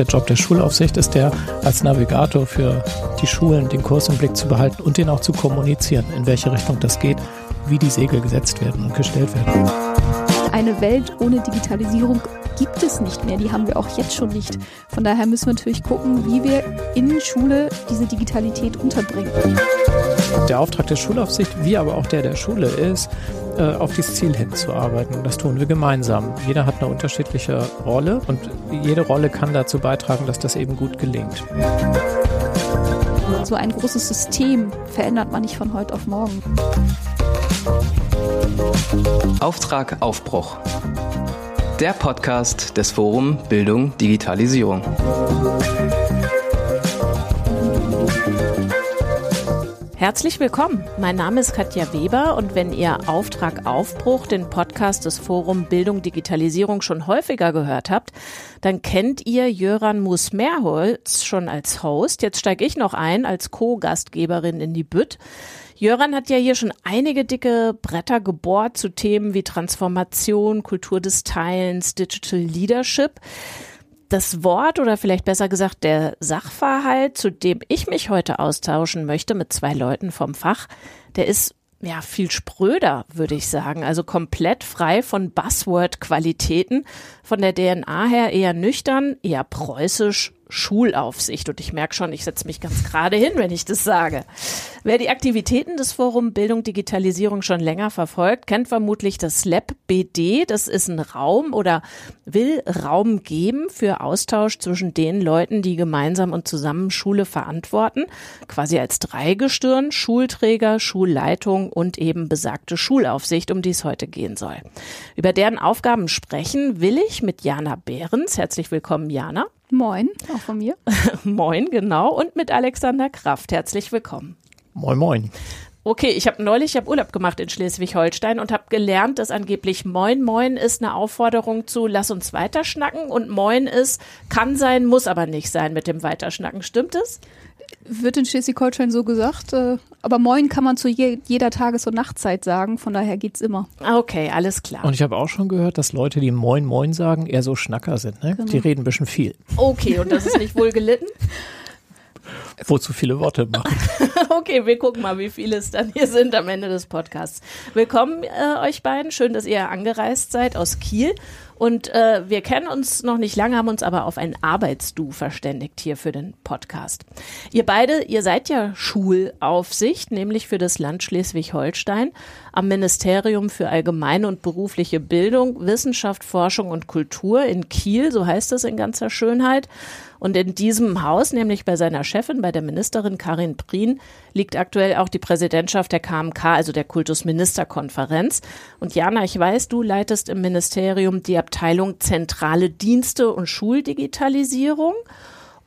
Der Job der Schulaufsicht ist der, als Navigator für die Schulen den Kurs im Blick zu behalten und den auch zu kommunizieren, in welche Richtung das geht, wie die Segel gesetzt werden und gestellt werden. Eine Welt ohne Digitalisierung gibt es nicht mehr. Die haben wir auch jetzt schon nicht. Von daher müssen wir natürlich gucken, wie wir in Schule diese Digitalität unterbringen. Der Auftrag der Schulaufsicht, wie aber auch der der Schule ist, äh, auf dieses Ziel hinzuarbeiten. Und das tun wir gemeinsam. Jeder hat eine unterschiedliche Rolle und jede Rolle kann dazu beitragen, dass das eben gut gelingt. So ein großes System verändert man nicht von heute auf morgen. Auftrag Aufbruch. Der Podcast des Forum Bildung Digitalisierung. Herzlich willkommen. Mein Name ist Katja Weber und wenn ihr Auftrag Aufbruch, den Podcast des Forum Bildung Digitalisierung schon häufiger gehört habt, dann kennt ihr Jöran Mus-Merholz schon als Host. Jetzt steige ich noch ein als Co-Gastgeberin in die Bütt. Jöran hat ja hier schon einige dicke Bretter gebohrt zu Themen wie Transformation, Kultur des Teilens, Digital Leadership das Wort oder vielleicht besser gesagt der Sachverhalt, zu dem ich mich heute austauschen möchte mit zwei Leuten vom Fach, der ist ja, viel spröder, würde ich sagen. Also komplett frei von Buzzword-Qualitäten. Von der DNA her eher nüchtern, eher preußisch, Schulaufsicht. Und ich merke schon, ich setze mich ganz gerade hin, wenn ich das sage. Wer die Aktivitäten des Forum Bildung Digitalisierung schon länger verfolgt, kennt vermutlich das Lab BD. Das ist ein Raum oder will Raum geben für Austausch zwischen den Leuten, die gemeinsam und zusammen Schule verantworten. Quasi als Dreigestirn, Schulträger, Schulleitung und eben besagte Schulaufsicht, um die es heute gehen soll. Über deren Aufgaben sprechen will ich mit Jana Behrens. Herzlich willkommen, Jana. Moin, auch von mir. moin, genau. Und mit Alexander Kraft. Herzlich willkommen. Moin, moin. Okay, ich habe neulich, ich habe Urlaub gemacht in Schleswig-Holstein und habe gelernt, dass angeblich Moin Moin ist eine Aufforderung zu Lass uns weiterschnacken und Moin ist kann sein, muss aber nicht sein mit dem Weiterschnacken. Stimmt es? Wird in Schleswig-Holstein so gesagt, äh, aber Moin kann man zu je, jeder Tages- und Nachtzeit sagen, von daher geht's immer. Okay, alles klar. Und ich habe auch schon gehört, dass Leute, die Moin Moin sagen, eher so Schnacker sind. Ne? Genau. Die reden ein bisschen viel. Okay, und das ist nicht wohl gelitten? Wozu viele Worte machen. okay, wir gucken mal, wie viele es dann hier sind am Ende des Podcasts. Willkommen äh, euch beiden. Schön, dass ihr angereist seid aus Kiel. Und äh, wir kennen uns noch nicht lange, haben uns aber auf ein Arbeitsdu verständigt hier für den Podcast. Ihr beide, ihr seid ja Schulaufsicht, nämlich für das Land Schleswig-Holstein am Ministerium für allgemeine und berufliche Bildung, Wissenschaft, Forschung und Kultur in Kiel, so heißt es in ganzer Schönheit. Und in diesem Haus, nämlich bei seiner Chefin, bei der Ministerin Karin Prien, liegt aktuell auch die Präsidentschaft der KMK, also der Kultusministerkonferenz. Und Jana, ich weiß, du leitest im Ministerium die Abteilung Zentrale Dienste und Schuldigitalisierung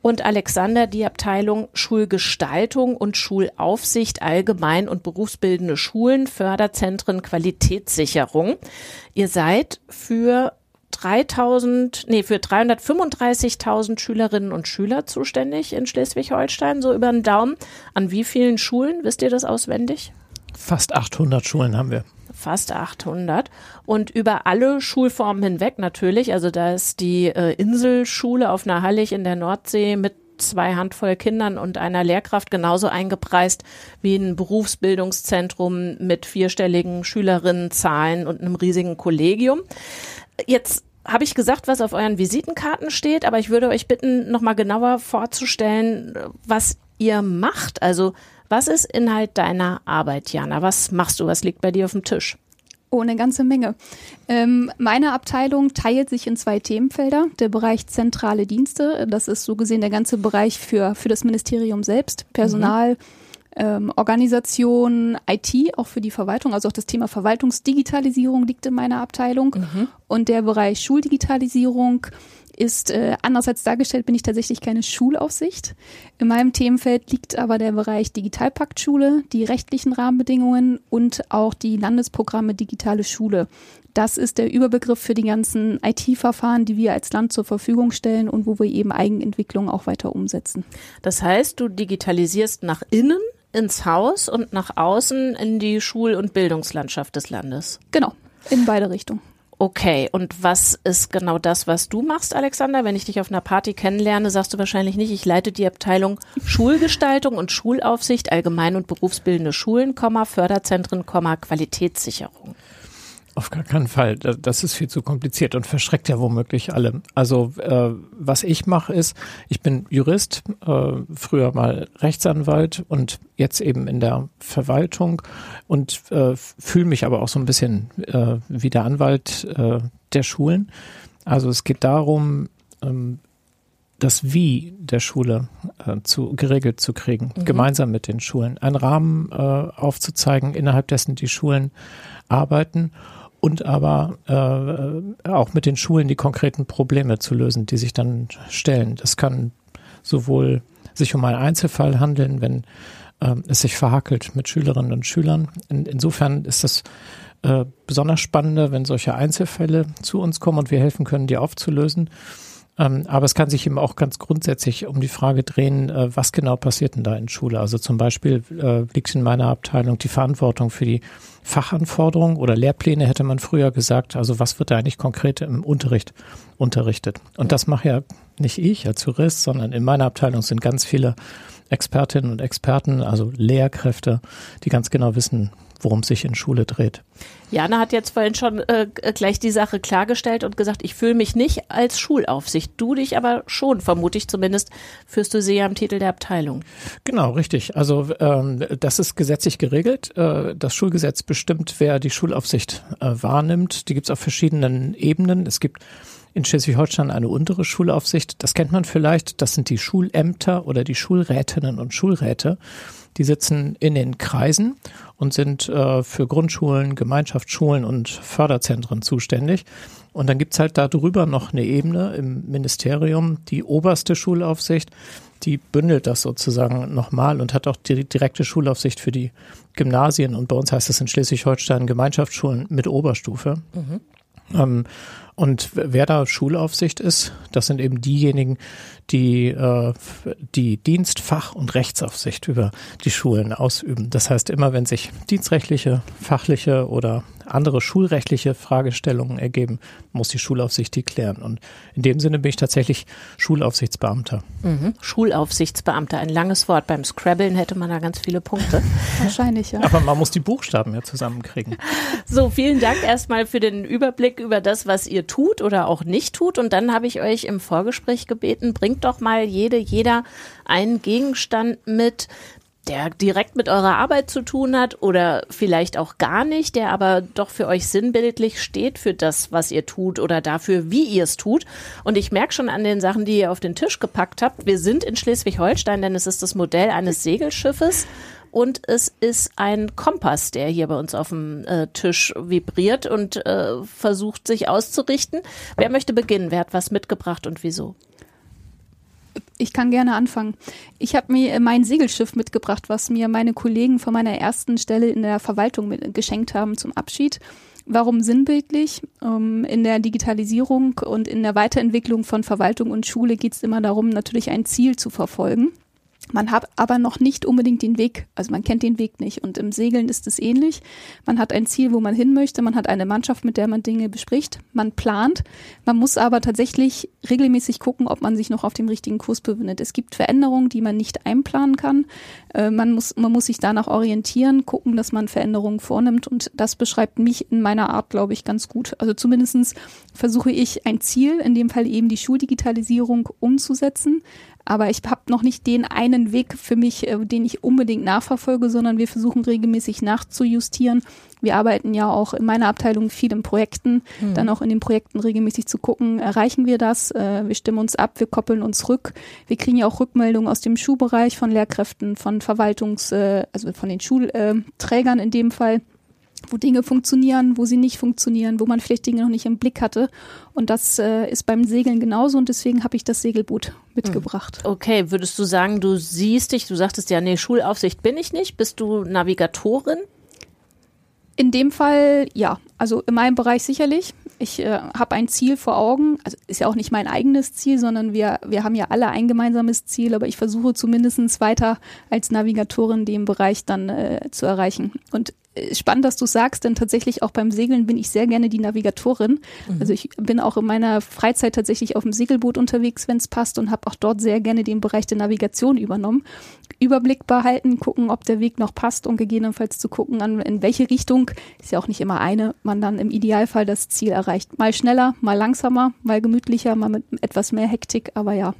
und Alexander die Abteilung Schulgestaltung und Schulaufsicht allgemein und berufsbildende Schulen, Förderzentren, Qualitätssicherung. Ihr seid für 3000, nee, für 335.000 Schülerinnen und Schüler zuständig in Schleswig-Holstein, so über den Daumen. An wie vielen Schulen, wisst ihr das auswendig? Fast 800 Schulen haben wir. Fast 800 und über alle Schulformen hinweg natürlich. Also da ist die äh, Inselschule auf Nahallig in der Nordsee mit zwei Handvoll Kindern und einer Lehrkraft genauso eingepreist wie ein Berufsbildungszentrum mit vierstelligen Schülerinnenzahlen und einem riesigen Kollegium. Jetzt habe ich gesagt, was auf euren Visitenkarten steht, aber ich würde euch bitten, nochmal genauer vorzustellen, was ihr macht. Also, was ist Inhalt deiner Arbeit, Jana? Was machst du? Was liegt bei dir auf dem Tisch? Oh, eine ganze Menge. Ähm, meine Abteilung teilt sich in zwei Themenfelder. Der Bereich zentrale Dienste, das ist so gesehen der ganze Bereich für, für das Ministerium selbst, Personal, mhm ähm, Organisation, IT, auch für die Verwaltung, also auch das Thema Verwaltungsdigitalisierung liegt in meiner Abteilung. Mhm. Und der Bereich Schuldigitalisierung ist äh, anders als dargestellt, bin ich tatsächlich keine Schulaufsicht. In meinem Themenfeld liegt aber der Bereich Digitalpakt Schule, die rechtlichen Rahmenbedingungen und auch die Landesprogramme Digitale Schule. Das ist der Überbegriff für die ganzen IT-Verfahren, die wir als Land zur Verfügung stellen und wo wir eben Eigenentwicklung auch weiter umsetzen. Das heißt, du digitalisierst nach innen ins Haus und nach außen in die Schul- und Bildungslandschaft des Landes. Genau, in beide Richtungen. Okay, und was ist genau das, was du machst, Alexander? Wenn ich dich auf einer Party kennenlerne, sagst du wahrscheinlich nicht, ich leite die Abteilung Schulgestaltung und Schulaufsicht, allgemein und berufsbildende Schulen, Förderzentren, Qualitätssicherung. Auf gar keinen Fall. Das ist viel zu kompliziert und verschreckt ja womöglich alle. Also äh, was ich mache ist, ich bin Jurist, äh, früher mal Rechtsanwalt und jetzt eben in der Verwaltung und äh, fühle mich aber auch so ein bisschen äh, wie der Anwalt äh, der Schulen. Also es geht darum, ähm, das Wie der Schule äh, zu, geregelt zu kriegen, mhm. gemeinsam mit den Schulen. Einen Rahmen äh, aufzuzeigen, innerhalb dessen die Schulen arbeiten und aber äh, auch mit den Schulen die konkreten Probleme zu lösen, die sich dann stellen. Das kann sowohl sich um einen Einzelfall handeln, wenn äh, es sich verhackelt mit Schülerinnen und Schülern. In, insofern ist das äh, besonders spannender, wenn solche Einzelfälle zu uns kommen und wir helfen können, die aufzulösen. Ähm, aber es kann sich eben auch ganz grundsätzlich um die Frage drehen, äh, was genau passiert denn da in Schule? Also zum Beispiel äh, liegt in meiner Abteilung die Verantwortung für die Fachanforderungen oder Lehrpläne, hätte man früher gesagt. Also was wird da eigentlich konkret im Unterricht unterrichtet? Und das mache ja nicht ich als Jurist, sondern in meiner Abteilung sind ganz viele Expertinnen und Experten, also Lehrkräfte, die ganz genau wissen, worum es sich in Schule dreht. Jana hat jetzt vorhin schon äh, gleich die Sache klargestellt und gesagt, ich fühle mich nicht als Schulaufsicht. Du dich aber schon, vermute ich zumindest, führst du sie ja am Titel der Abteilung. Genau, richtig. Also ähm, das ist gesetzlich geregelt. Äh, das Schulgesetz bestimmt, wer die Schulaufsicht äh, wahrnimmt. Die gibt es auf verschiedenen Ebenen. Es gibt in Schleswig-Holstein eine untere Schulaufsicht. Das kennt man vielleicht. Das sind die Schulämter oder die Schulrätinnen und Schulräte. Die sitzen in den Kreisen und sind äh, für Grundschulen, Gemeinschaftsschulen und Förderzentren zuständig. Und dann gibt's halt darüber noch eine Ebene im Ministerium, die oberste Schulaufsicht, die bündelt das sozusagen nochmal und hat auch die direkte Schulaufsicht für die Gymnasien. Und bei uns heißt es in Schleswig-Holstein Gemeinschaftsschulen mit Oberstufe. Mhm. Ähm, und wer da Schulaufsicht ist, das sind eben diejenigen, die äh, die Dienst-, Fach- und Rechtsaufsicht über die Schulen ausüben. Das heißt, immer wenn sich dienstrechtliche, fachliche oder andere schulrechtliche Fragestellungen ergeben, muss die Schulaufsicht die klären. Und in dem Sinne bin ich tatsächlich Schulaufsichtsbeamter. Mhm. Schulaufsichtsbeamter, ein langes Wort. Beim Scrabbeln hätte man da ganz viele Punkte. Wahrscheinlich, ja. Aber man muss die Buchstaben ja zusammenkriegen. So, vielen Dank erstmal für den Überblick über das, was ihr tut oder auch nicht tut. Und dann habe ich euch im Vorgespräch gebeten, bringt doch mal jede, jeder einen Gegenstand mit, der direkt mit eurer Arbeit zu tun hat oder vielleicht auch gar nicht, der aber doch für euch sinnbildlich steht für das, was ihr tut oder dafür, wie ihr es tut. Und ich merke schon an den Sachen, die ihr auf den Tisch gepackt habt, wir sind in Schleswig-Holstein, denn es ist das Modell eines Segelschiffes und es ist ein Kompass, der hier bei uns auf dem äh, Tisch vibriert und äh, versucht sich auszurichten. Wer möchte beginnen? Wer hat was mitgebracht und wieso? Ich kann gerne anfangen. Ich habe mir mein Segelschiff mitgebracht, was mir meine Kollegen von meiner ersten Stelle in der Verwaltung geschenkt haben zum Abschied. Warum sinnbildlich? Ähm, in der Digitalisierung und in der Weiterentwicklung von Verwaltung und Schule geht es immer darum, natürlich ein Ziel zu verfolgen. Man hat aber noch nicht unbedingt den Weg, also man kennt den Weg nicht. Und im Segeln ist es ähnlich. Man hat ein Ziel, wo man hin möchte, man hat eine Mannschaft, mit der man Dinge bespricht, man plant. Man muss aber tatsächlich regelmäßig gucken, ob man sich noch auf dem richtigen Kurs befindet. Es gibt Veränderungen, die man nicht einplanen kann. Äh, man, muss, man muss sich danach orientieren, gucken, dass man Veränderungen vornimmt. Und das beschreibt mich in meiner Art, glaube ich, ganz gut. Also zumindestens versuche ich ein Ziel, in dem Fall eben die Schuldigitalisierung umzusetzen aber ich habe noch nicht den einen Weg für mich, äh, den ich unbedingt nachverfolge, sondern wir versuchen regelmäßig nachzujustieren. Wir arbeiten ja auch in meiner Abteilung viel in Projekten, mhm. dann auch in den Projekten regelmäßig zu gucken, erreichen wir das? Äh, wir stimmen uns ab, wir koppeln uns rück. Wir kriegen ja auch Rückmeldungen aus dem Schulbereich von Lehrkräften, von Verwaltungs-, äh, also von den Schulträgern in dem Fall wo Dinge funktionieren, wo sie nicht funktionieren, wo man vielleicht Dinge noch nicht im Blick hatte. Und das äh, ist beim Segeln genauso und deswegen habe ich das Segelboot mitgebracht. Hm. Okay, würdest du sagen, du siehst dich, du sagtest ja, nee, Schulaufsicht bin ich nicht. Bist du Navigatorin? In dem Fall ja, also in meinem Bereich sicherlich. Ich äh, habe ein Ziel vor Augen, also ist ja auch nicht mein eigenes Ziel, sondern wir, wir haben ja alle ein gemeinsames Ziel, aber ich versuche zumindest weiter als Navigatorin den Bereich dann äh, zu erreichen. Und spannend, dass du sagst, denn tatsächlich auch beim Segeln bin ich sehr gerne die Navigatorin. Mhm. Also ich bin auch in meiner Freizeit tatsächlich auf dem Segelboot unterwegs, wenn es passt und habe auch dort sehr gerne den Bereich der Navigation übernommen. Überblick behalten, gucken, ob der Weg noch passt und gegebenenfalls zu gucken, an, in welche Richtung, ist ja auch nicht immer eine, man dann im Idealfall das Ziel erreicht. Mal schneller, mal langsamer, mal gemütlicher, mal mit etwas mehr Hektik, aber ja.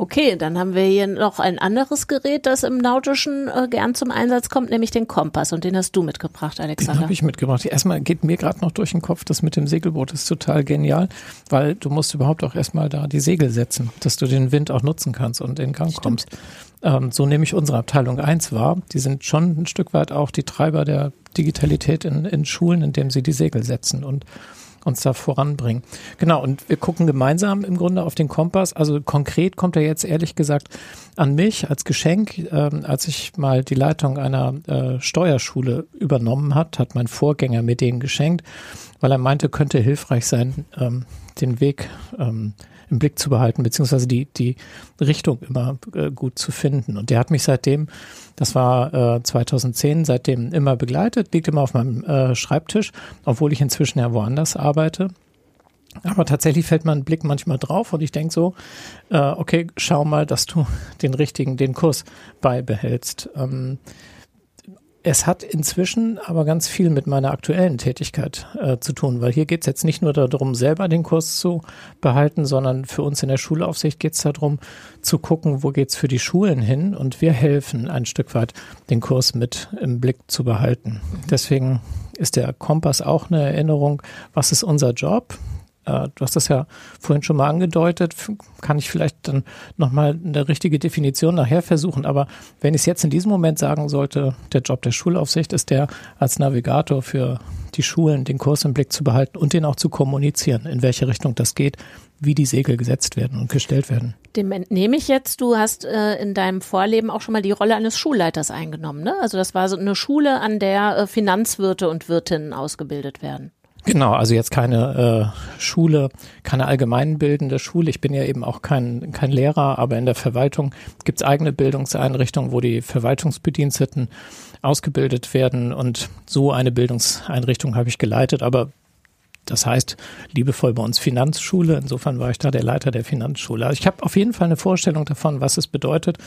Okay, dann haben wir hier noch ein anderes Gerät, das im Nautischen äh, gern zum Einsatz kommt, nämlich den Kompass. Und den hast du mitgebracht, Alexander. Den habe ich mitgebracht. Erstmal geht mir gerade noch durch den Kopf, das mit dem Segelboot ist total genial, weil du musst überhaupt auch erstmal da die Segel setzen, dass du den Wind auch nutzen kannst und in Gang Stimmt. kommst. Ähm, so nehme ich unsere Abteilung 1 wahr. Die sind schon ein Stück weit auch die Treiber der Digitalität in, in Schulen, indem sie die Segel setzen. Und uns da voranbringen. Genau, und wir gucken gemeinsam im Grunde auf den Kompass. Also konkret kommt er jetzt ehrlich gesagt an mich als Geschenk. Ähm, als ich mal die Leitung einer äh, Steuerschule übernommen hat, hat mein Vorgänger mir den geschenkt, weil er meinte, könnte hilfreich sein, ähm, den Weg ähm, im Blick zu behalten, beziehungsweise die, die Richtung immer äh, gut zu finden. Und der hat mich seitdem, das war äh, 2010, seitdem immer begleitet, liegt immer auf meinem äh, Schreibtisch, obwohl ich inzwischen ja woanders arbeite. Aber tatsächlich fällt mein Blick manchmal drauf und ich denke so, äh, okay, schau mal, dass du den richtigen, den Kurs beibehältst. Ähm, es hat inzwischen aber ganz viel mit meiner aktuellen Tätigkeit äh, zu tun, weil hier geht es jetzt nicht nur darum, selber den Kurs zu behalten, sondern für uns in der Schulaufsicht geht es darum, zu gucken, wo geht es für die Schulen hin und wir helfen ein Stück weit, den Kurs mit im Blick zu behalten. Deswegen ist der Kompass auch eine Erinnerung, was ist unser Job? Äh, du hast das ja vorhin schon mal angedeutet, kann ich vielleicht dann nochmal eine richtige Definition nachher versuchen. Aber wenn ich es jetzt in diesem Moment sagen sollte, der Job der Schulaufsicht ist der, als Navigator für die Schulen den Kurs im Blick zu behalten und den auch zu kommunizieren, in welche Richtung das geht, wie die Segel gesetzt werden und gestellt werden. Dem entnehme ich jetzt, du hast äh, in deinem Vorleben auch schon mal die Rolle eines Schulleiters eingenommen. Ne? Also das war so eine Schule, an der äh, Finanzwirte und Wirtinnen ausgebildet werden. Genau, also jetzt keine äh, Schule, keine allgemeinbildende Schule. Ich bin ja eben auch kein, kein Lehrer, aber in der Verwaltung gibt's eigene Bildungseinrichtungen, wo die Verwaltungsbediensteten ausgebildet werden. Und so eine Bildungseinrichtung habe ich geleitet, aber das heißt liebevoll bei uns Finanzschule. Insofern war ich da der Leiter der Finanzschule. Also ich habe auf jeden Fall eine Vorstellung davon, was es bedeutet,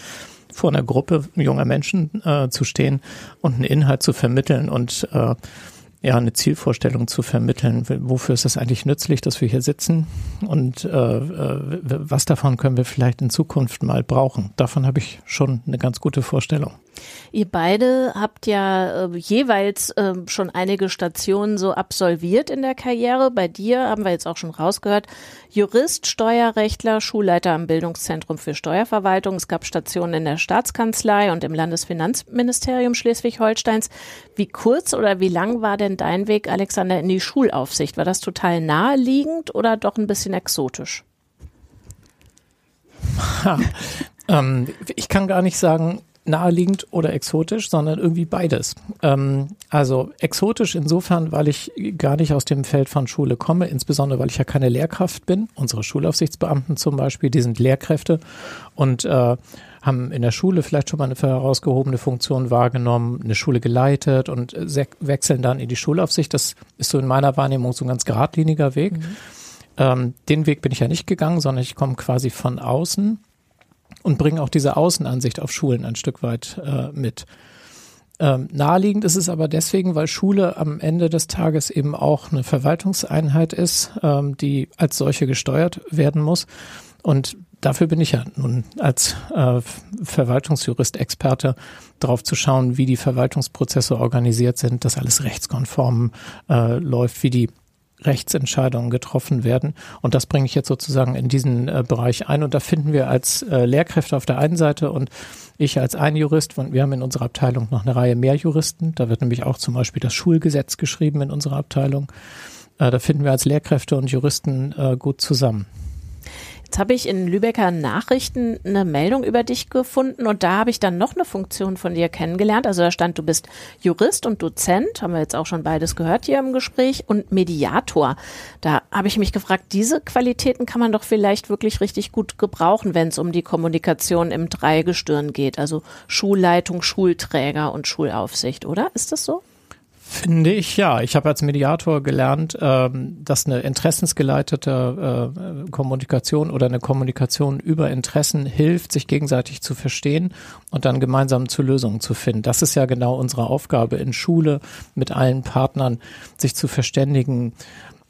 vor einer Gruppe junger Menschen äh, zu stehen und einen Inhalt zu vermitteln und äh, ja, eine Zielvorstellung zu vermitteln. Wofür ist es eigentlich nützlich, dass wir hier sitzen und äh, was davon können wir vielleicht in Zukunft mal brauchen? Davon habe ich schon eine ganz gute Vorstellung. Ihr beide habt ja äh, jeweils äh, schon einige Stationen so absolviert in der Karriere. Bei dir haben wir jetzt auch schon rausgehört, Jurist, Steuerrechtler, Schulleiter am Bildungszentrum für Steuerverwaltung. Es gab Stationen in der Staatskanzlei und im Landesfinanzministerium Schleswig-Holsteins. Wie kurz oder wie lang war denn dein Weg, Alexander, in die Schulaufsicht? War das total naheliegend oder doch ein bisschen exotisch? Ähm, ich kann gar nicht sagen, naheliegend oder exotisch, sondern irgendwie beides. Ähm, also exotisch insofern, weil ich gar nicht aus dem Feld von Schule komme, insbesondere weil ich ja keine Lehrkraft bin. Unsere Schulaufsichtsbeamten zum Beispiel, die sind Lehrkräfte und äh, haben in der Schule vielleicht schon mal eine herausgehobene Funktion wahrgenommen, eine Schule geleitet und wechseln dann in die Schulaufsicht. Das ist so in meiner Wahrnehmung so ein ganz geradliniger Weg. Mhm. Ähm, den Weg bin ich ja nicht gegangen, sondern ich komme quasi von außen und bringen auch diese Außenansicht auf Schulen ein Stück weit äh, mit. Ähm, naheliegend ist es aber deswegen, weil Schule am Ende des Tages eben auch eine Verwaltungseinheit ist, ähm, die als solche gesteuert werden muss. Und dafür bin ich ja nun als äh, Verwaltungsjurist Experte darauf zu schauen, wie die Verwaltungsprozesse organisiert sind, dass alles rechtskonform äh, läuft, wie die Rechtsentscheidungen getroffen werden. Und das bringe ich jetzt sozusagen in diesen äh, Bereich ein. Und da finden wir als äh, Lehrkräfte auf der einen Seite und ich als ein Jurist, und wir haben in unserer Abteilung noch eine Reihe mehr Juristen. Da wird nämlich auch zum Beispiel das Schulgesetz geschrieben in unserer Abteilung. Äh, da finden wir als Lehrkräfte und Juristen äh, gut zusammen. Jetzt habe ich in Lübecker Nachrichten eine Meldung über dich gefunden und da habe ich dann noch eine Funktion von dir kennengelernt. Also da stand, du bist Jurist und Dozent, haben wir jetzt auch schon beides gehört hier im Gespräch, und Mediator. Da habe ich mich gefragt, diese Qualitäten kann man doch vielleicht wirklich richtig gut gebrauchen, wenn es um die Kommunikation im Dreigestirn geht. Also Schulleitung, Schulträger und Schulaufsicht, oder? Ist das so? Finde ich ja. Ich habe als Mediator gelernt, ähm, dass eine interessensgeleitete äh, Kommunikation oder eine Kommunikation über Interessen hilft, sich gegenseitig zu verstehen und dann gemeinsam zu Lösungen zu finden. Das ist ja genau unsere Aufgabe in Schule, mit allen Partnern sich zu verständigen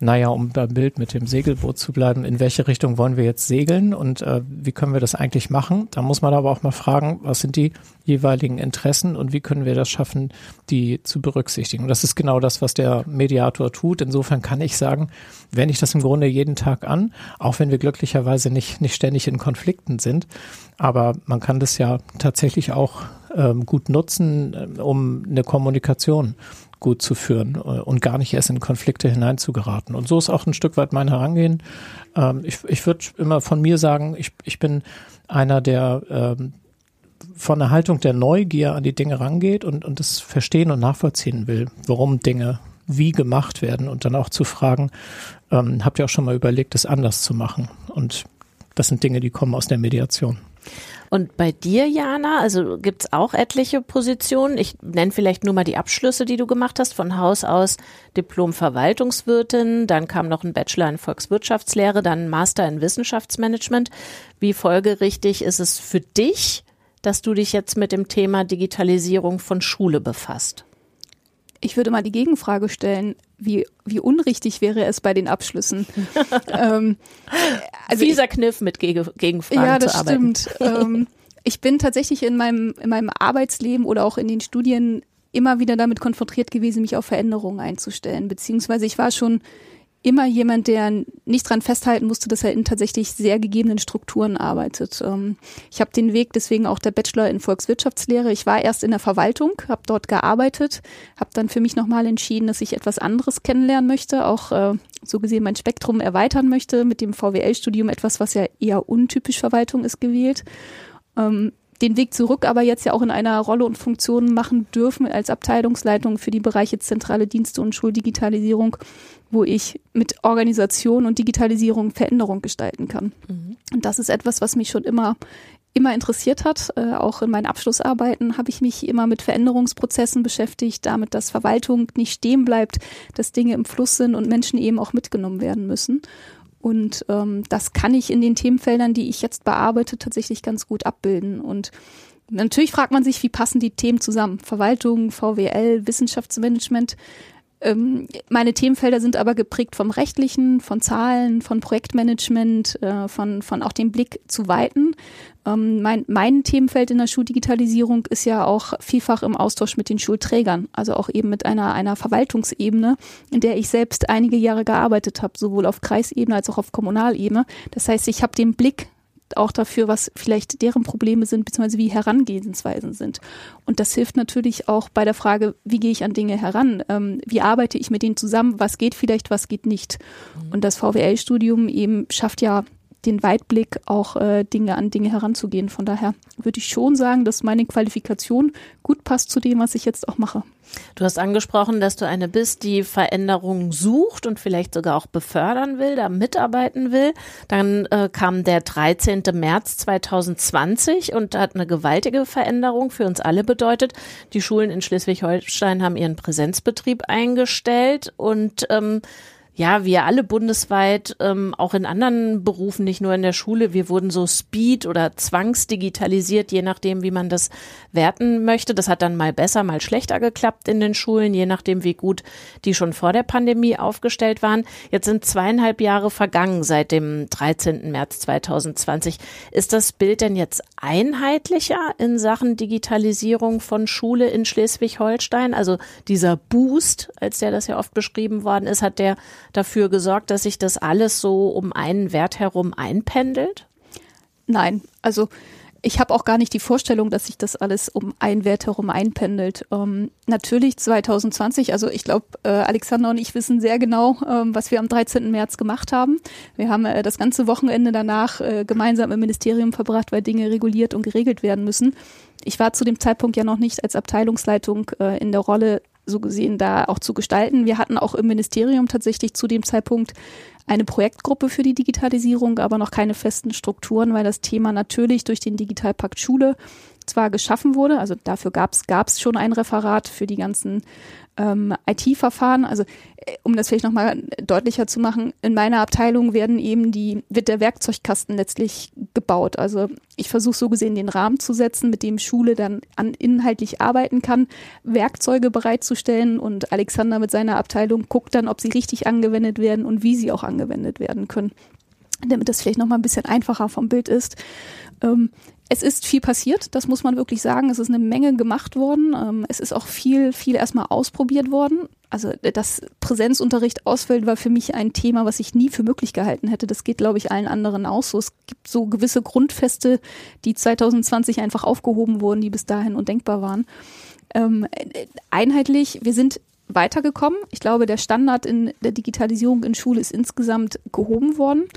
naja, um beim Bild mit dem Segelboot zu bleiben, in welche Richtung wollen wir jetzt segeln und äh, wie können wir das eigentlich machen? Da muss man aber auch mal fragen, was sind die jeweiligen Interessen und wie können wir das schaffen, die zu berücksichtigen? Und das ist genau das, was der Mediator tut. Insofern kann ich sagen, wende ich das im Grunde jeden Tag an, auch wenn wir glücklicherweise nicht, nicht ständig in Konflikten sind. Aber man kann das ja tatsächlich auch ähm, gut nutzen, äh, um eine Kommunikation gut zu führen äh, und gar nicht erst in Konflikte hineinzugeraten. Und so ist auch ein Stück weit mein Herangehen. Ähm, ich ich würde immer von mir sagen, ich, ich bin einer, der ähm, von der Haltung der Neugier an die Dinge rangeht und, und das verstehen und nachvollziehen will, warum Dinge wie gemacht werden und dann auch zu fragen, ähm, habt ihr auch schon mal überlegt, es anders zu machen? Und das sind Dinge, die kommen aus der Mediation. Und bei dir, Jana, also gibt's auch etliche Positionen. Ich nenne vielleicht nur mal die Abschlüsse, die du gemacht hast. Von Haus aus Diplom Verwaltungswirtin, dann kam noch ein Bachelor in Volkswirtschaftslehre, dann Master in Wissenschaftsmanagement. Wie folgerichtig ist es für dich, dass du dich jetzt mit dem Thema Digitalisierung von Schule befasst? Ich würde mal die Gegenfrage stellen, wie, wie unrichtig wäre es bei den Abschlüssen? ähm, also Fieser Kniff mit Geg Gegenfragen ja, das zu arbeiten. Stimmt. ähm, ich bin tatsächlich in meinem, in meinem Arbeitsleben oder auch in den Studien immer wieder damit konfrontiert gewesen, mich auf Veränderungen einzustellen. Beziehungsweise ich war schon immer jemand, der nicht dran festhalten musste, dass er in tatsächlich sehr gegebenen Strukturen arbeitet. Ähm, ich habe den Weg, deswegen auch der Bachelor in Volkswirtschaftslehre. Ich war erst in der Verwaltung, habe dort gearbeitet, habe dann für mich nochmal entschieden, dass ich etwas anderes kennenlernen möchte, auch äh, so gesehen mein Spektrum erweitern möchte, mit dem VWL-Studium etwas, was ja eher untypisch Verwaltung ist, gewählt. Ähm, den Weg zurück aber jetzt ja auch in einer Rolle und Funktion machen dürfen als Abteilungsleitung für die Bereiche zentrale Dienste und Schuldigitalisierung wo ich mit Organisation und Digitalisierung Veränderung gestalten kann. Mhm. Und das ist etwas, was mich schon immer immer interessiert hat. Äh, auch in meinen Abschlussarbeiten habe ich mich immer mit Veränderungsprozessen beschäftigt, damit, dass Verwaltung nicht stehen bleibt, dass Dinge im Fluss sind und Menschen eben auch mitgenommen werden müssen. Und ähm, das kann ich in den Themenfeldern, die ich jetzt bearbeite, tatsächlich ganz gut abbilden. Und natürlich fragt man sich, wie passen die Themen zusammen? Verwaltung, VWL, Wissenschaftsmanagement. Ähm, meine Themenfelder sind aber geprägt vom Rechtlichen, von Zahlen, von Projektmanagement, äh, von, von auch dem Blick zu Weiten. Ähm, mein, mein Themenfeld in der Schuldigitalisierung ist ja auch vielfach im Austausch mit den Schulträgern, also auch eben mit einer, einer Verwaltungsebene, in der ich selbst einige Jahre gearbeitet habe, sowohl auf Kreisebene als auch auf Kommunalebene. Das heißt, ich habe den Blick auch dafür, was vielleicht deren Probleme sind, beziehungsweise wie Herangehensweisen sind. Und das hilft natürlich auch bei der Frage, wie gehe ich an Dinge heran? Ähm, wie arbeite ich mit denen zusammen? Was geht vielleicht, was geht nicht? Mhm. Und das VWL-Studium eben schafft ja den Weitblick, auch äh, Dinge an Dinge heranzugehen. Von daher würde ich schon sagen, dass meine Qualifikation gut passt zu dem, was ich jetzt auch mache. Du hast angesprochen, dass du eine bist, die Veränderungen sucht und vielleicht sogar auch befördern will, da mitarbeiten will. Dann äh, kam der 13. März 2020 und hat eine gewaltige Veränderung für uns alle bedeutet. Die Schulen in Schleswig-Holstein haben ihren Präsenzbetrieb eingestellt und ähm, ja, wir alle bundesweit, ähm, auch in anderen Berufen, nicht nur in der Schule, wir wurden so speed- oder zwangsdigitalisiert, je nachdem, wie man das werten möchte. Das hat dann mal besser, mal schlechter geklappt in den Schulen, je nachdem, wie gut die schon vor der Pandemie aufgestellt waren. Jetzt sind zweieinhalb Jahre vergangen seit dem 13. März 2020. Ist das Bild denn jetzt einheitlicher in Sachen Digitalisierung von Schule in Schleswig-Holstein? Also dieser Boost, als der das ja oft beschrieben worden ist, hat der dafür gesorgt, dass sich das alles so um einen Wert herum einpendelt? Nein, also ich habe auch gar nicht die Vorstellung, dass sich das alles um einen Wert herum einpendelt. Ähm, natürlich 2020, also ich glaube, äh, Alexander und ich wissen sehr genau, ähm, was wir am 13. März gemacht haben. Wir haben äh, das ganze Wochenende danach äh, gemeinsam im Ministerium verbracht, weil Dinge reguliert und geregelt werden müssen. Ich war zu dem Zeitpunkt ja noch nicht als Abteilungsleitung äh, in der Rolle, so gesehen da auch zu gestalten. Wir hatten auch im Ministerium tatsächlich zu dem Zeitpunkt eine Projektgruppe für die Digitalisierung, aber noch keine festen Strukturen, weil das Thema natürlich durch den Digitalpakt Schule zwar geschaffen wurde, also dafür gab es schon ein Referat für die ganzen ähm, IT-Verfahren. Also äh, um das vielleicht nochmal deutlicher zu machen, in meiner Abteilung werden eben die, wird der Werkzeugkasten letztlich gebaut. Also ich versuche so gesehen den Rahmen zu setzen, mit dem Schule dann an inhaltlich arbeiten kann, Werkzeuge bereitzustellen und Alexander mit seiner Abteilung guckt dann, ob sie richtig angewendet werden und wie sie auch angewendet werden können. Damit das vielleicht nochmal ein bisschen einfacher vom Bild ist. Ähm, es ist viel passiert, das muss man wirklich sagen. Es ist eine Menge gemacht worden. Ähm, es ist auch viel, viel erstmal ausprobiert worden. Also, dass Präsenzunterricht ausfällt, war für mich ein Thema, was ich nie für möglich gehalten hätte. Das geht, glaube ich, allen anderen auch so. Es gibt so gewisse Grundfeste, die 2020 einfach aufgehoben wurden, die bis dahin undenkbar waren. Ähm, einheitlich, wir sind weitergekommen. Ich glaube, der Standard in der Digitalisierung in Schule ist insgesamt gehoben worden.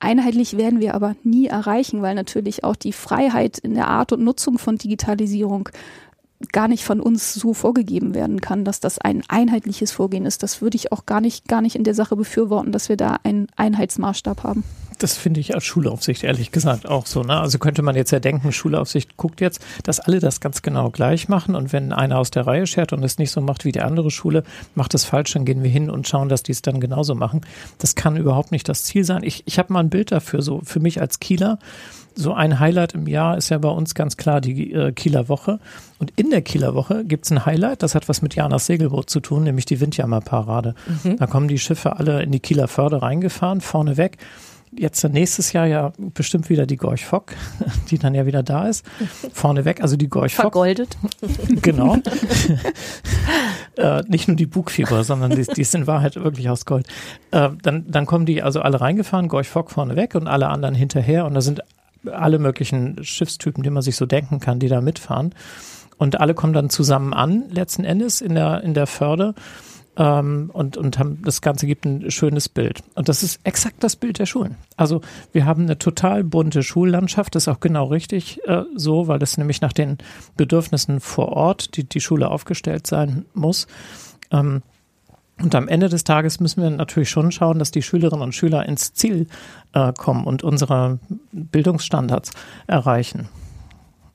Einheitlich werden wir aber nie erreichen, weil natürlich auch die Freiheit in der Art und Nutzung von Digitalisierung gar nicht von uns so vorgegeben werden kann, dass das ein einheitliches Vorgehen ist. Das würde ich auch gar nicht, gar nicht in der Sache befürworten, dass wir da einen Einheitsmaßstab haben. Das finde ich als Schulaufsicht ehrlich gesagt auch so. Ne? Also könnte man jetzt ja denken, Schulaufsicht guckt jetzt, dass alle das ganz genau gleich machen und wenn einer aus der Reihe schert und es nicht so macht wie die andere Schule, macht es falsch, dann gehen wir hin und schauen, dass die es dann genauso machen. Das kann überhaupt nicht das Ziel sein. Ich, ich habe mal ein Bild dafür, so für mich als Kieler so ein Highlight im Jahr ist ja bei uns ganz klar die äh, Kieler Woche. Und in der Kieler Woche gibt's ein Highlight, das hat was mit Janas Segelboot zu tun, nämlich die Windjammerparade. Mhm. Da kommen die Schiffe alle in die Kieler Förde reingefahren, vorne weg jetzt nächstes Jahr ja bestimmt wieder die Gorch Fock, die dann ja wieder da ist. Vorneweg, also die Gorch Fock. Vergoldet. genau. äh, nicht nur die Bugfieber, sondern die, die ist in Wahrheit wirklich aus Gold. Äh, dann, dann kommen die also alle reingefahren, Gorch Fock vorneweg und alle anderen hinterher. Und da sind alle möglichen Schiffstypen, die man sich so denken kann, die da mitfahren. Und alle kommen dann zusammen an, letzten Endes in der, in der Förde ähm, und, und haben, das Ganze gibt ein schönes Bild. Und das ist exakt das Bild der Schulen. Also wir haben eine total bunte Schullandschaft, das ist auch genau richtig äh, so, weil das nämlich nach den Bedürfnissen vor Ort die, die Schule aufgestellt sein muss. Ähm, und am Ende des Tages müssen wir natürlich schon schauen, dass die Schülerinnen und Schüler ins Ziel äh, kommen und unsere Bildungsstandards erreichen.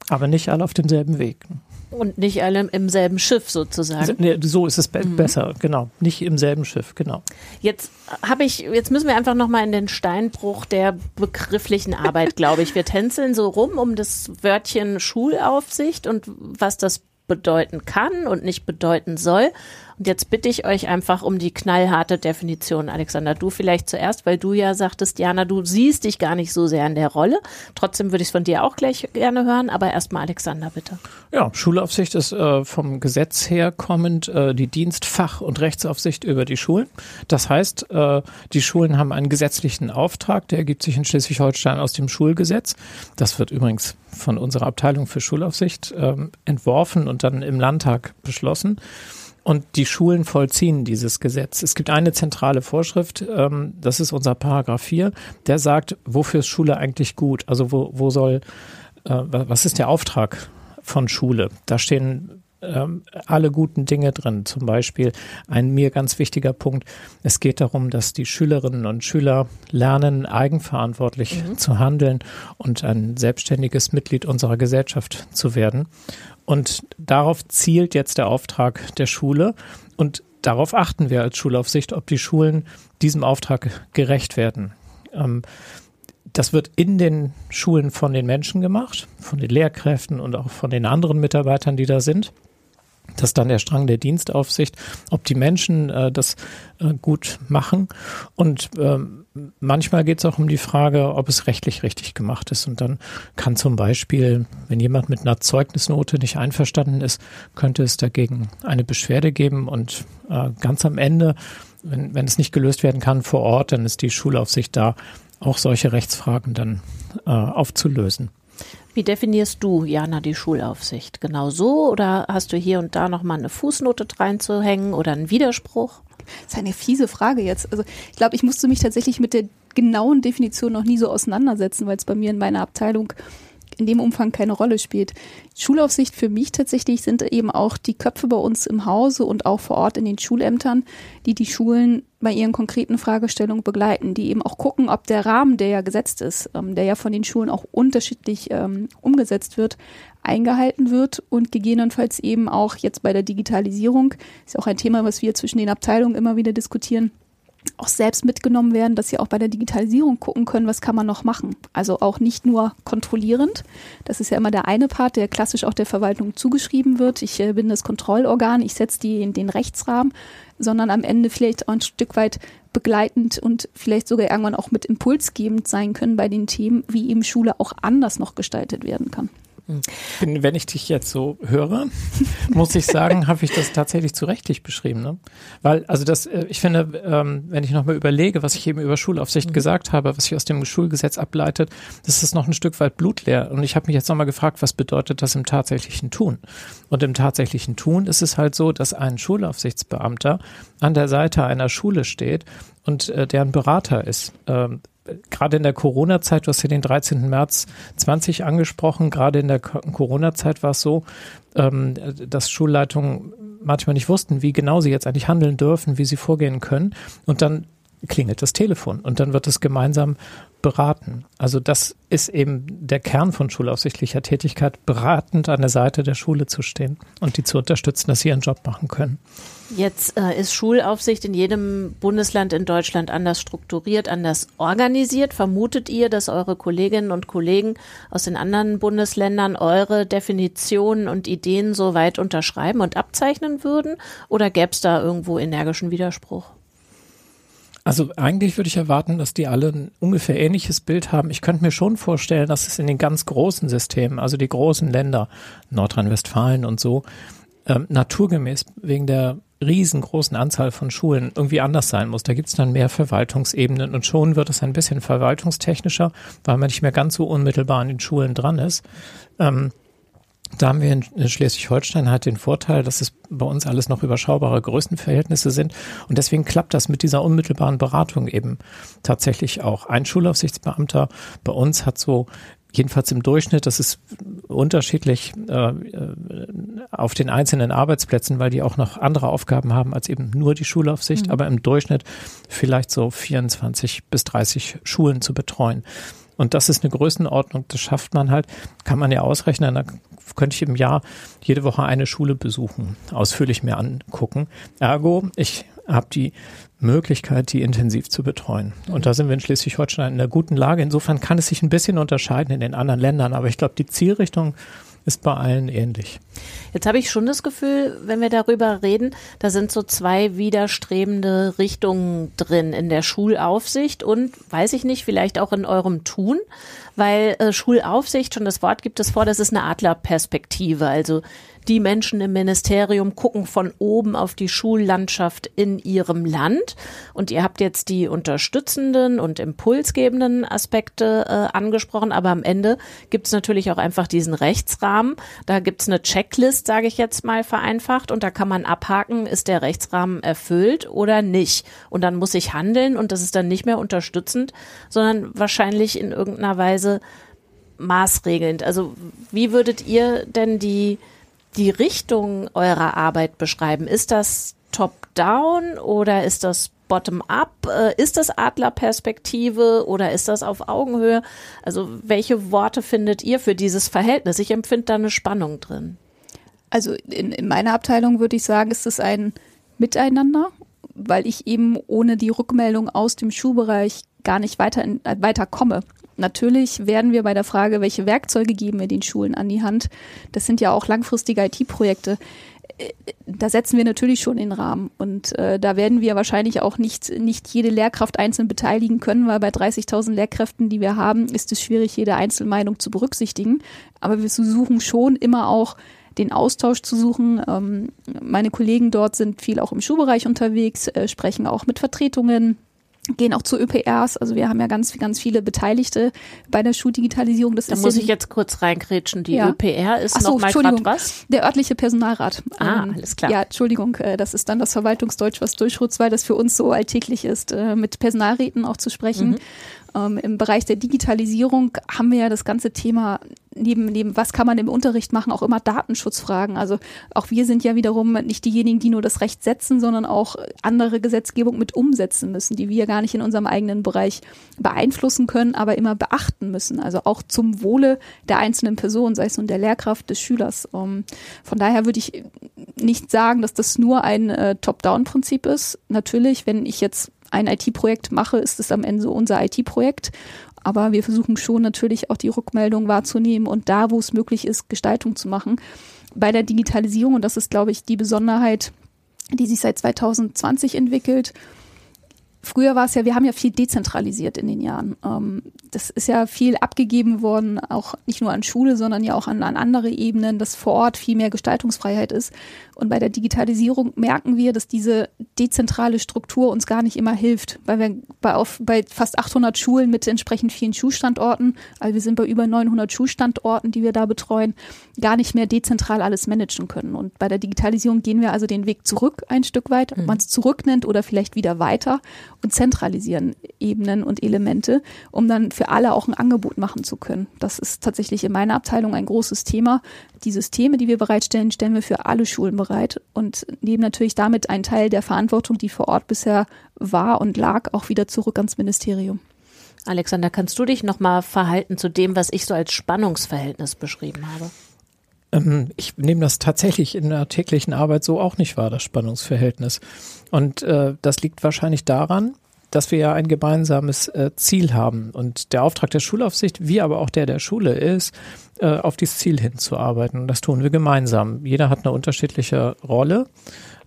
Aber nicht alle auf demselben Weg. Und nicht alle im selben Schiff sozusagen. Nee, so ist es be mhm. besser, genau. Nicht im selben Schiff, genau. Jetzt habe ich, jetzt müssen wir einfach nochmal in den Steinbruch der begrifflichen Arbeit, glaube ich. Wir tänzeln so rum um das Wörtchen Schulaufsicht und was das bedeuten kann und nicht bedeuten soll. Und jetzt bitte ich euch einfach um die knallharte Definition, Alexander. Du vielleicht zuerst, weil du ja sagtest, Jana, du siehst dich gar nicht so sehr in der Rolle. Trotzdem würde ich es von dir auch gleich gerne hören, aber erstmal Alexander, bitte. Ja, Schulaufsicht ist äh, vom Gesetz her kommend äh, die Dienstfach- und Rechtsaufsicht über die Schulen. Das heißt, äh, die Schulen haben einen gesetzlichen Auftrag, der ergibt sich in Schleswig-Holstein aus dem Schulgesetz. Das wird übrigens von unserer Abteilung für Schulaufsicht ähm, entworfen und dann im Landtag beschlossen. Und die Schulen vollziehen dieses Gesetz. Es gibt eine zentrale Vorschrift, ähm, das ist unser Paragraph 4, der sagt, wofür ist Schule eigentlich gut? Also wo, wo soll, äh, was ist der Auftrag von Schule? Da stehen ähm, alle guten Dinge drin. Zum Beispiel ein mir ganz wichtiger Punkt. Es geht darum, dass die Schülerinnen und Schüler lernen, eigenverantwortlich mhm. zu handeln und ein selbstständiges Mitglied unserer Gesellschaft zu werden. Und darauf zielt jetzt der Auftrag der Schule. Und darauf achten wir als Schulaufsicht, ob die Schulen diesem Auftrag gerecht werden. Ähm, das wird in den Schulen von den Menschen gemacht, von den Lehrkräften und auch von den anderen Mitarbeitern, die da sind. Das ist dann der Strang der Dienstaufsicht, ob die Menschen äh, das äh, gut machen. Und ähm, manchmal geht es auch um die Frage, ob es rechtlich richtig gemacht ist. Und dann kann zum Beispiel, wenn jemand mit einer Zeugnisnote nicht einverstanden ist, könnte es dagegen eine Beschwerde geben. Und äh, ganz am Ende, wenn, wenn es nicht gelöst werden kann vor Ort, dann ist die Schulaufsicht da, auch solche Rechtsfragen dann äh, aufzulösen. Wie definierst du, Jana, die Schulaufsicht? Genau so oder hast du hier und da nochmal eine Fußnote reinzuhängen oder einen Widerspruch? Das ist eine fiese Frage jetzt. Also ich glaube, ich musste mich tatsächlich mit der genauen Definition noch nie so auseinandersetzen, weil es bei mir in meiner Abteilung in dem Umfang keine Rolle spielt. Schulaufsicht für mich tatsächlich sind eben auch die Köpfe bei uns im Hause und auch vor Ort in den Schulämtern, die die Schulen bei ihren konkreten Fragestellungen begleiten, die eben auch gucken, ob der Rahmen, der ja gesetzt ist, ähm, der ja von den Schulen auch unterschiedlich ähm, umgesetzt wird, eingehalten wird und gegebenenfalls eben auch jetzt bei der Digitalisierung, ist auch ein Thema, was wir zwischen den Abteilungen immer wieder diskutieren, auch selbst mitgenommen werden, dass sie auch bei der Digitalisierung gucken können, was kann man noch machen. Also auch nicht nur kontrollierend. Das ist ja immer der eine Part, der klassisch auch der Verwaltung zugeschrieben wird. Ich äh, bin das Kontrollorgan, ich setze die in den Rechtsrahmen, sondern am Ende vielleicht auch ein Stück weit begleitend und vielleicht sogar irgendwann auch mit impulsgebend sein können bei den Themen, wie eben Schule auch anders noch gestaltet werden kann. Wenn ich dich jetzt so höre, muss ich sagen, habe ich das tatsächlich zu rechtlich beschrieben. Ne? Weil, also das, äh, ich finde, ähm, wenn ich nochmal überlege, was ich eben über Schulaufsicht mhm. gesagt habe, was sich aus dem Schulgesetz ableitet, das ist noch ein Stück weit blutleer. Und ich habe mich jetzt nochmal gefragt, was bedeutet das im tatsächlichen Tun? Und im tatsächlichen Tun ist es halt so, dass ein Schulaufsichtsbeamter an der Seite einer Schule steht und äh, deren Berater ist. Ähm, gerade in der Corona-Zeit, du hast ja den 13. März 20 angesprochen, gerade in der Corona-Zeit war es so, ähm, dass Schulleitungen manchmal nicht wussten, wie genau sie jetzt eigentlich handeln dürfen, wie sie vorgehen können. Und dann klingelt das Telefon und dann wird es gemeinsam beraten. Also das ist eben der Kern von schulaufsichtlicher Tätigkeit, beratend an der Seite der Schule zu stehen und die zu unterstützen, dass sie ihren Job machen können. Jetzt äh, ist Schulaufsicht in jedem Bundesland in Deutschland anders strukturiert, anders organisiert. Vermutet ihr, dass eure Kolleginnen und Kollegen aus den anderen Bundesländern eure Definitionen und Ideen so weit unterschreiben und abzeichnen würden? Oder gäbe es da irgendwo energischen Widerspruch? Also eigentlich würde ich erwarten, dass die alle ein ungefähr ähnliches Bild haben. Ich könnte mir schon vorstellen, dass es in den ganz großen Systemen, also die großen Länder, Nordrhein-Westfalen und so, ähm, naturgemäß wegen der riesengroßen Anzahl von Schulen irgendwie anders sein muss. Da gibt es dann mehr Verwaltungsebenen und schon wird es ein bisschen verwaltungstechnischer, weil man nicht mehr ganz so unmittelbar an den Schulen dran ist. Ähm, da haben wir in Schleswig-Holstein halt den Vorteil, dass es bei uns alles noch überschaubare Größenverhältnisse sind. Und deswegen klappt das mit dieser unmittelbaren Beratung eben tatsächlich auch. Ein Schulaufsichtsbeamter bei uns hat so jedenfalls im Durchschnitt, das ist unterschiedlich äh, auf den einzelnen Arbeitsplätzen, weil die auch noch andere Aufgaben haben als eben nur die Schulaufsicht, mhm. aber im Durchschnitt vielleicht so 24 bis 30 Schulen zu betreuen. Und das ist eine Größenordnung, das schafft man halt, kann man ja ausrechnen, da könnte ich im Jahr jede Woche eine Schule besuchen, ausführlich mir angucken. Ergo, ich habe die Möglichkeit, die intensiv zu betreuen. Und da sind wir in Schleswig-Holstein in einer guten Lage. Insofern kann es sich ein bisschen unterscheiden in den anderen Ländern, aber ich glaube, die Zielrichtung ist bei allen ähnlich. Jetzt habe ich schon das Gefühl, wenn wir darüber reden, da sind so zwei widerstrebende Richtungen drin in der Schulaufsicht und, weiß ich nicht, vielleicht auch in eurem Tun, weil äh, Schulaufsicht, schon das Wort gibt es vor, das ist eine Adlerperspektive. Also die Menschen im Ministerium gucken von oben auf die Schullandschaft in ihrem Land. Und ihr habt jetzt die unterstützenden und impulsgebenden Aspekte äh, angesprochen, aber am Ende gibt es natürlich auch einfach diesen Rechtsrahmen. Da gibt es eine Checklist, sage ich jetzt mal vereinfacht, und da kann man abhaken, ist der Rechtsrahmen erfüllt oder nicht. Und dann muss ich handeln und das ist dann nicht mehr unterstützend, sondern wahrscheinlich in irgendeiner Weise maßregelnd. Also wie würdet ihr denn die die Richtung eurer Arbeit beschreiben? Ist das top-down oder ist das bottom-up? Äh, ist das Adlerperspektive oder ist das auf Augenhöhe? Also welche Worte findet ihr für dieses Verhältnis? Ich empfinde da eine Spannung drin. Also in, in meiner Abteilung würde ich sagen, ist es ein Miteinander, weil ich eben ohne die Rückmeldung aus dem Schulbereich gar nicht weiter, in, äh, weiter komme. Natürlich werden wir bei der Frage, welche Werkzeuge geben wir den Schulen an die Hand, das sind ja auch langfristige IT-Projekte, äh, da setzen wir natürlich schon den Rahmen und äh, da werden wir wahrscheinlich auch nicht, nicht jede Lehrkraft einzeln beteiligen können, weil bei 30.000 Lehrkräften, die wir haben, ist es schwierig, jede Einzelmeinung zu berücksichtigen. Aber wir versuchen schon immer auch den Austausch zu suchen. Ähm, meine Kollegen dort sind viel auch im Schulbereich unterwegs, äh, sprechen auch mit Vertretungen gehen auch zu ÖPRs. Also wir haben ja ganz, ganz viele Beteiligte bei der Schuldigitalisierung. Das da muss ich jetzt kurz reingrätschen. Die ja. ÖPR ist so, noch mal was? Der örtliche Personalrat. Ah, ähm, alles klar. Ja, Entschuldigung, äh, das ist dann das Verwaltungsdeutsch, was durchrutscht, weil das für uns so alltäglich ist, äh, mit Personalräten auch zu sprechen. Mhm. Ähm, Im Bereich der Digitalisierung haben wir ja das ganze Thema neben, neben was kann man im Unterricht machen, auch immer Datenschutzfragen. Also auch wir sind ja wiederum nicht diejenigen, die nur das Recht setzen, sondern auch andere Gesetzgebung mit umsetzen müssen, die wir gar nicht in unserem eigenen Bereich beeinflussen können, aber immer beachten müssen. Also auch zum Wohle der einzelnen Person, sei es nun der Lehrkraft, des Schülers. Ähm, von daher würde ich nicht sagen, dass das nur ein äh, Top-Down-Prinzip ist. Natürlich, wenn ich jetzt ein IT-Projekt mache, ist es am Ende so unser IT-Projekt. Aber wir versuchen schon natürlich auch die Rückmeldung wahrzunehmen und da, wo es möglich ist, Gestaltung zu machen. Bei der Digitalisierung, und das ist, glaube ich, die Besonderheit, die sich seit 2020 entwickelt, Früher war es ja, wir haben ja viel dezentralisiert in den Jahren. Ähm, das ist ja viel abgegeben worden, auch nicht nur an Schule, sondern ja auch an, an andere Ebenen, dass vor Ort viel mehr Gestaltungsfreiheit ist. Und bei der Digitalisierung merken wir, dass diese dezentrale Struktur uns gar nicht immer hilft, weil wir bei, auf, bei fast 800 Schulen mit entsprechend vielen Schulstandorten, also wir sind bei über 900 Schulstandorten, die wir da betreuen, gar nicht mehr dezentral alles managen können. Und bei der Digitalisierung gehen wir also den Weg zurück ein Stück weit, ob mhm. man es zurück nennt oder vielleicht wieder weiter und zentralisieren Ebenen und Elemente, um dann für alle auch ein Angebot machen zu können. Das ist tatsächlich in meiner Abteilung ein großes Thema. Die Systeme, die wir bereitstellen, stellen wir für alle Schulen bereit und nehmen natürlich damit einen Teil der Verantwortung, die vor Ort bisher war und lag, auch wieder zurück ans Ministerium. Alexander, kannst du dich nochmal verhalten zu dem, was ich so als Spannungsverhältnis beschrieben habe? Ähm, ich nehme das tatsächlich in der täglichen Arbeit so auch nicht wahr, das Spannungsverhältnis. Und äh, das liegt wahrscheinlich daran, dass wir ja ein gemeinsames äh, Ziel haben. Und der Auftrag der Schulaufsicht, wie aber auch der der Schule ist, äh, auf dieses Ziel hinzuarbeiten. Und das tun wir gemeinsam. Jeder hat eine unterschiedliche Rolle.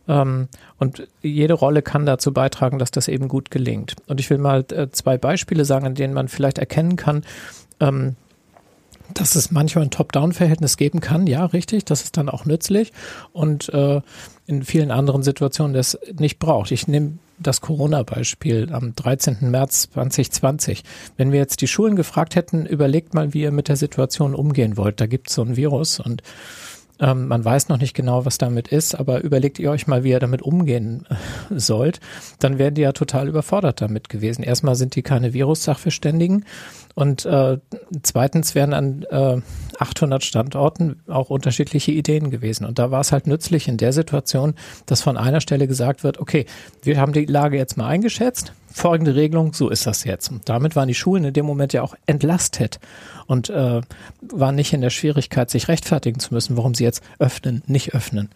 Ähm, und jede Rolle kann dazu beitragen, dass das eben gut gelingt. Und ich will mal äh, zwei Beispiele sagen, an denen man vielleicht erkennen kann, ähm, dass es manchmal ein Top-Down-Verhältnis geben kann, ja, richtig, das ist dann auch nützlich und äh, in vielen anderen Situationen das nicht braucht. Ich nehme das Corona-Beispiel am 13. März 2020. Wenn wir jetzt die Schulen gefragt hätten, überlegt mal, wie ihr mit der Situation umgehen wollt. Da gibt es so ein Virus und ähm, man weiß noch nicht genau, was damit ist, aber überlegt ihr euch mal, wie ihr damit umgehen äh, sollt, dann wären die ja total überfordert damit gewesen. Erstmal sind die keine Virus-Sachverständigen und äh, zweitens wären an äh, 800 Standorten auch unterschiedliche Ideen gewesen. Und da war es halt nützlich in der Situation, dass von einer Stelle gesagt wird, okay, wir haben die Lage jetzt mal eingeschätzt, folgende Regelung, so ist das jetzt. Und damit waren die Schulen in dem Moment ja auch entlastet und äh, waren nicht in der Schwierigkeit, sich rechtfertigen zu müssen, warum sie jetzt öffnen, nicht öffnen.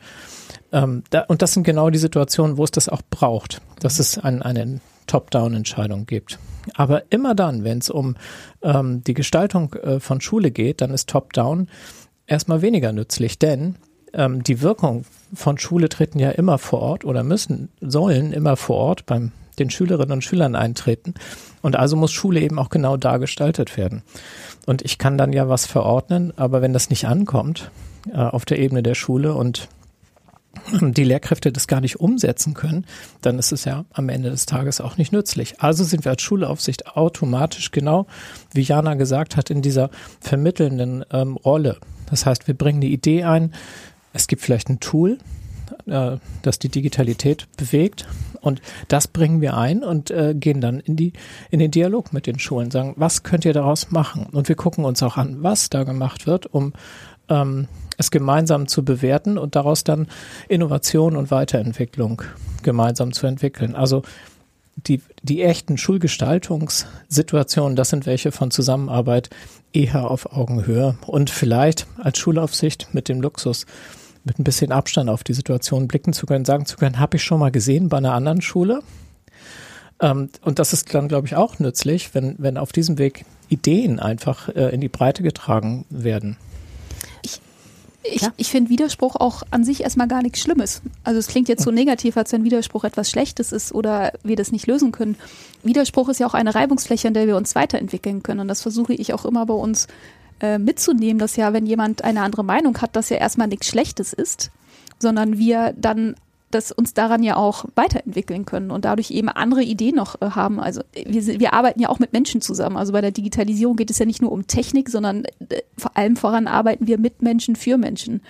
Ähm, da, und das sind genau die Situationen, wo es das auch braucht, dass es ein, eine Top-Down-Entscheidung gibt. Aber immer dann, wenn es um ähm, die Gestaltung äh, von Schule geht, dann ist Top-Down erstmal weniger nützlich, denn ähm, die Wirkung von Schule treten ja immer vor Ort oder müssen, sollen immer vor Ort beim den Schülerinnen und Schülern eintreten. Und also muss Schule eben auch genau da gestaltet werden. Und ich kann dann ja was verordnen, aber wenn das nicht ankommt äh, auf der Ebene der Schule und die Lehrkräfte das gar nicht umsetzen können, dann ist es ja am Ende des Tages auch nicht nützlich. Also sind wir als Schulaufsicht automatisch genau, wie Jana gesagt hat, in dieser vermittelnden ähm, Rolle. Das heißt, wir bringen die Idee ein, es gibt vielleicht ein Tool, äh, das die Digitalität bewegt. Und das bringen wir ein und äh, gehen dann in die in den Dialog mit den Schulen, sagen, was könnt ihr daraus machen? Und wir gucken uns auch an, was da gemacht wird, um ähm, es gemeinsam zu bewerten und daraus dann Innovation und Weiterentwicklung gemeinsam zu entwickeln. Also die, die echten Schulgestaltungssituationen, das sind welche von Zusammenarbeit eher auf Augenhöhe und vielleicht als Schulaufsicht mit dem Luxus, mit ein bisschen Abstand auf die Situation blicken zu können, sagen zu können, habe ich schon mal gesehen bei einer anderen Schule. Ähm, und das ist dann, glaube ich, auch nützlich, wenn, wenn auf diesem Weg Ideen einfach äh, in die Breite getragen werden. Ich, ich finde Widerspruch auch an sich erstmal gar nichts Schlimmes. Also es klingt jetzt so negativ, als wenn Widerspruch etwas Schlechtes ist oder wir das nicht lösen können. Widerspruch ist ja auch eine Reibungsfläche, an der wir uns weiterentwickeln können. Und das versuche ich auch immer bei uns äh, mitzunehmen, dass ja, wenn jemand eine andere Meinung hat, dass ja erstmal nichts Schlechtes ist, sondern wir dann dass uns daran ja auch weiterentwickeln können und dadurch eben andere Ideen noch äh, haben. Also wir, wir arbeiten ja auch mit Menschen zusammen. Also bei der Digitalisierung geht es ja nicht nur um Technik, sondern äh, vor allem voran arbeiten wir mit Menschen für Menschen.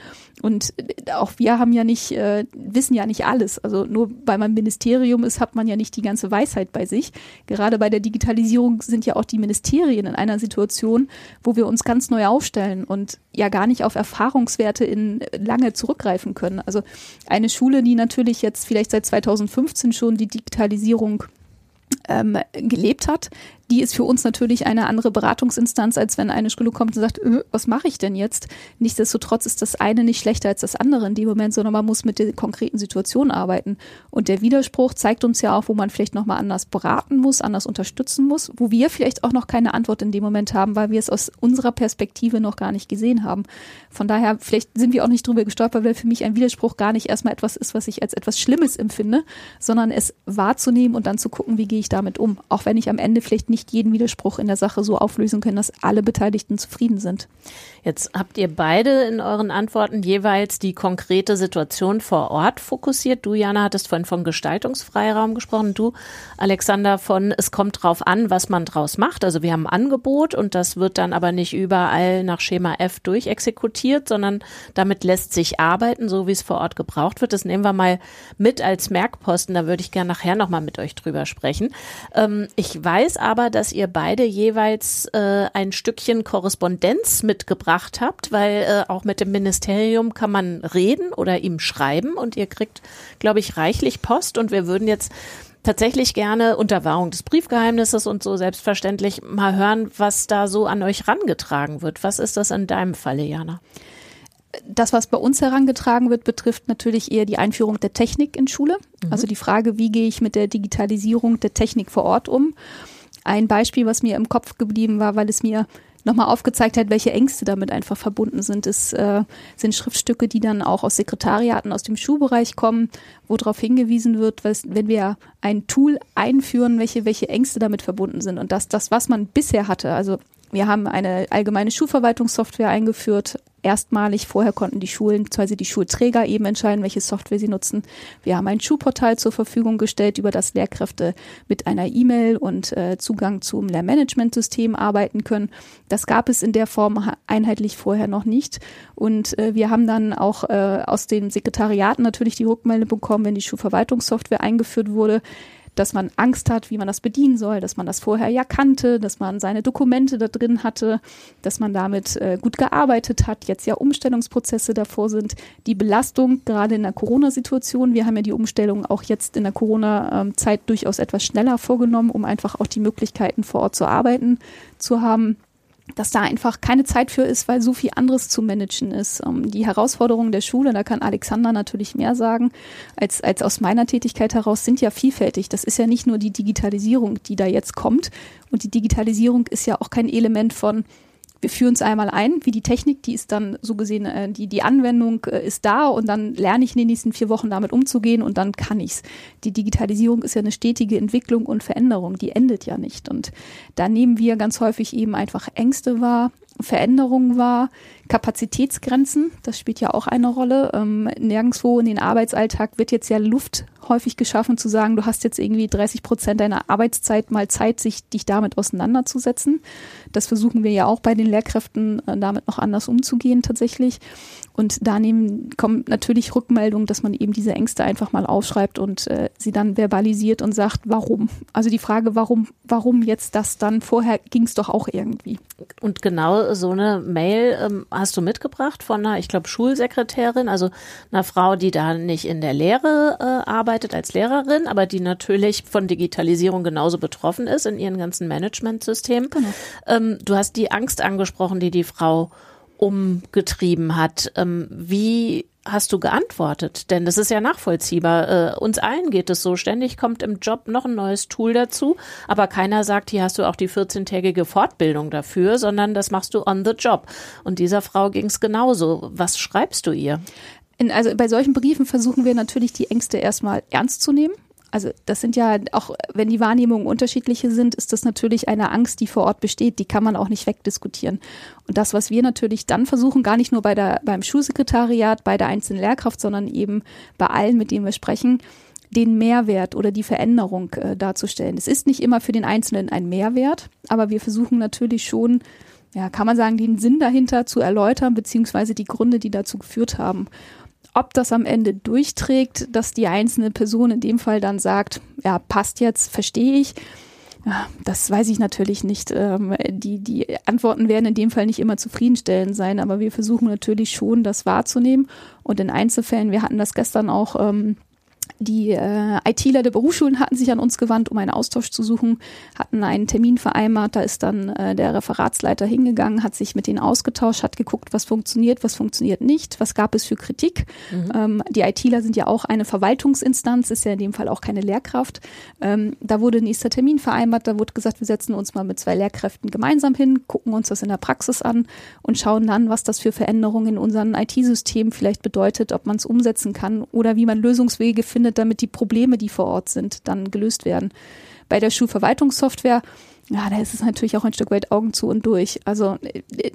Und äh, auch wir haben ja nicht, äh, wissen ja nicht alles. Also nur weil man Ministerium ist, hat man ja nicht die ganze Weisheit bei sich. Gerade bei der Digitalisierung sind ja auch die Ministerien in einer Situation, wo wir uns ganz neu aufstellen und ja gar nicht auf Erfahrungswerte in lange zurückgreifen können. Also eine Schule, die natürlich jetzt vielleicht seit 2015 schon die Digitalisierung ähm, gelebt hat, die ist für uns natürlich eine andere Beratungsinstanz, als wenn eine Schule kommt und sagt, äh, was mache ich denn jetzt? Nichtsdestotrotz ist das eine nicht schlechter als das andere in dem Moment, sondern man muss mit der konkreten Situation arbeiten. Und der Widerspruch zeigt uns ja auch, wo man vielleicht nochmal anders beraten muss, anders unterstützen muss, wo wir vielleicht auch noch keine Antwort in dem Moment haben, weil wir es aus unserer Perspektive noch gar nicht gesehen haben. Von daher, vielleicht sind wir auch nicht drüber gestolpert, weil für mich ein Widerspruch gar nicht erstmal etwas ist, was ich als etwas Schlimmes empfinde, sondern es wahrzunehmen und dann zu gucken, wie gehe ich damit um. Auch wenn ich am Ende vielleicht nicht nicht jeden Widerspruch in der Sache so auflösen können, dass alle Beteiligten zufrieden sind. Jetzt habt ihr beide in euren Antworten jeweils die konkrete Situation vor Ort fokussiert. Du, Jana, hattest vorhin von Gestaltungsfreiraum gesprochen. Du, Alexander, von es kommt drauf an, was man draus macht. Also wir haben ein Angebot und das wird dann aber nicht überall nach Schema F durchexekutiert, sondern damit lässt sich arbeiten, so wie es vor Ort gebraucht wird. Das nehmen wir mal mit als Merkposten. Da würde ich gerne nachher nochmal mit euch drüber sprechen. Ähm, ich weiß aber, dass ihr beide jeweils äh, ein Stückchen Korrespondenz mitgebracht gebracht habt, weil äh, auch mit dem Ministerium kann man reden oder ihm schreiben und ihr kriegt, glaube ich, reichlich Post und wir würden jetzt tatsächlich gerne unter Wahrung des Briefgeheimnisses und so selbstverständlich mal hören, was da so an euch rangetragen wird. Was ist das in deinem Falle, Jana? Das, was bei uns herangetragen wird, betrifft natürlich eher die Einführung der Technik in Schule. Mhm. Also die Frage, wie gehe ich mit der Digitalisierung der Technik vor Ort um? Ein Beispiel, was mir im Kopf geblieben war, weil es mir nochmal aufgezeigt hat, welche Ängste damit einfach verbunden sind. Es äh, sind Schriftstücke, die dann auch aus Sekretariaten aus dem Schulbereich kommen, wo darauf hingewiesen wird, was, wenn wir ein Tool einführen, welche, welche Ängste damit verbunden sind. Und dass das, was man bisher hatte, also wir haben eine allgemeine Schulverwaltungssoftware eingeführt, erstmalig. Vorher konnten die Schulen, beziehungsweise die Schulträger eben entscheiden, welche Software sie nutzen. Wir haben ein Schulportal zur Verfügung gestellt, über das Lehrkräfte mit einer E-Mail und äh, Zugang zum Lehrmanagementsystem arbeiten können. Das gab es in der Form einheitlich vorher noch nicht. Und äh, wir haben dann auch äh, aus den Sekretariaten natürlich die Rückmeldung bekommen, wenn die Schulverwaltungssoftware eingeführt wurde dass man Angst hat, wie man das bedienen soll, dass man das vorher ja kannte, dass man seine Dokumente da drin hatte, dass man damit äh, gut gearbeitet hat, jetzt ja Umstellungsprozesse davor sind. Die Belastung gerade in der Corona-Situation, wir haben ja die Umstellung auch jetzt in der Corona-Zeit durchaus etwas schneller vorgenommen, um einfach auch die Möglichkeiten vor Ort zu arbeiten zu haben dass da einfach keine Zeit für ist, weil so viel anderes zu managen ist. Ähm, die Herausforderungen der Schule, da kann Alexander natürlich mehr sagen, als, als aus meiner Tätigkeit heraus, sind ja vielfältig. Das ist ja nicht nur die Digitalisierung, die da jetzt kommt. Und die Digitalisierung ist ja auch kein Element von, wir führen es einmal ein, wie die Technik, die ist dann so gesehen, äh, die, die Anwendung äh, ist da und dann lerne ich in den nächsten vier Wochen damit umzugehen und dann kann ich's. Die Digitalisierung ist ja eine stetige Entwicklung und Veränderung, die endet ja nicht. Und da nehmen wir ganz häufig eben einfach Ängste wahr, Veränderungen wahr, Kapazitätsgrenzen, das spielt ja auch eine Rolle. Ähm, nirgendwo in den Arbeitsalltag wird jetzt ja Luft häufig geschaffen, zu sagen, du hast jetzt irgendwie 30 Prozent deiner Arbeitszeit mal Zeit, sich dich damit auseinanderzusetzen. Das versuchen wir ja auch bei den Lehrkräften, äh, damit noch anders umzugehen tatsächlich. Und da nehmen, kommen natürlich Rückmeldungen, dass man eben diese Ängste einfach mal aufschreibt und äh, sie dann verbalisiert und sagt, warum. Also die Frage, warum, warum jetzt das dann? Vorher ging es doch auch irgendwie. Und genau so eine Mail ähm, hast du mitgebracht von einer, ich glaube, Schulsekretärin, also einer Frau, die da nicht in der Lehre äh, arbeitet als Lehrerin, aber die natürlich von Digitalisierung genauso betroffen ist in ihren ganzen Managementsystemen. Genau. Ähm, du hast die Angst angesprochen, die die Frau umgetrieben hat. Ähm, wie hast du geantwortet? Denn das ist ja nachvollziehbar. Äh, uns allen geht es so. Ständig kommt im Job noch ein neues Tool dazu, aber keiner sagt, hier hast du auch die 14-tägige Fortbildung dafür, sondern das machst du on the job. Und dieser Frau ging es genauso. Was schreibst du ihr? In, also bei solchen Briefen versuchen wir natürlich die Ängste erstmal ernst zu nehmen also das sind ja auch, wenn die Wahrnehmungen unterschiedliche sind, ist das natürlich eine Angst, die vor Ort besteht. Die kann man auch nicht wegdiskutieren. Und das, was wir natürlich dann versuchen, gar nicht nur bei der, beim Schulsekretariat, bei der einzelnen Lehrkraft, sondern eben bei allen, mit denen wir sprechen, den Mehrwert oder die Veränderung äh, darzustellen. Es ist nicht immer für den Einzelnen ein Mehrwert, aber wir versuchen natürlich schon ja, kann man sagen, den Sinn dahinter zu erläutern, beziehungsweise die Gründe, die dazu geführt haben. Ob das am Ende durchträgt, dass die einzelne Person in dem Fall dann sagt, ja, passt jetzt, verstehe ich, das weiß ich natürlich nicht. Ähm, die, die Antworten werden in dem Fall nicht immer zufriedenstellend sein, aber wir versuchen natürlich schon, das wahrzunehmen. Und in Einzelfällen, wir hatten das gestern auch ähm, die äh, ITler der Berufsschulen hatten sich an uns gewandt, um einen Austausch zu suchen, hatten einen Termin vereinbart. Da ist dann äh, der Referatsleiter hingegangen, hat sich mit denen ausgetauscht, hat geguckt, was funktioniert, was funktioniert nicht, was gab es für Kritik. Mhm. Ähm, die ITler sind ja auch eine Verwaltungsinstanz, ist ja in dem Fall auch keine Lehrkraft. Ähm, da wurde nächster Termin vereinbart, da wurde gesagt, wir setzen uns mal mit zwei Lehrkräften gemeinsam hin, gucken uns das in der Praxis an und schauen dann, was das für Veränderungen in unseren IT-Systemen vielleicht bedeutet, ob man es umsetzen kann oder wie man Lösungswege findet findet, damit die Probleme, die vor Ort sind, dann gelöst werden. Bei der Schulverwaltungssoftware ja, da ist es natürlich auch ein Stück weit Augen zu und durch. Also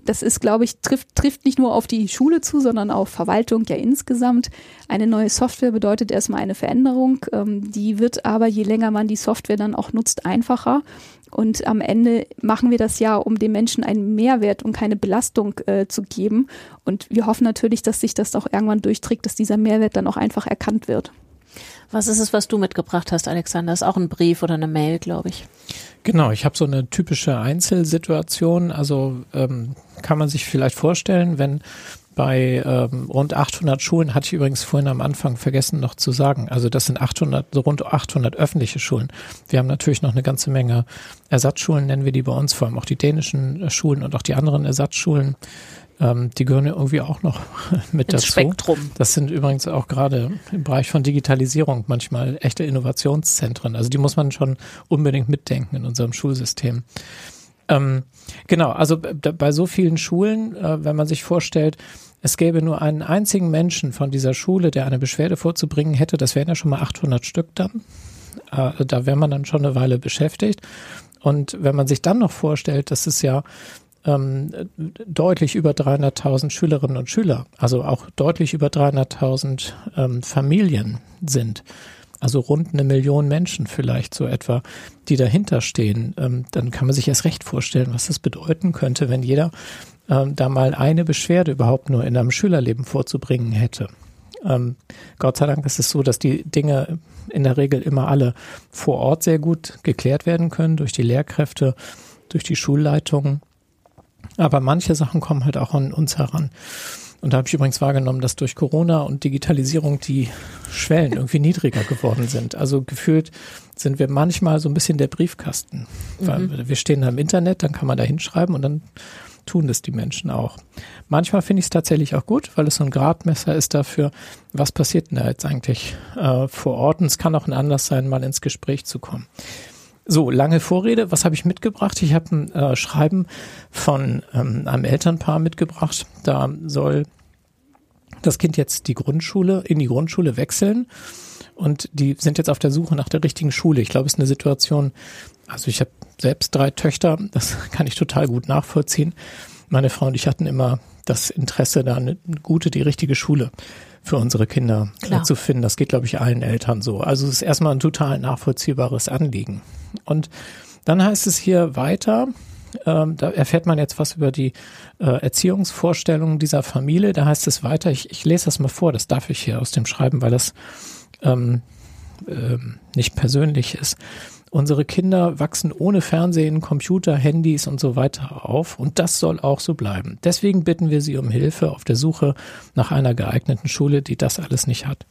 das ist, glaube ich, trifft, trifft nicht nur auf die Schule zu, sondern auf Verwaltung ja insgesamt. Eine neue Software bedeutet erstmal eine Veränderung. Ähm, die wird aber, je länger man die Software dann auch nutzt, einfacher. Und am Ende machen wir das ja, um den Menschen einen Mehrwert und keine Belastung äh, zu geben. Und wir hoffen natürlich, dass sich das auch irgendwann durchträgt, dass dieser Mehrwert dann auch einfach erkannt wird. Was ist es, was du mitgebracht hast, Alexander? Ist auch ein Brief oder eine Mail, glaube ich. Genau, ich habe so eine typische Einzelsituation. Also ähm, kann man sich vielleicht vorstellen, wenn bei ähm, rund 800 Schulen, hatte ich übrigens vorhin am Anfang vergessen noch zu sagen, also das sind 800, so rund 800 öffentliche Schulen. Wir haben natürlich noch eine ganze Menge Ersatzschulen, nennen wir die bei uns, vor allem auch die dänischen äh, Schulen und auch die anderen Ersatzschulen ähm, die gehören ja irgendwie auch noch mit Ins dazu. Spektrum. Das sind übrigens auch gerade im Bereich von Digitalisierung manchmal echte Innovationszentren. Also die muss man schon unbedingt mitdenken in unserem Schulsystem. Ähm, genau, also bei so vielen Schulen, äh, wenn man sich vorstellt, es gäbe nur einen einzigen Menschen von dieser Schule, der eine Beschwerde vorzubringen hätte, das wären ja schon mal 800 Stück dann. Äh, da wäre man dann schon eine Weile beschäftigt. Und wenn man sich dann noch vorstellt, dass es ja ähm, deutlich über 300.000 Schülerinnen und Schüler, also auch deutlich über 300.000 ähm, Familien sind. Also rund eine Million Menschen vielleicht so etwa, die dahinter stehen. Ähm, dann kann man sich erst recht vorstellen, was das bedeuten könnte, wenn jeder ähm, da mal eine Beschwerde überhaupt nur in einem Schülerleben vorzubringen hätte. Ähm, Gott sei Dank ist es so, dass die Dinge in der Regel immer alle vor Ort sehr gut geklärt werden können durch die Lehrkräfte, durch die Schulleitungen aber manche Sachen kommen halt auch an uns heran. Und da habe ich übrigens wahrgenommen, dass durch Corona und Digitalisierung die Schwellen irgendwie niedriger geworden sind. Also gefühlt sind wir manchmal so ein bisschen der Briefkasten. Weil mhm. wir stehen da im Internet, dann kann man da hinschreiben und dann tun das die Menschen auch. Manchmal finde ich es tatsächlich auch gut, weil es so ein Gradmesser ist dafür, was passiert denn da jetzt eigentlich äh, vor Ort. Und es kann auch ein Anlass sein, mal ins Gespräch zu kommen. So, lange Vorrede. Was habe ich mitgebracht? Ich habe ein äh, Schreiben von ähm, einem Elternpaar mitgebracht. Da soll das Kind jetzt die Grundschule, in die Grundschule wechseln. Und die sind jetzt auf der Suche nach der richtigen Schule. Ich glaube, es ist eine Situation, also ich habe selbst drei Töchter, das kann ich total gut nachvollziehen. Meine Frau und ich hatten immer das Interesse, da eine gute, die richtige Schule für unsere Kinder äh, zu finden. Das geht, glaube ich, allen Eltern so. Also es ist erstmal ein total nachvollziehbares Anliegen. Und dann heißt es hier weiter, ähm, da erfährt man jetzt was über die äh, Erziehungsvorstellungen dieser Familie. Da heißt es weiter, ich, ich lese das mal vor, das darf ich hier aus dem Schreiben, weil das ähm, äh, nicht persönlich ist. Unsere Kinder wachsen ohne Fernsehen, Computer, Handys und so weiter auf und das soll auch so bleiben. Deswegen bitten wir Sie um Hilfe auf der Suche nach einer geeigneten Schule, die das alles nicht hat.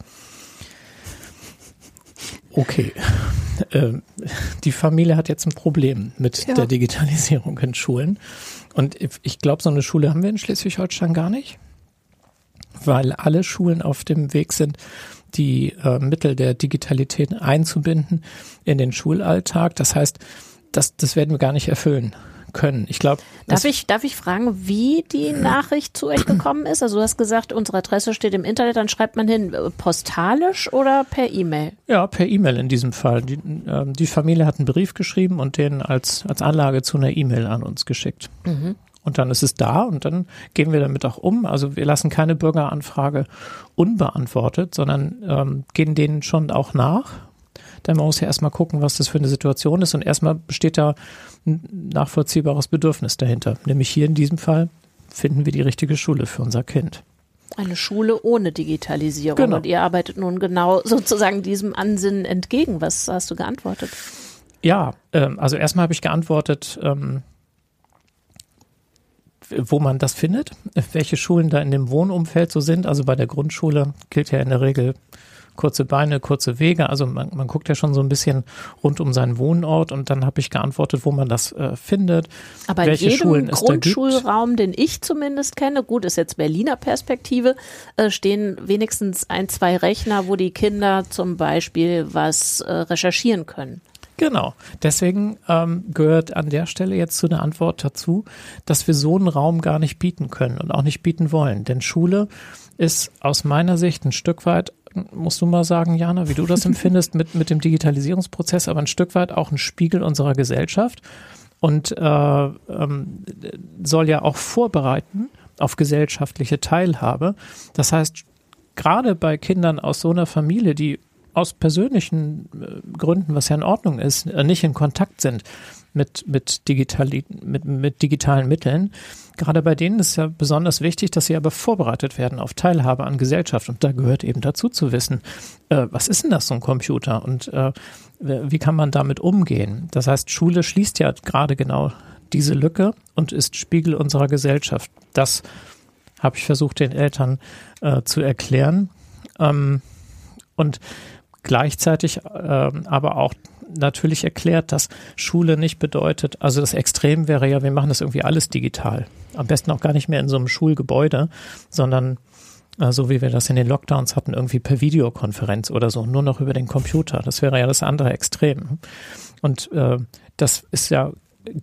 Okay. Ähm, die Familie hat jetzt ein Problem mit ja. der Digitalisierung in Schulen. Und ich glaube, so eine Schule haben wir in Schleswig-Holstein gar nicht, weil alle Schulen auf dem Weg sind, die äh, Mittel der Digitalität einzubinden in den Schulalltag. Das heißt, das, das werden wir gar nicht erfüllen können. Ich glaube. Darf ich, darf ich fragen, wie die Nachricht zu euch gekommen ist? Also du hast gesagt, unsere Adresse steht im Internet, dann schreibt man hin, äh, postalisch oder per E-Mail? Ja, per E-Mail in diesem Fall. Die, äh, die Familie hat einen Brief geschrieben und den als, als Anlage zu einer E-Mail an uns geschickt. Mhm und dann ist es da und dann gehen wir damit auch um. Also wir lassen keine Bürgeranfrage unbeantwortet, sondern ähm, gehen denen schon auch nach. Denn man muss ja erstmal gucken, was das für eine Situation ist. Und erstmal besteht da ein nachvollziehbares Bedürfnis dahinter. Nämlich hier in diesem Fall finden wir die richtige Schule für unser Kind. Eine Schule ohne Digitalisierung. Genau. Und ihr arbeitet nun genau sozusagen diesem Ansinnen entgegen. Was hast du geantwortet? Ja, ähm, also erstmal habe ich geantwortet, ähm, wo man das findet, welche Schulen da in dem Wohnumfeld so sind. Also bei der Grundschule gilt ja in der Regel kurze Beine, kurze Wege. Also man, man guckt ja schon so ein bisschen rund um seinen Wohnort und dann habe ich geantwortet, wo man das äh, findet. Aber welche in jedem Schulen. Grundschulraum, den ich zumindest kenne, gut, ist jetzt Berliner Perspektive, äh, stehen wenigstens ein, zwei Rechner, wo die Kinder zum Beispiel was äh, recherchieren können. Genau. Deswegen ähm, gehört an der Stelle jetzt zu der Antwort dazu, dass wir so einen Raum gar nicht bieten können und auch nicht bieten wollen. Denn Schule ist aus meiner Sicht ein Stück weit, musst du mal sagen, Jana, wie du das empfindest mit, mit dem Digitalisierungsprozess, aber ein Stück weit auch ein Spiegel unserer Gesellschaft und äh, ähm, soll ja auch vorbereiten auf gesellschaftliche Teilhabe. Das heißt, gerade bei Kindern aus so einer Familie, die aus persönlichen äh, Gründen, was ja in Ordnung ist, äh, nicht in Kontakt sind mit, mit, digitali mit, mit digitalen Mitteln. Gerade bei denen ist ja besonders wichtig, dass sie aber vorbereitet werden auf Teilhabe an Gesellschaft. Und da gehört eben dazu zu wissen, äh, was ist denn das, so ein Computer? Und äh, wie kann man damit umgehen? Das heißt, Schule schließt ja gerade genau diese Lücke und ist Spiegel unserer Gesellschaft. Das habe ich versucht, den Eltern äh, zu erklären. Ähm, und gleichzeitig ähm, aber auch natürlich erklärt, dass Schule nicht bedeutet, also das Extrem wäre ja, wir machen das irgendwie alles digital. Am besten auch gar nicht mehr in so einem Schulgebäude, sondern äh, so wie wir das in den Lockdowns hatten, irgendwie per Videokonferenz oder so, nur noch über den Computer. Das wäre ja das andere Extrem. Und äh, das ist ja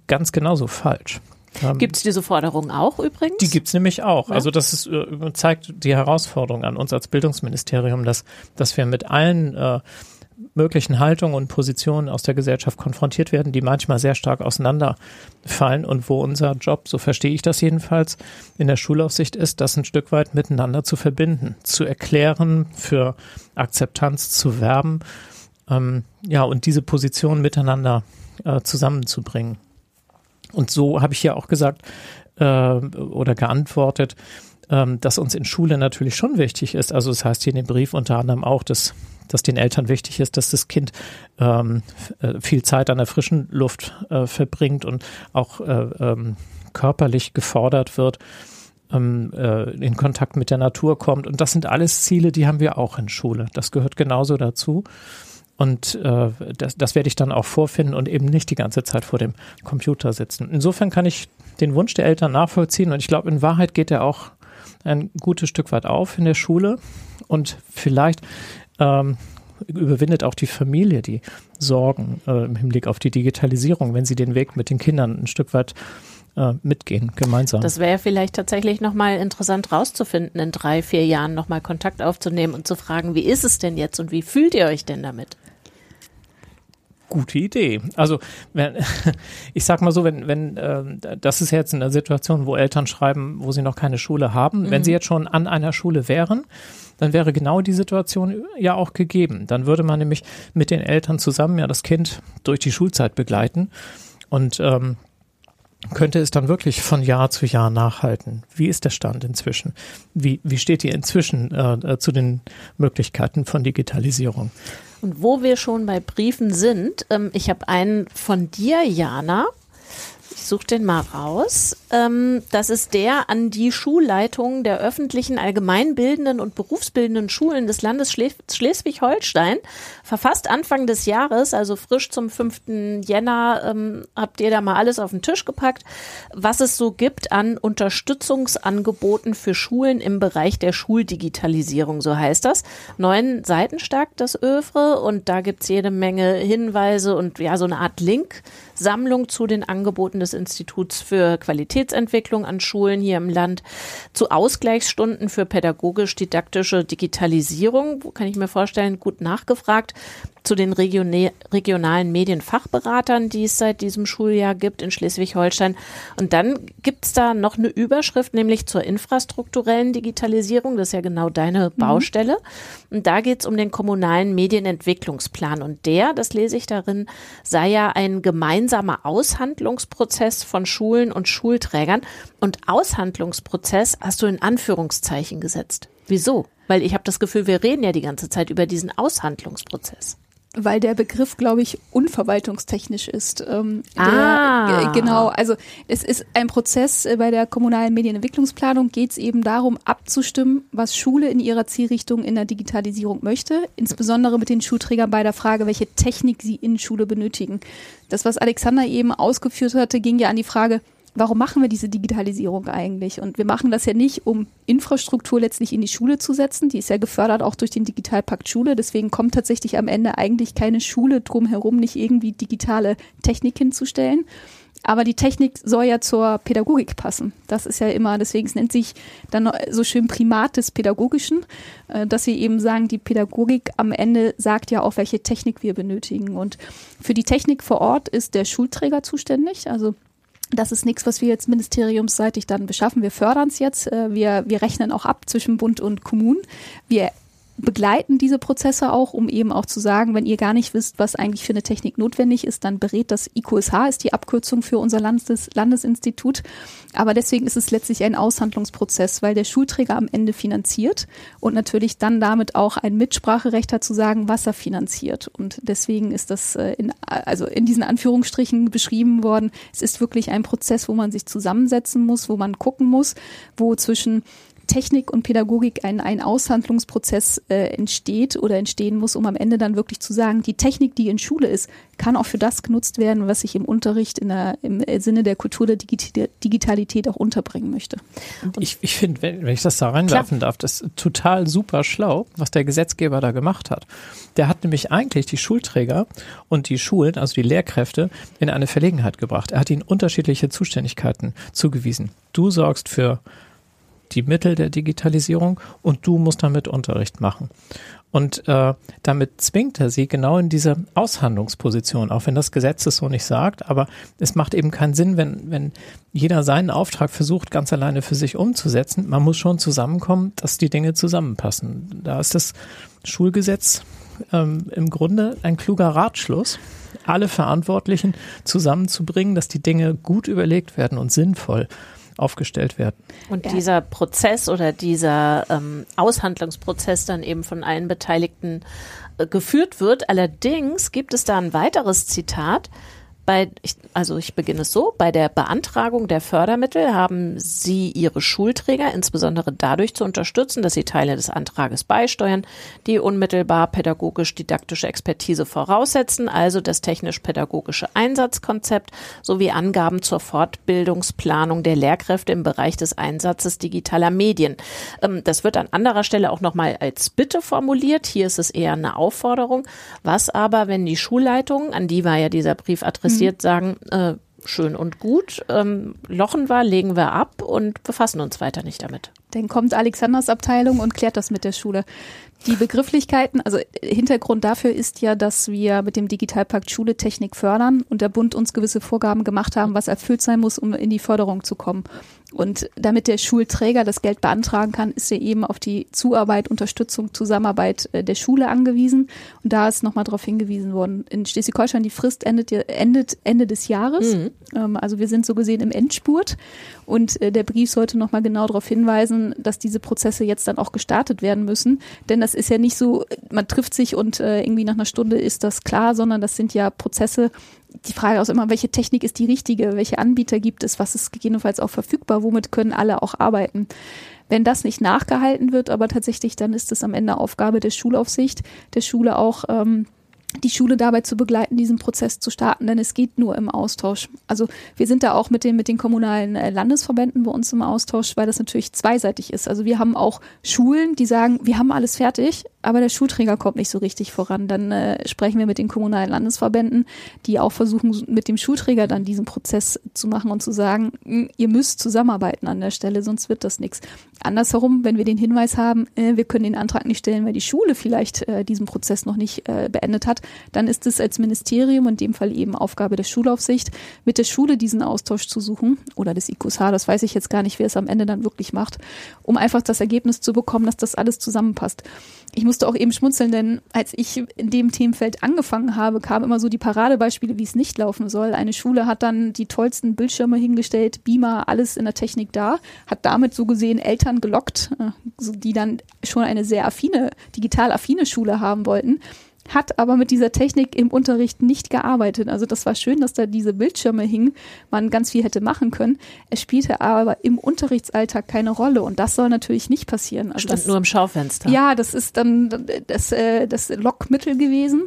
ganz genauso falsch. Ähm, Gibt es diese Forderung auch übrigens? Die gibt's nämlich auch. Ja. Also das ist, äh, zeigt die Herausforderung an uns als Bildungsministerium, dass, dass wir mit allen äh, möglichen Haltungen und Positionen aus der Gesellschaft konfrontiert werden, die manchmal sehr stark auseinanderfallen und wo unser Job, so verstehe ich das jedenfalls, in der Schulaufsicht ist, das ein Stück weit miteinander zu verbinden, zu erklären, für Akzeptanz zu werben, ähm, ja, und diese Positionen miteinander äh, zusammenzubringen. Und so habe ich ja auch gesagt äh, oder geantwortet, ähm, dass uns in Schule natürlich schon wichtig ist. Also es das heißt hier in dem Brief unter anderem auch, dass, dass den Eltern wichtig ist, dass das Kind ähm, äh, viel Zeit an der frischen Luft äh, verbringt und auch äh, ähm, körperlich gefordert wird ähm, äh, in Kontakt mit der Natur kommt. Und das sind alles Ziele, die haben wir auch in Schule. Das gehört genauso dazu. Und äh, das, das werde ich dann auch vorfinden und eben nicht die ganze Zeit vor dem Computer sitzen. Insofern kann ich den Wunsch der Eltern nachvollziehen und ich glaube, in Wahrheit geht er auch ein gutes Stück weit auf in der Schule und vielleicht ähm, überwindet auch die Familie die Sorgen äh, im Hinblick auf die Digitalisierung, wenn sie den Weg mit den Kindern ein Stück weit äh, mitgehen, gemeinsam. Das wäre vielleicht tatsächlich nochmal interessant rauszufinden, in drei, vier Jahren nochmal Kontakt aufzunehmen und zu fragen, wie ist es denn jetzt und wie fühlt ihr euch denn damit? Gute Idee. Also wenn, ich sag mal so, wenn, wenn äh, das ist jetzt eine Situation, wo Eltern schreiben, wo sie noch keine Schule haben, mhm. wenn sie jetzt schon an einer Schule wären, dann wäre genau die Situation ja auch gegeben. Dann würde man nämlich mit den Eltern zusammen ja das Kind durch die Schulzeit begleiten und ähm, könnte es dann wirklich von Jahr zu Jahr nachhalten? Wie ist der Stand inzwischen? Wie, wie steht ihr inzwischen äh, zu den Möglichkeiten von Digitalisierung? Und wo wir schon bei Briefen sind, ähm, ich habe einen von dir, Jana. Ich suche den mal raus. Ähm, das ist der an die Schulleitung der öffentlichen, allgemeinbildenden und berufsbildenden Schulen des Landes Schle Schleswig-Holstein. Verfasst Anfang des Jahres, also frisch zum 5. Jänner, ähm, habt ihr da mal alles auf den Tisch gepackt, was es so gibt an Unterstützungsangeboten für Schulen im Bereich der Schuldigitalisierung, so heißt das. Neun Seiten stark das Övre und da gibt's jede Menge Hinweise und ja, so eine Art Link-Sammlung zu den Angeboten des Instituts für Qualitätsentwicklung an Schulen hier im Land, zu Ausgleichsstunden für pädagogisch-didaktische Digitalisierung, wo kann ich mir vorstellen, gut nachgefragt. Zu den regionalen Medienfachberatern, die es seit diesem Schuljahr gibt in Schleswig-Holstein. Und dann gibt es da noch eine Überschrift, nämlich zur infrastrukturellen Digitalisierung. Das ist ja genau deine mhm. Baustelle. Und da geht es um den kommunalen Medienentwicklungsplan. Und der, das lese ich darin, sei ja ein gemeinsamer Aushandlungsprozess von Schulen und Schulträgern. Und Aushandlungsprozess hast du in Anführungszeichen gesetzt. Wieso? Weil ich habe das Gefühl, wir reden ja die ganze Zeit über diesen Aushandlungsprozess weil der Begriff, glaube ich, unverwaltungstechnisch ist. Ähm, ah. Der, genau, also es ist ein Prozess äh, bei der kommunalen Medienentwicklungsplanung, geht es eben darum, abzustimmen, was Schule in ihrer Zielrichtung in der Digitalisierung möchte, insbesondere mit den Schulträgern bei der Frage, welche Technik sie in Schule benötigen. Das, was Alexander eben ausgeführt hatte, ging ja an die Frage, warum machen wir diese Digitalisierung eigentlich? Und wir machen das ja nicht, um Infrastruktur letztlich in die Schule zu setzen. Die ist ja gefördert auch durch den Digitalpakt Schule. Deswegen kommt tatsächlich am Ende eigentlich keine Schule drumherum, nicht irgendwie digitale Technik hinzustellen. Aber die Technik soll ja zur Pädagogik passen. Das ist ja immer, deswegen es nennt sich dann so schön Primat des Pädagogischen, äh, dass wir eben sagen, die Pädagogik am Ende sagt ja auch, welche Technik wir benötigen. Und für die Technik vor Ort ist der Schulträger zuständig. Also das ist nichts, was wir jetzt ministeriumsseitig dann beschaffen. Wir fördern es jetzt. Äh, wir, wir rechnen auch ab zwischen Bund und Kommunen. Wir begleiten diese Prozesse auch, um eben auch zu sagen, wenn ihr gar nicht wisst, was eigentlich für eine Technik notwendig ist, dann berät das IQSH, ist die Abkürzung für unser Landes Landesinstitut. Aber deswegen ist es letztlich ein Aushandlungsprozess, weil der Schulträger am Ende finanziert und natürlich dann damit auch ein Mitspracherecht hat zu sagen, was er finanziert. Und deswegen ist das äh, in, also in diesen Anführungsstrichen beschrieben worden. Es ist wirklich ein Prozess, wo man sich zusammensetzen muss, wo man gucken muss, wo zwischen Technik und Pädagogik ein, ein Aushandlungsprozess äh, entsteht oder entstehen muss, um am Ende dann wirklich zu sagen, die Technik, die in Schule ist, kann auch für das genutzt werden, was ich im Unterricht in der, im Sinne der Kultur der Digitalität auch unterbringen möchte. ich ich finde, wenn, wenn ich das da reinwerfen Klar. darf, das ist total super schlau, was der Gesetzgeber da gemacht hat. Der hat nämlich eigentlich die Schulträger und die Schulen, also die Lehrkräfte, in eine Verlegenheit gebracht. Er hat ihnen unterschiedliche Zuständigkeiten zugewiesen. Du sorgst für die Mittel der Digitalisierung und du musst damit Unterricht machen. Und äh, damit zwingt er sie genau in diese Aushandlungsposition, auch wenn das Gesetz es so nicht sagt. Aber es macht eben keinen Sinn, wenn, wenn jeder seinen Auftrag versucht, ganz alleine für sich umzusetzen. Man muss schon zusammenkommen, dass die Dinge zusammenpassen. Da ist das Schulgesetz ähm, im Grunde ein kluger Ratschluss, alle Verantwortlichen zusammenzubringen, dass die Dinge gut überlegt werden und sinnvoll aufgestellt werden. Und ja. dieser Prozess oder dieser ähm, Aushandlungsprozess dann eben von allen Beteiligten äh, geführt wird. Allerdings gibt es da ein weiteres Zitat, bei, ich, also ich beginne es so, bei der Beantragung der Fördermittel haben Sie Ihre Schulträger insbesondere dadurch zu unterstützen, dass Sie Teile des Antrages beisteuern, die unmittelbar pädagogisch-didaktische Expertise voraussetzen, also das technisch-pädagogische Einsatzkonzept sowie Angaben zur Fortbildungsplanung der Lehrkräfte im Bereich des Einsatzes digitaler Medien. Ähm, das wird an anderer Stelle auch nochmal als Bitte formuliert. Hier ist es eher eine Aufforderung. Was aber, wenn die Schulleitung, an die war ja dieser Brief adressiert, interessiert, mhm. sagen, äh, schön und gut, ähm, lochen wir, legen wir ab und befassen uns weiter nicht damit. Dann kommt Alexanders Abteilung und klärt das mit der Schule. Die Begrifflichkeiten, also Hintergrund dafür ist ja, dass wir mit dem Digitalpakt Schule Technik fördern und der Bund uns gewisse Vorgaben gemacht haben, was erfüllt sein muss, um in die Förderung zu kommen. Und damit der Schulträger das Geld beantragen kann, ist er eben auf die Zuarbeit, Unterstützung, Zusammenarbeit äh, der Schule angewiesen. Und da ist nochmal darauf hingewiesen worden. In Schleswig-Holstein, die Frist endet, endet Ende des Jahres. Mhm. Ähm, also wir sind so gesehen im Endspurt. Und äh, der Brief sollte nochmal genau darauf hinweisen, dass diese Prozesse jetzt dann auch gestartet werden müssen. Denn das ist ja nicht so, man trifft sich und äh, irgendwie nach einer Stunde ist das klar, sondern das sind ja Prozesse, die Frage ist immer, welche Technik ist die richtige, welche Anbieter gibt es, was ist gegebenenfalls auch verfügbar, womit können alle auch arbeiten. Wenn das nicht nachgehalten wird, aber tatsächlich, dann ist es am Ende Aufgabe der Schulaufsicht, der Schule auch ähm, die Schule dabei zu begleiten, diesen Prozess zu starten, denn es geht nur im Austausch. Also wir sind da auch mit den, mit den kommunalen äh, Landesverbänden bei uns im Austausch, weil das natürlich zweiseitig ist. Also wir haben auch Schulen, die sagen, wir haben alles fertig, aber der Schulträger kommt nicht so richtig voran. Dann äh, sprechen wir mit den kommunalen Landesverbänden, die auch versuchen, mit dem Schulträger dann diesen Prozess zu machen und zu sagen, hm, ihr müsst zusammenarbeiten an der Stelle, sonst wird das nichts. Andersherum, wenn wir den Hinweis haben, äh, wir können den Antrag nicht stellen, weil die Schule vielleicht äh, diesen Prozess noch nicht äh, beendet hat, dann ist es als Ministerium, in dem Fall eben Aufgabe der Schulaufsicht, mit der Schule diesen Austausch zu suchen oder des IQSH, das weiß ich jetzt gar nicht, wer es am Ende dann wirklich macht, um einfach das Ergebnis zu bekommen, dass das alles zusammenpasst. Ich musste auch eben schmunzeln, denn als ich in dem Themenfeld angefangen habe, kamen immer so die Paradebeispiele, wie es nicht laufen soll. Eine Schule hat dann die tollsten Bildschirme hingestellt, Beamer, alles in der Technik da, hat damit so gesehen Eltern gelockt, äh, die dann schon eine sehr affine, digital affine Schule haben wollten hat aber mit dieser Technik im Unterricht nicht gearbeitet. Also das war schön, dass da diese Bildschirme hingen, man ganz viel hätte machen können. Es spielte aber im Unterrichtsalltag keine Rolle und das soll natürlich nicht passieren. Also Stand das, nur im Schaufenster. Ja, das ist dann das, äh, das Lockmittel gewesen.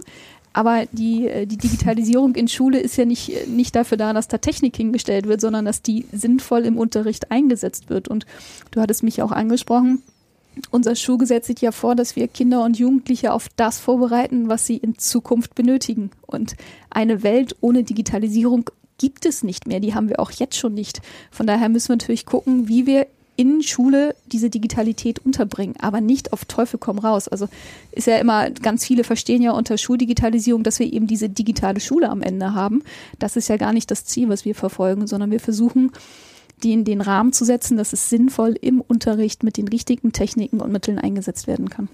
Aber die, äh, die Digitalisierung in Schule ist ja nicht, nicht dafür da, dass da Technik hingestellt wird, sondern dass die sinnvoll im Unterricht eingesetzt wird. Und du hattest mich auch angesprochen, unser Schulgesetz sieht ja vor, dass wir Kinder und Jugendliche auf das vorbereiten, was sie in Zukunft benötigen. Und eine Welt ohne Digitalisierung gibt es nicht mehr. Die haben wir auch jetzt schon nicht. Von daher müssen wir natürlich gucken, wie wir in Schule diese Digitalität unterbringen, aber nicht auf Teufel komm raus. Also ist ja immer, ganz viele verstehen ja unter Schuldigitalisierung, dass wir eben diese digitale Schule am Ende haben. Das ist ja gar nicht das Ziel, was wir verfolgen, sondern wir versuchen, die in den Rahmen zu setzen, dass es sinnvoll im Unterricht mit den richtigen Techniken und Mitteln eingesetzt werden kann.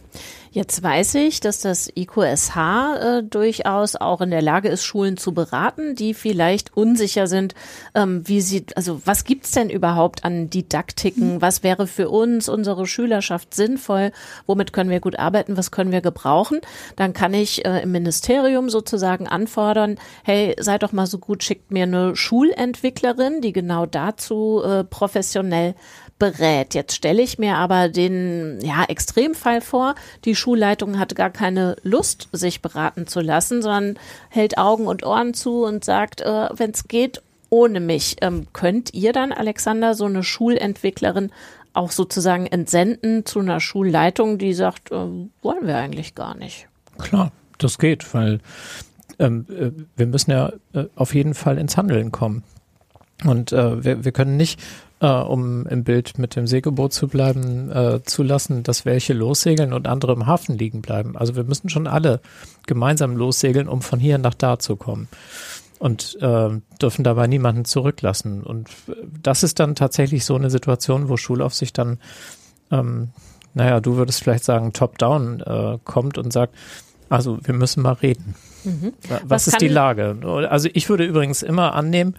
Jetzt weiß ich, dass das IQSH äh, durchaus auch in der Lage ist, Schulen zu beraten, die vielleicht unsicher sind, ähm, wie sie, also was gibt's denn überhaupt an Didaktiken? Mhm. Was wäre für uns, unsere Schülerschaft sinnvoll? Womit können wir gut arbeiten? Was können wir gebrauchen? Dann kann ich äh, im Ministerium sozusagen anfordern, hey, seid doch mal so gut, schickt mir eine Schulentwicklerin, die genau dazu äh, professionell berät. Jetzt stelle ich mir aber den ja, Extremfall vor. Die Schulleitung hat gar keine Lust, sich beraten zu lassen, sondern hält Augen und Ohren zu und sagt, äh, wenn es geht, ohne mich. Ähm, könnt ihr dann, Alexander, so eine Schulentwicklerin auch sozusagen entsenden zu einer Schulleitung, die sagt, äh, wollen wir eigentlich gar nicht? Klar, das geht, weil ähm, äh, wir müssen ja äh, auf jeden Fall ins Handeln kommen. Und äh, wir, wir können nicht äh, um im Bild mit dem Segelboot zu bleiben, äh, zulassen, dass welche lossegeln und andere im Hafen liegen bleiben. Also wir müssen schon alle gemeinsam lossegeln, um von hier nach da zu kommen. Und äh, dürfen dabei niemanden zurücklassen. Und das ist dann tatsächlich so eine Situation, wo Schulaufsicht dann, ähm, naja, du würdest vielleicht sagen, top-down äh, kommt und sagt, also wir müssen mal reden. Mhm. Was, Was ist die Lage? Also ich würde übrigens immer annehmen,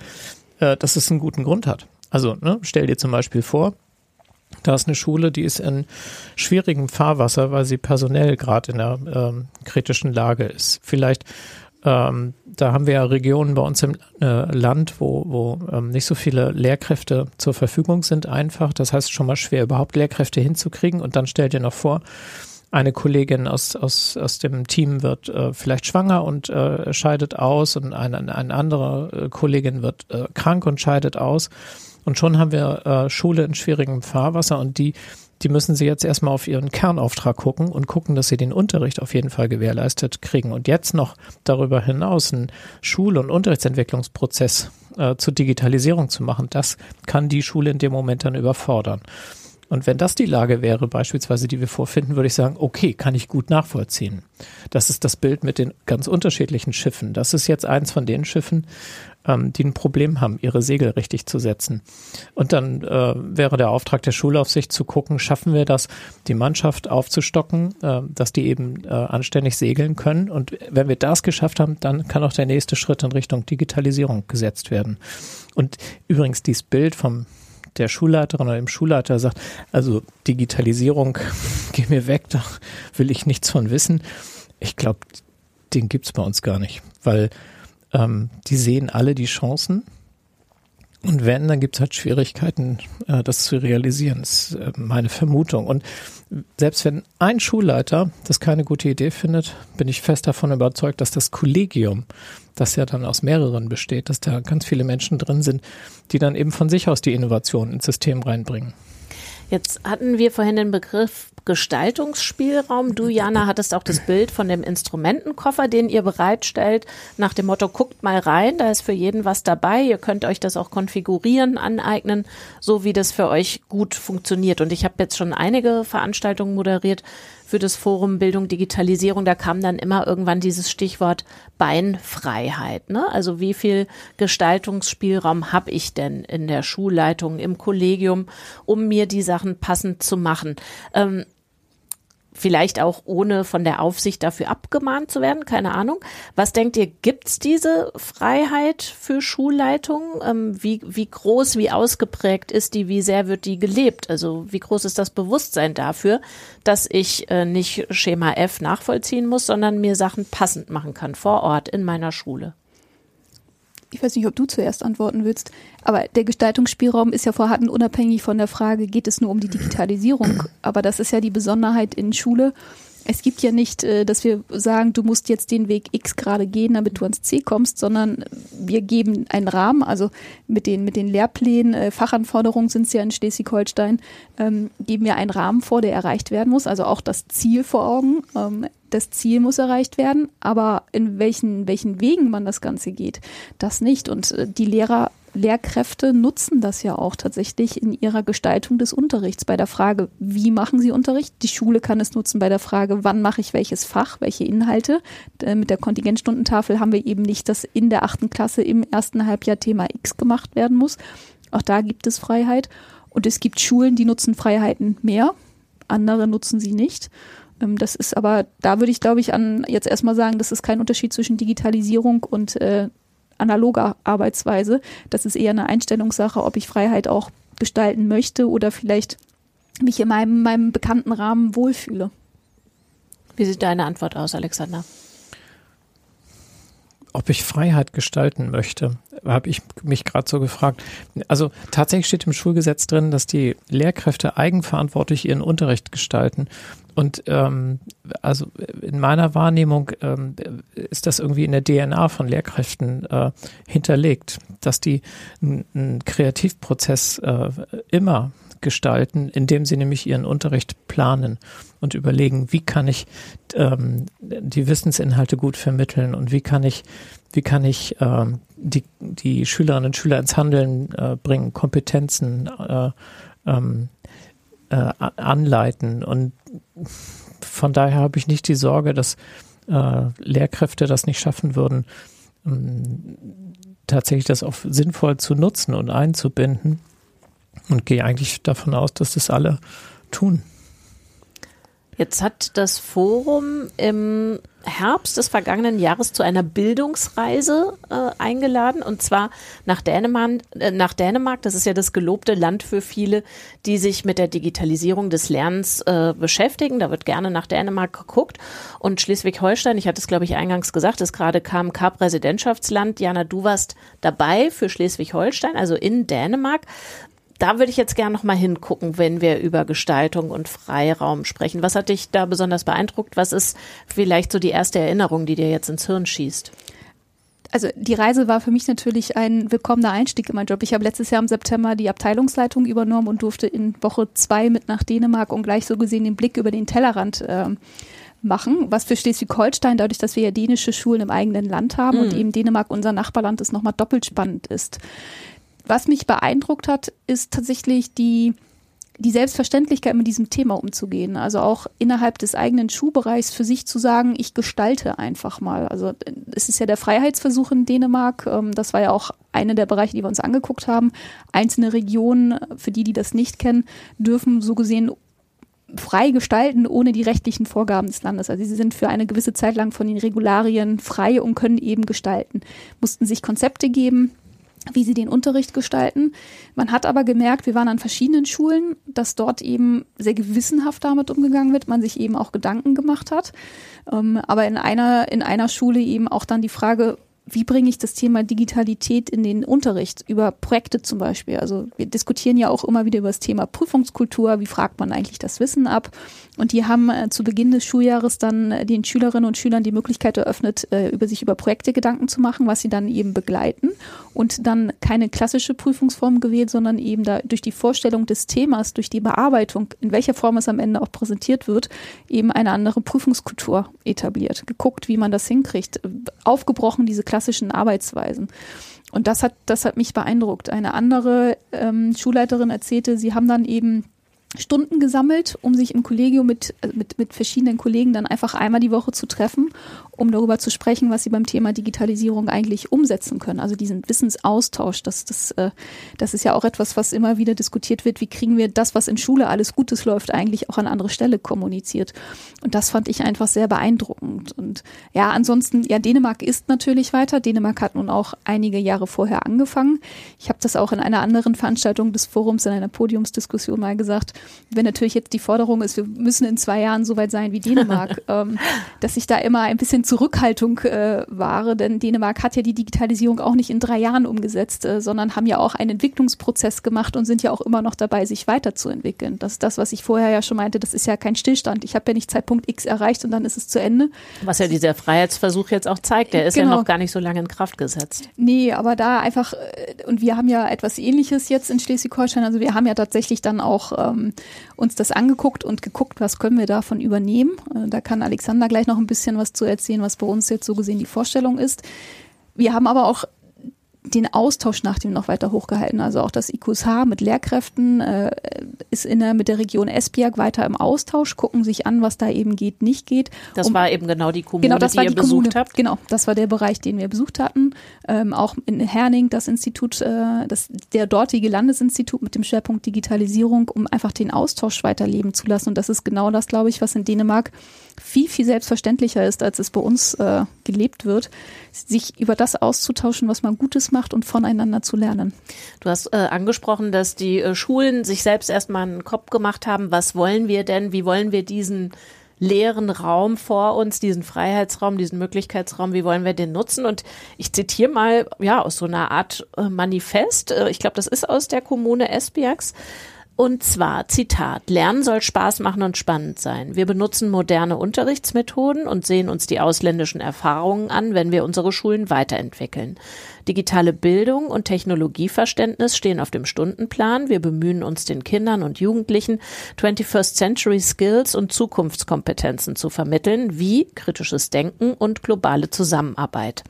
äh, dass es einen guten Grund hat. Also ne, stell dir zum Beispiel vor, da ist eine Schule, die ist in schwierigem Fahrwasser, weil sie personell gerade in einer ähm, kritischen Lage ist. Vielleicht, ähm, da haben wir ja Regionen bei uns im äh, Land, wo, wo ähm, nicht so viele Lehrkräfte zur Verfügung sind einfach. Das heißt schon mal schwer, überhaupt Lehrkräfte hinzukriegen. Und dann stell dir noch vor, eine Kollegin aus, aus, aus dem Team wird äh, vielleicht schwanger und äh, scheidet aus und eine, eine andere äh, Kollegin wird äh, krank und scheidet aus. Und schon haben wir äh, Schule in schwierigem Fahrwasser und die, die müssen sie jetzt erstmal auf ihren Kernauftrag gucken und gucken, dass sie den Unterricht auf jeden Fall gewährleistet kriegen. Und jetzt noch darüber hinaus einen Schul- und Unterrichtsentwicklungsprozess äh, zur Digitalisierung zu machen, das kann die Schule in dem Moment dann überfordern. Und wenn das die Lage wäre, beispielsweise, die wir vorfinden, würde ich sagen, okay, kann ich gut nachvollziehen. Das ist das Bild mit den ganz unterschiedlichen Schiffen. Das ist jetzt eins von den Schiffen, ähm, die ein Problem haben, ihre Segel richtig zu setzen. Und dann äh, wäre der Auftrag der Schulaufsicht zu gucken, schaffen wir das, die Mannschaft aufzustocken, äh, dass die eben äh, anständig segeln können. Und wenn wir das geschafft haben, dann kann auch der nächste Schritt in Richtung Digitalisierung gesetzt werden. Und übrigens dieses Bild vom der Schulleiterin oder dem Schulleiter sagt, also Digitalisierung, geh mir weg, da will ich nichts von wissen. Ich glaube, den gibt's bei uns gar nicht, weil ähm, die sehen alle die Chancen. Und wenn, dann gibt's halt Schwierigkeiten, äh, das zu realisieren. Das ist äh, meine Vermutung. Und selbst wenn ein Schulleiter das keine gute Idee findet, bin ich fest davon überzeugt, dass das Kollegium das ja dann aus mehreren besteht, dass da ganz viele Menschen drin sind, die dann eben von sich aus die Innovation ins System reinbringen. Jetzt hatten wir vorhin den Begriff Gestaltungsspielraum. Du, Jana, hattest auch das Bild von dem Instrumentenkoffer, den ihr bereitstellt, nach dem Motto, guckt mal rein, da ist für jeden was dabei. Ihr könnt euch das auch konfigurieren, aneignen, so wie das für euch gut funktioniert. Und ich habe jetzt schon einige Veranstaltungen moderiert für das Forum Bildung Digitalisierung, da kam dann immer irgendwann dieses Stichwort Beinfreiheit. Ne? Also wie viel Gestaltungsspielraum habe ich denn in der Schulleitung, im Kollegium, um mir die Sachen passend zu machen? Ähm, vielleicht auch ohne von der Aufsicht dafür abgemahnt zu werden, keine Ahnung. Was denkt ihr, gibt's diese Freiheit für Schulleitungen? Ähm, wie, wie groß, wie ausgeprägt ist die, wie sehr wird die gelebt? Also wie groß ist das Bewusstsein dafür, dass ich äh, nicht Schema F nachvollziehen muss, sondern mir Sachen passend machen kann vor Ort in meiner Schule? Ich weiß nicht, ob du zuerst antworten willst, aber der Gestaltungsspielraum ist ja vorhanden, unabhängig von der Frage, geht es nur um die Digitalisierung? Aber das ist ja die Besonderheit in Schule. Es gibt ja nicht, äh, dass wir sagen, du musst jetzt den Weg X gerade gehen, damit du ans C kommst, sondern wir geben einen Rahmen, also mit den, mit den Lehrplänen, äh, Fachanforderungen sind es ja in Schleswig-Holstein, ähm, geben wir einen Rahmen vor, der erreicht werden muss, also auch das Ziel vor Augen. Ähm, das Ziel muss erreicht werden, aber in welchen, welchen Wegen man das Ganze geht, das nicht. Und äh, die Lehrer, Lehrkräfte nutzen das ja auch tatsächlich in ihrer Gestaltung des Unterrichts. Bei der Frage, wie machen sie Unterricht? Die Schule kann es nutzen bei der Frage, wann mache ich welches Fach, welche Inhalte. Äh, mit der Kontingentstundentafel haben wir eben nicht, dass in der achten Klasse im ersten Halbjahr Thema X gemacht werden muss. Auch da gibt es Freiheit. Und es gibt Schulen, die nutzen Freiheiten mehr, andere nutzen sie nicht. Ähm, das ist aber, da würde ich glaube ich an jetzt erstmal sagen, das ist kein Unterschied zwischen Digitalisierung und äh, analoger Arbeitsweise. Das ist eher eine Einstellungssache, ob ich Freiheit auch gestalten möchte oder vielleicht mich in meinem, meinem bekannten Rahmen wohlfühle. Wie sieht deine Antwort aus, Alexander? ob ich Freiheit gestalten möchte, habe ich mich gerade so gefragt. Also tatsächlich steht im Schulgesetz drin, dass die Lehrkräfte eigenverantwortlich ihren Unterricht gestalten. Und ähm, also in meiner Wahrnehmung ähm, ist das irgendwie in der DNA von Lehrkräften äh, hinterlegt, dass die einen Kreativprozess äh, immer gestalten, indem sie nämlich ihren Unterricht planen und überlegen, wie kann ich ähm, die Wissensinhalte gut vermitteln und wie kann ich, wie kann ich ähm, die, die Schülerinnen und Schüler ins Handeln äh, bringen, Kompetenzen äh, ähm, äh, anleiten. Und von daher habe ich nicht die Sorge, dass äh, Lehrkräfte das nicht schaffen würden, ähm, tatsächlich das auch sinnvoll zu nutzen und einzubinden und gehe eigentlich davon aus, dass das alle tun. Jetzt hat das Forum im Herbst des vergangenen Jahres zu einer Bildungsreise äh, eingeladen und zwar nach Dänemark, äh, nach Dänemark. Das ist ja das gelobte Land für viele, die sich mit der Digitalisierung des Lernens äh, beschäftigen. Da wird gerne nach Dänemark geguckt. Und Schleswig-Holstein, ich hatte es glaube ich eingangs gesagt, ist gerade KMK-Präsidentschaftsland. Jana, du warst dabei für Schleswig-Holstein, also in Dänemark da würde ich jetzt gerne noch mal hingucken, wenn wir über Gestaltung und Freiraum sprechen. Was hat dich da besonders beeindruckt? Was ist vielleicht so die erste Erinnerung, die dir jetzt ins Hirn schießt? Also die Reise war für mich natürlich ein willkommener Einstieg in meinen Job. Ich habe letztes Jahr im September die Abteilungsleitung übernommen und durfte in Woche zwei mit nach Dänemark und gleich so gesehen den Blick über den Tellerrand äh, machen, was für Schleswig-Holstein, dadurch, dass wir ja dänische Schulen im eigenen Land haben mhm. und eben Dänemark unser Nachbarland ist, nochmal doppelt spannend ist. Was mich beeindruckt hat, ist tatsächlich die, die Selbstverständlichkeit, mit diesem Thema umzugehen. Also auch innerhalb des eigenen Schuhbereichs für sich zu sagen, ich gestalte einfach mal. Also es ist ja der Freiheitsversuch in Dänemark. Ähm, das war ja auch einer der Bereiche, die wir uns angeguckt haben. Einzelne Regionen, für die, die das nicht kennen, dürfen so gesehen frei gestalten, ohne die rechtlichen Vorgaben des Landes. Also sie sind für eine gewisse Zeit lang von den Regularien frei und können eben gestalten. Mussten sich Konzepte geben, wie sie den Unterricht gestalten. Man hat aber gemerkt, wir waren an verschiedenen Schulen, dass dort eben sehr gewissenhaft damit umgegangen wird, man sich eben auch Gedanken gemacht hat. Ähm, aber in einer, in einer Schule eben auch dann die Frage, wie bringe ich das Thema Digitalität in den Unterricht über Projekte zum Beispiel. Also wir diskutieren ja auch immer wieder über das Thema Prüfungskultur. Wie fragt man eigentlich das Wissen ab? Und die haben äh, zu Beginn des Schuljahres dann äh, den Schülerinnen und Schülern die Möglichkeit eröffnet, äh, über sich über Projekte Gedanken zu machen, was sie dann eben begleiten und dann keine klassische Prüfungsform gewählt, sondern eben da durch die Vorstellung des Themas, durch die Bearbeitung, in welcher Form es am Ende auch präsentiert wird, eben eine andere Prüfungskultur etabliert. Geguckt, wie man das hinkriegt, aufgebrochen diese klassischen Arbeitsweisen. Und das hat, das hat mich beeindruckt. Eine andere ähm, Schulleiterin erzählte, sie haben dann eben Stunden gesammelt, um sich im Kollegium mit, äh, mit, mit verschiedenen Kollegen dann einfach einmal die Woche zu treffen, um darüber zu sprechen, was sie beim Thema Digitalisierung eigentlich umsetzen können. Also diesen Wissensaustausch, das, das, äh, das ist ja auch etwas, was immer wieder diskutiert wird. Wie kriegen wir das, was in Schule alles Gutes läuft, eigentlich auch an andere Stelle kommuniziert? Und das fand ich einfach sehr beeindruckend. Und ja, ansonsten, ja, Dänemark ist natürlich weiter. Dänemark hat nun auch einige Jahre vorher angefangen. Ich habe das auch in einer anderen Veranstaltung des Forums, in einer Podiumsdiskussion mal gesagt wenn natürlich jetzt die Forderung ist, wir müssen in zwei Jahren so weit sein wie Dänemark, ähm, dass ich da immer ein bisschen Zurückhaltung äh, wahre, denn Dänemark hat ja die Digitalisierung auch nicht in drei Jahren umgesetzt, äh, sondern haben ja auch einen Entwicklungsprozess gemacht und sind ja auch immer noch dabei, sich weiterzuentwickeln. Das ist das, was ich vorher ja schon meinte, das ist ja kein Stillstand. Ich habe ja nicht Zeitpunkt X erreicht und dann ist es zu Ende. Was ja dieser Freiheitsversuch jetzt auch zeigt, der ist genau. ja noch gar nicht so lange in Kraft gesetzt. Nee, aber da einfach, äh, und wir haben ja etwas ähnliches jetzt in Schleswig-Holstein, also wir haben ja tatsächlich dann auch ähm, uns das angeguckt und geguckt, was können wir davon übernehmen. Äh, da kann Alexander gleich noch ein bisschen was zu erzählen, was bei uns jetzt so gesehen die Vorstellung ist. Wir haben aber auch den Austausch nach dem noch weiter hochgehalten. Also auch das IQSH mit Lehrkräften äh, ist in der, mit der Region Esbjerg weiter im Austausch, gucken sich an, was da eben geht, nicht geht. Das um, war eben genau die Kommune, genau, das die war die ihr Kommune, besucht habt. Genau, das war der Bereich, den wir besucht hatten. Ähm, auch in Herning das Institut, äh, das, der dortige Landesinstitut mit dem Schwerpunkt Digitalisierung, um einfach den Austausch weiterleben zu lassen. Und das ist genau das, glaube ich, was in Dänemark viel, viel selbstverständlicher ist, als es bei uns äh, gelebt wird, sich über das auszutauschen, was man Gutes macht und voneinander zu lernen. Du hast äh, angesprochen, dass die äh, Schulen sich selbst erstmal einen Kopf gemacht haben, was wollen wir denn, wie wollen wir diesen leeren Raum vor uns, diesen Freiheitsraum, diesen Möglichkeitsraum, wie wollen wir den nutzen? Und ich zitiere mal, ja, aus so einer Art äh, Manifest, äh, ich glaube, das ist aus der Kommune Esbjergs. Und zwar, Zitat, Lernen soll Spaß machen und spannend sein. Wir benutzen moderne Unterrichtsmethoden und sehen uns die ausländischen Erfahrungen an, wenn wir unsere Schulen weiterentwickeln. Digitale Bildung und Technologieverständnis stehen auf dem Stundenplan. Wir bemühen uns, den Kindern und Jugendlichen 21st Century Skills und Zukunftskompetenzen zu vermitteln, wie kritisches Denken und globale Zusammenarbeit.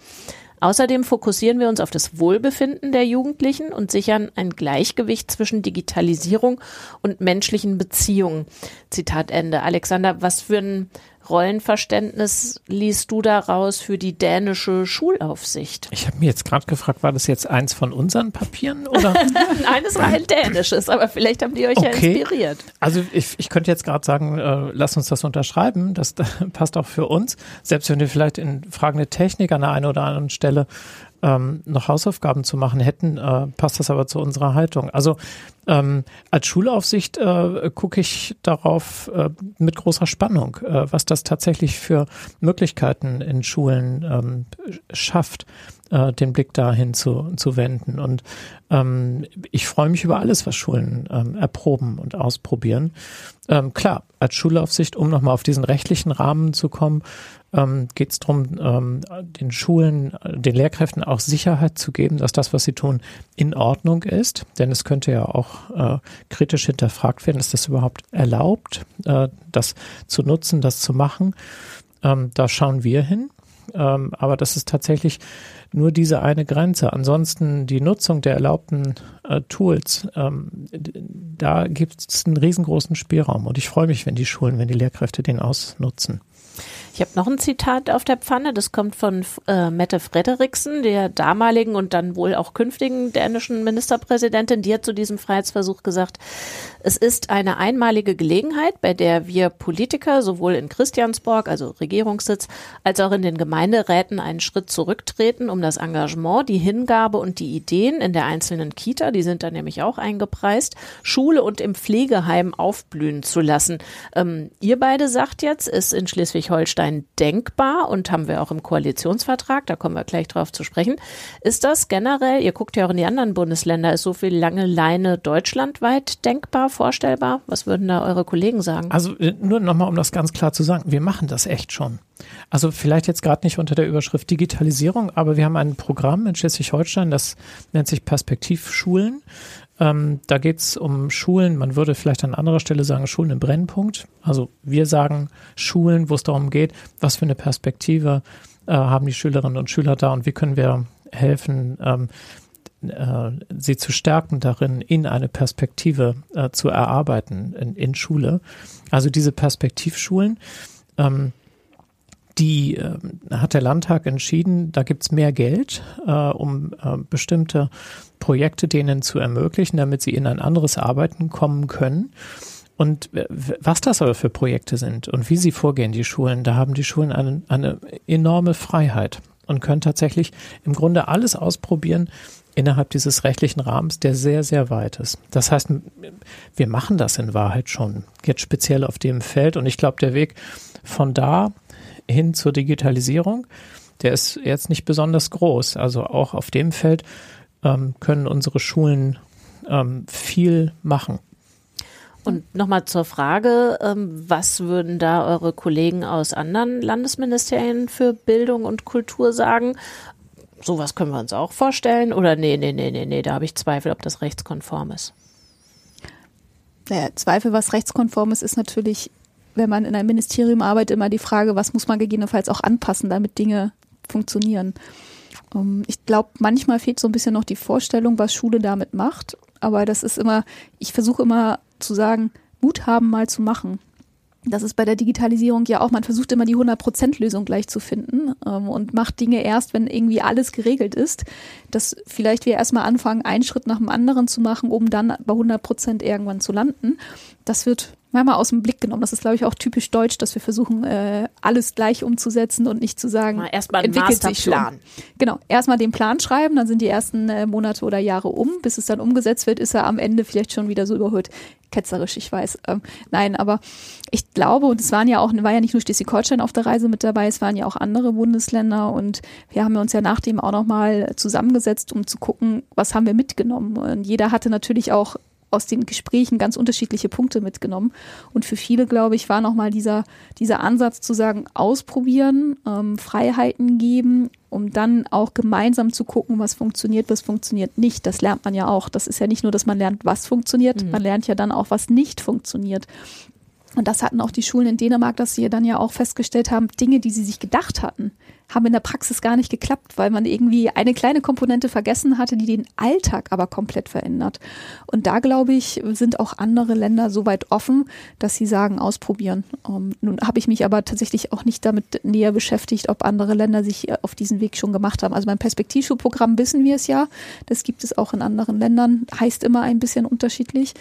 Außerdem fokussieren wir uns auf das Wohlbefinden der Jugendlichen und sichern ein Gleichgewicht zwischen Digitalisierung und menschlichen Beziehungen. Zitat Ende. Alexander, was für ein Rollenverständnis liest du daraus für die dänische Schulaufsicht? Ich habe mir jetzt gerade gefragt, war das jetzt eins von unseren Papieren oder? Nein, es war ein dänisches, aber vielleicht haben die euch okay. ja inspiriert. Also ich, ich könnte jetzt gerade sagen, äh, lass uns das unterschreiben. Das, das passt auch für uns. Selbst wenn wir vielleicht in Fragen der Technik an der einen oder anderen Stelle ähm, noch Hausaufgaben zu machen hätten, äh, passt das aber zu unserer Haltung. Also ähm, als Schulaufsicht äh, gucke ich darauf äh, mit großer Spannung, äh, was das tatsächlich für Möglichkeiten in Schulen ähm, schafft, äh, den Blick dahin zu, zu wenden. Und ähm, ich freue mich über alles, was Schulen ähm, erproben und ausprobieren. Ähm, klar, als Schulaufsicht, um nochmal auf diesen rechtlichen Rahmen zu kommen, ähm, geht es darum, ähm, den Schulen, den Lehrkräften auch Sicherheit zu geben, dass das, was sie tun, in Ordnung ist. Denn es könnte ja auch äh, kritisch hinterfragt werden, ist das überhaupt erlaubt, äh, das zu nutzen, das zu machen. Ähm, da schauen wir hin. Ähm, aber das ist tatsächlich nur diese eine Grenze. Ansonsten die Nutzung der erlaubten äh, Tools, ähm, da gibt es einen riesengroßen Spielraum. Und ich freue mich, wenn die Schulen, wenn die Lehrkräfte den ausnutzen. Ich habe noch ein Zitat auf der Pfanne, das kommt von äh, Mette Frederiksen, der damaligen und dann wohl auch künftigen dänischen Ministerpräsidentin. Die hat zu diesem Freiheitsversuch gesagt, es ist eine einmalige Gelegenheit, bei der wir Politiker sowohl in Christiansborg, also Regierungssitz, als auch in den Gemeinderäten einen Schritt zurücktreten, um das Engagement, die Hingabe und die Ideen in der einzelnen Kita, die sind da nämlich auch eingepreist, Schule und im Pflegeheim aufblühen zu lassen. Ähm, ihr beide sagt jetzt, ist in Schleswig-Holstein Schleswig-Holstein denkbar und haben wir auch im Koalitionsvertrag, da kommen wir gleich drauf zu sprechen. Ist das generell, ihr guckt ja auch in die anderen Bundesländer, ist so viel lange Leine deutschlandweit denkbar, vorstellbar? Was würden da eure Kollegen sagen? Also äh, nur nochmal, um das ganz klar zu sagen, wir machen das echt schon. Also vielleicht jetzt gerade nicht unter der Überschrift Digitalisierung, aber wir haben ein Programm in Schleswig-Holstein, das nennt sich Perspektivschulen. Ähm, da geht es um Schulen, man würde vielleicht an anderer Stelle sagen, Schulen im Brennpunkt. Also wir sagen Schulen, wo es darum geht, was für eine Perspektive äh, haben die Schülerinnen und Schüler da und wie können wir helfen, ähm, äh, sie zu stärken darin, in eine Perspektive äh, zu erarbeiten in, in, Schule. Also diese Perspektivschulen, ähm, die äh, hat der Landtag entschieden, da gibt's mehr Geld, äh, um äh, bestimmte Projekte denen zu ermöglichen, damit sie in ein anderes Arbeiten kommen können. Und was das aber für Projekte sind und wie sie vorgehen, die Schulen, da haben die Schulen eine, eine enorme Freiheit und können tatsächlich im Grunde alles ausprobieren innerhalb dieses rechtlichen Rahmens, der sehr, sehr weit ist. Das heißt, wir machen das in Wahrheit schon, jetzt speziell auf dem Feld. Und ich glaube, der Weg von da hin zur Digitalisierung, der ist jetzt nicht besonders groß. Also auch auf dem Feld ähm, können unsere Schulen ähm, viel machen. Und nochmal zur Frage, ähm, was würden da eure Kollegen aus anderen Landesministerien für Bildung und Kultur sagen? Sowas können wir uns auch vorstellen? Oder nee, nee, nee, nee, nee, da habe ich Zweifel, ob das rechtskonform ist. Naja, Zweifel, was rechtskonform ist, ist natürlich, wenn man in einem Ministerium arbeitet, immer die Frage, was muss man gegebenenfalls auch anpassen, damit Dinge funktionieren. Ähm, ich glaube, manchmal fehlt so ein bisschen noch die Vorstellung, was Schule damit macht. Aber das ist immer, ich versuche immer zu sagen, Mut haben, mal zu machen. Das ist bei der Digitalisierung ja auch, man versucht immer die 100%-Lösung gleich zu finden ähm, und macht Dinge erst, wenn irgendwie alles geregelt ist. Dass vielleicht wir erstmal anfangen, einen Schritt nach dem anderen zu machen, um dann bei 100% irgendwann zu landen. Das wird manchmal aus dem Blick genommen. Das ist, glaube ich, auch typisch deutsch, dass wir versuchen, äh, alles gleich umzusetzen und nicht zu sagen, erstmal entwickelt sich schon. Genau, erstmal den Plan schreiben, dann sind die ersten äh, Monate oder Jahre um. Bis es dann umgesetzt wird, ist er am Ende vielleicht schon wieder so überholt. Ketzerisch, ich weiß. Ähm, nein, aber ich glaube, und es waren ja auch, war ja nicht nur Schleswig-Holstein auf der Reise mit dabei, es waren ja auch andere Bundesländer und wir haben uns ja nachdem auch nochmal zusammengesetzt, um zu gucken, was haben wir mitgenommen. Und jeder hatte natürlich auch aus den Gesprächen ganz unterschiedliche Punkte mitgenommen. Und für viele, glaube ich, war nochmal dieser, dieser Ansatz zu sagen, ausprobieren, ähm, Freiheiten geben, um dann auch gemeinsam zu gucken, was funktioniert, was funktioniert nicht. Das lernt man ja auch. Das ist ja nicht nur, dass man lernt, was funktioniert, mhm. man lernt ja dann auch, was nicht funktioniert. Und das hatten auch die Schulen in Dänemark, dass sie dann ja auch festgestellt haben, Dinge, die sie sich gedacht hatten, haben in der Praxis gar nicht geklappt, weil man irgendwie eine kleine Komponente vergessen hatte, die den Alltag aber komplett verändert. Und da glaube ich, sind auch andere Länder so weit offen, dass sie sagen, ausprobieren. Um, ähm, nun habe ich mich aber tatsächlich auch nicht damit näher beschäftigt, ob andere Länder sich äh, auf diesen Weg schon gemacht haben. Also beim Perspektivschulprogramm wissen wir es ja. Das gibt es auch in anderen Ländern, heißt immer ein bisschen unterschiedlich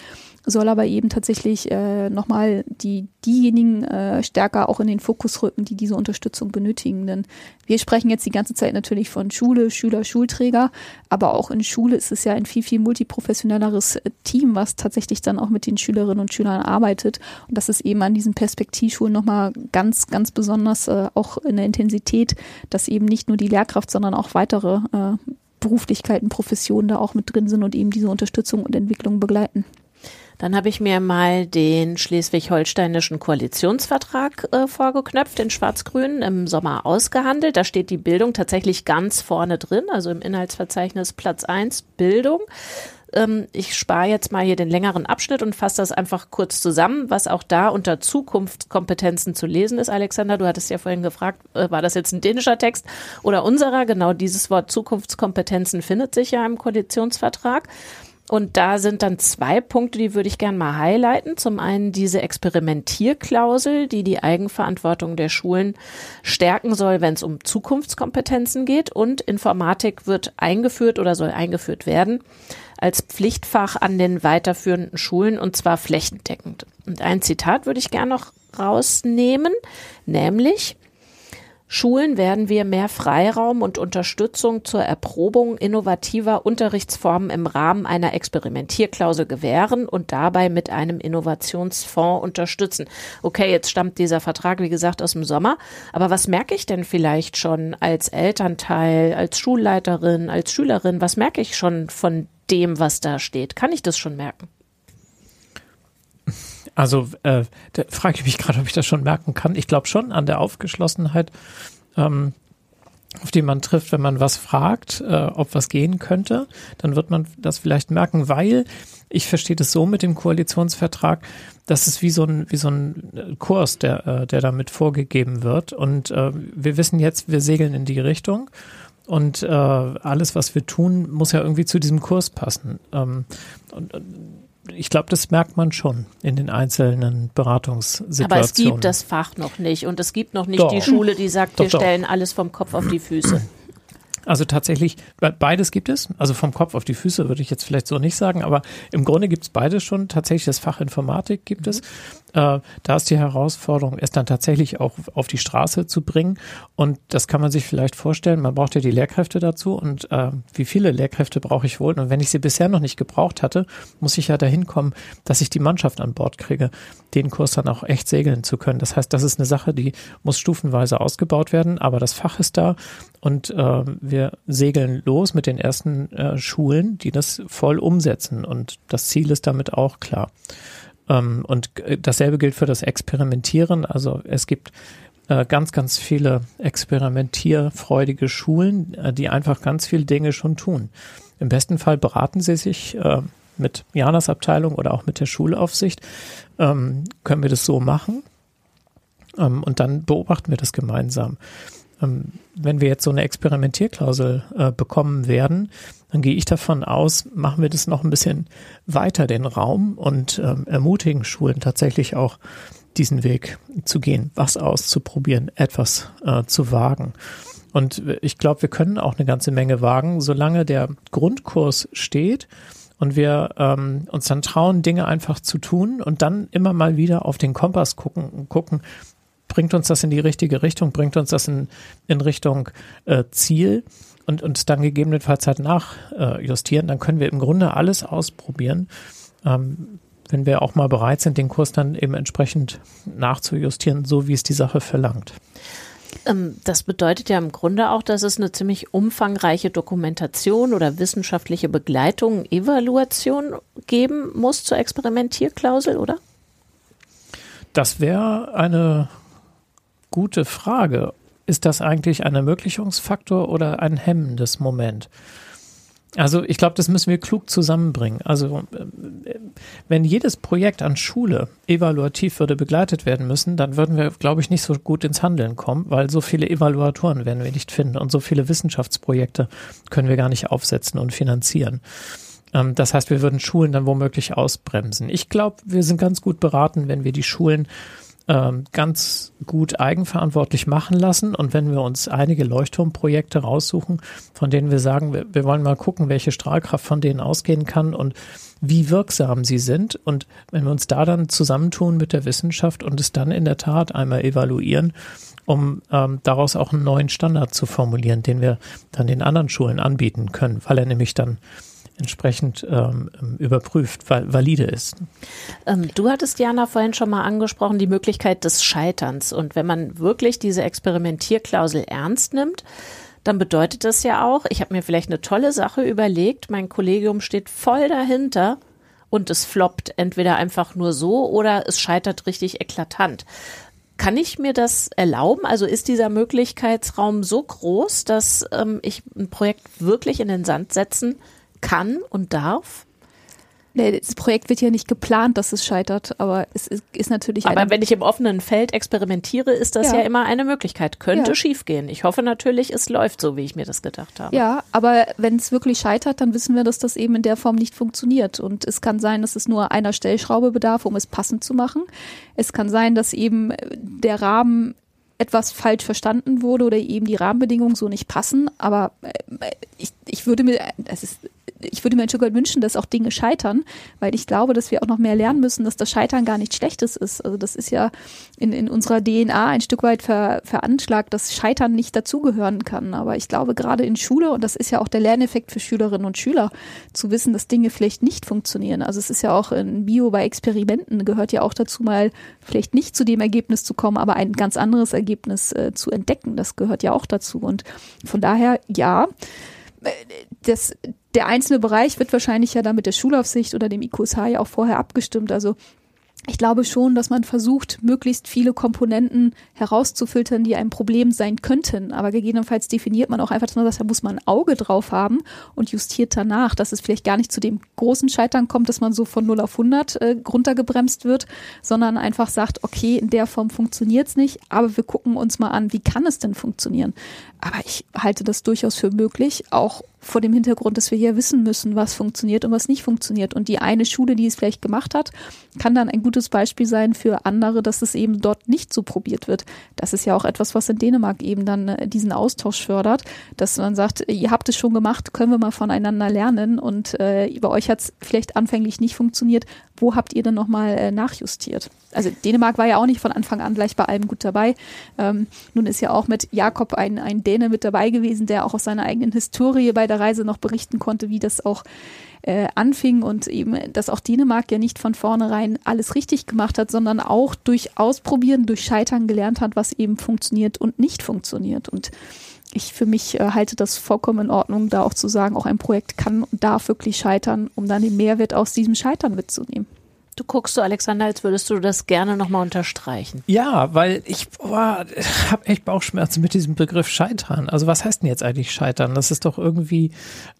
soll aber eben tatsächlich äh, nochmal die, diejenigen äh, stärker auch in den Fokus rücken, die diese Unterstützung benötigen. Denn wir sprechen jetzt die ganze Zeit natürlich von Schule, Schüler, Schulträger, aber auch in Schule ist es ja ein viel, viel multiprofessionelleres äh, Team, was tatsächlich dann auch mit den Schülerinnen und Schülern arbeitet. Und das ist eben an diesen Perspektivschulen nochmal ganz, ganz besonders äh, auch in der Intensität, dass eben nicht nur die Lehrkraft, sondern auch weitere äh, Beruflichkeiten, Professionen da auch mit drin sind und eben diese Unterstützung und Entwicklung begleiten. Dann habe ich mir mal den schleswig-holsteinischen Koalitionsvertrag äh, vorgeknöpft, den schwarz-grünen, im Sommer ausgehandelt. Da steht die Bildung tatsächlich ganz vorne drin, also im Inhaltsverzeichnis Platz eins Bildung. Ähm, ich spare jetzt mal hier den längeren Abschnitt und fasse das einfach kurz zusammen, was auch da unter Zukunftskompetenzen zu lesen ist. Alexander, du hattest ja vorhin gefragt, äh, war das jetzt ein dänischer Text oder unserer? Genau dieses Wort Zukunftskompetenzen findet sich ja im Koalitionsvertrag. Und da sind dann zwei Punkte, die würde ich gerne mal highlighten. Zum einen diese Experimentierklausel, die die Eigenverantwortung der Schulen stärken soll, wenn es um Zukunftskompetenzen geht. Und Informatik wird eingeführt oder soll eingeführt werden als Pflichtfach an den weiterführenden Schulen und zwar flächendeckend. Und ein Zitat würde ich gerne noch rausnehmen, nämlich Schulen werden wir mehr Freiraum und Unterstützung zur Erprobung innovativer Unterrichtsformen im Rahmen einer Experimentierklausel gewähren und dabei mit einem Innovationsfonds unterstützen. Okay, jetzt stammt dieser Vertrag, wie gesagt, aus dem Sommer. Aber was merke ich denn vielleicht schon als Elternteil, als Schulleiterin, als Schülerin? Was merke ich schon von dem, was da steht? Kann ich das schon merken? Also äh, da frage ich mich gerade, ob ich das schon merken kann. Ich glaube schon an der Aufgeschlossenheit, ähm, auf die man trifft, wenn man was fragt, äh, ob was gehen könnte. Dann wird man das vielleicht merken, weil ich verstehe das so mit dem Koalitionsvertrag, dass es wie so ein, wie so ein Kurs, der, äh, der damit vorgegeben wird. Und äh, wir wissen jetzt, wir segeln in die Richtung. Und äh, alles, was wir tun, muss ja irgendwie zu diesem Kurs passen. Ähm, und, ich glaube, das merkt man schon in den einzelnen Beratungssituationen. Aber es gibt das Fach noch nicht und es gibt noch nicht doch. die Schule, die sagt, doch, wir doch. stellen alles vom Kopf auf die Füße. Also tatsächlich, beides gibt es. Also vom Kopf auf die Füße würde ich jetzt vielleicht so nicht sagen, aber im Grunde gibt es beides schon. Tatsächlich das Fach Informatik gibt mhm. es. Äh, da ist die Herausforderung, es dann tatsächlich auch auf die Straße zu bringen. Und das kann man sich vielleicht vorstellen. Man braucht ja die Lehrkräfte dazu. Und äh, wie viele Lehrkräfte brauche ich wohl? Und wenn ich sie bisher noch nicht gebraucht hatte, muss ich ja dahin kommen, dass ich die Mannschaft an Bord kriege, den Kurs dann auch echt segeln zu können. Das heißt, das ist eine Sache, die muss stufenweise ausgebaut werden. Aber das Fach ist da. Und äh, wir segeln los mit den ersten äh, Schulen, die das voll umsetzen. Und das Ziel ist damit auch klar. Ähm, und dasselbe gilt für das Experimentieren. Also es gibt äh, ganz, ganz viele experimentierfreudige Schulen, äh, die einfach ganz viele Dinge schon tun. Im besten Fall beraten sie sich äh, mit Janas Abteilung oder auch mit der Schulaufsicht. Ähm, können wir das so machen? Ähm, und dann beobachten wir das gemeinsam. Ähm, wenn wir jetzt so eine Experimentierklausel äh, bekommen werden, dann gehe ich davon aus, machen wir das noch ein bisschen weiter den Raum und ähm, ermutigen Schulen tatsächlich auch diesen Weg zu gehen, was auszuprobieren, etwas äh, zu wagen. Und ich glaube, wir können auch eine ganze Menge wagen, solange der Grundkurs steht und wir ähm, uns dann trauen, Dinge einfach zu tun und dann immer mal wieder auf den Kompass gucken gucken, bringt uns das in die richtige Richtung, bringt uns das in, in Richtung äh, Ziel und uns dann gegebenenfalls halt nachjustieren, äh, dann können wir im Grunde alles ausprobieren. Ähm, wenn wir auch mal bereit sind, den Kurs dann eben entsprechend nachzujustieren, so wie es die Sache verlangt. Ähm, das bedeutet ja im Grunde auch, dass es eine ziemlich umfangreiche Dokumentation oder wissenschaftliche Begleitung, Evaluation geben muss zur Experimentierklausel, oder? Das wäre eine gute Frage. Ist das eigentlich ein Ermöglichungsfaktor oder ein hemmendes Moment? Also ich glaube, das müssen wir klug zusammenbringen. Also äh, wenn jedes Projekt an Schule evaluativ würde begleitet werden müssen, dann würden wir, glaube ich, nicht so gut ins Handeln kommen, weil so viele Evaluatoren werden wir nicht finden und so viele Wissenschaftsprojekte können wir gar nicht aufsetzen und finanzieren. Ähm, das heißt, wir würden Schulen dann womöglich ausbremsen. Ich glaube, wir sind ganz gut beraten, wenn wir die Schulen ähm, ganz gut eigenverantwortlich machen lassen. Und wenn wir uns einige Leuchtturmprojekte raussuchen, von denen wir sagen, wir, wir wollen mal gucken, welche Strahlkraft von denen ausgehen kann und wie wirksam sie sind. Und wenn wir uns da dann zusammentun mit der Wissenschaft und es dann in der Tat einmal evaluieren, um ähm, daraus auch einen neuen Standard zu formulieren, den wir dann den anderen Schulen anbieten können, weil er nämlich dann entsprechend ähm, überprüft, valide ist. Ähm, du hattest, Jana, vorhin schon mal angesprochen, die Möglichkeit des Scheiterns. Und wenn man wirklich diese Experimentierklausel ernst nimmt, dann bedeutet das ja auch, ich habe mir vielleicht eine tolle Sache überlegt, mein Kollegium steht voll dahinter und es floppt entweder einfach nur so oder es scheitert richtig eklatant. Kann ich mir das erlauben? Also ist dieser Möglichkeitsraum so groß, dass ähm, ich ein Projekt wirklich in den Sand setzen kann und darf? Nee, das Projekt wird ja nicht geplant, dass es scheitert, aber es ist, ist natürlich. Aber wenn ich im offenen Feld experimentiere, ist das ja, ja immer eine Möglichkeit. Könnte ja. schiefgehen. Ich hoffe natürlich, es läuft so, wie ich mir das gedacht habe. Ja, aber wenn es wirklich scheitert, dann wissen wir, dass das eben in der Form nicht funktioniert. Und es kann sein, dass es nur einer Stellschraube bedarf, um es passend zu machen. Es kann sein, dass eben der Rahmen etwas falsch verstanden wurde oder eben die Rahmenbedingungen so nicht passen. Aber äh, ich, ich würde mir, das ist ich würde mir ein Stück weit wünschen, dass auch Dinge scheitern, weil ich glaube, dass wir auch noch mehr lernen müssen, dass das Scheitern gar nichts Schlechtes ist. Also das ist ja in, in unserer DNA ein Stück weit ver, veranschlagt, dass Scheitern nicht dazugehören kann. Aber ich glaube, gerade in Schule, und das ist ja auch der Lerneffekt für Schülerinnen und Schüler, zu wissen, dass Dinge vielleicht nicht funktionieren. Also es ist ja auch in Bio bei Experimenten gehört ja auch dazu, mal vielleicht nicht zu dem Ergebnis zu kommen, aber ein ganz anderes Ergebnis äh, zu entdecken. Das gehört ja auch dazu. Und von daher, ja, das, der einzelne Bereich wird wahrscheinlich ja dann mit der Schulaufsicht oder dem IQSH ja auch vorher abgestimmt. Also ich glaube schon, dass man versucht, möglichst viele Komponenten herauszufiltern, die ein Problem sein könnten. Aber gegebenenfalls definiert man auch einfach, dass man sagt, da muss man ein Auge drauf haben und justiert danach, dass es vielleicht gar nicht zu dem großen Scheitern kommt, dass man so von 0 auf 100 äh, runtergebremst wird, sondern einfach sagt, okay, in der Form funktioniert es nicht, aber wir gucken uns mal an, wie kann es denn funktionieren? Aber ich halte das durchaus für möglich, auch vor dem Hintergrund, dass wir hier wissen müssen, was funktioniert und was nicht funktioniert. Und die eine Schule, die es vielleicht gemacht hat, kann dann ein gutes Beispiel sein für andere, dass es eben dort nicht so probiert wird. Das ist ja auch etwas, was in Dänemark eben dann äh, diesen Austausch fördert, dass man sagt, ihr habt es schon gemacht, können wir mal voneinander lernen und äh, bei euch hat es vielleicht anfänglich nicht funktioniert. Wo habt ihr denn nochmal äh, nachjustiert? Also Dänemark war ja auch nicht von Anfang an gleich bei allem gut dabei. Ähm, nun ist ja auch mit Jakob ein, ein Däne mit dabei gewesen, der auch aus seiner eigenen Historie bei der Reise noch berichten konnte, wie das auch äh, anfing und eben, dass auch Dänemark ja nicht von vornherein alles richtig gemacht hat, sondern auch durch Ausprobieren, durch Scheitern gelernt hat, was eben funktioniert und nicht funktioniert. Und ich für mich äh, halte das vollkommen in Ordnung, da auch zu sagen, auch ein Projekt kann und darf wirklich scheitern, um dann den Mehrwert aus diesem Scheitern mitzunehmen. Du guckst so, Alexander, als würdest du das gerne nochmal unterstreichen. Ja, weil ich habe echt Bauchschmerzen mit diesem Begriff Scheitern. Also was heißt denn jetzt eigentlich Scheitern? Das ist doch irgendwie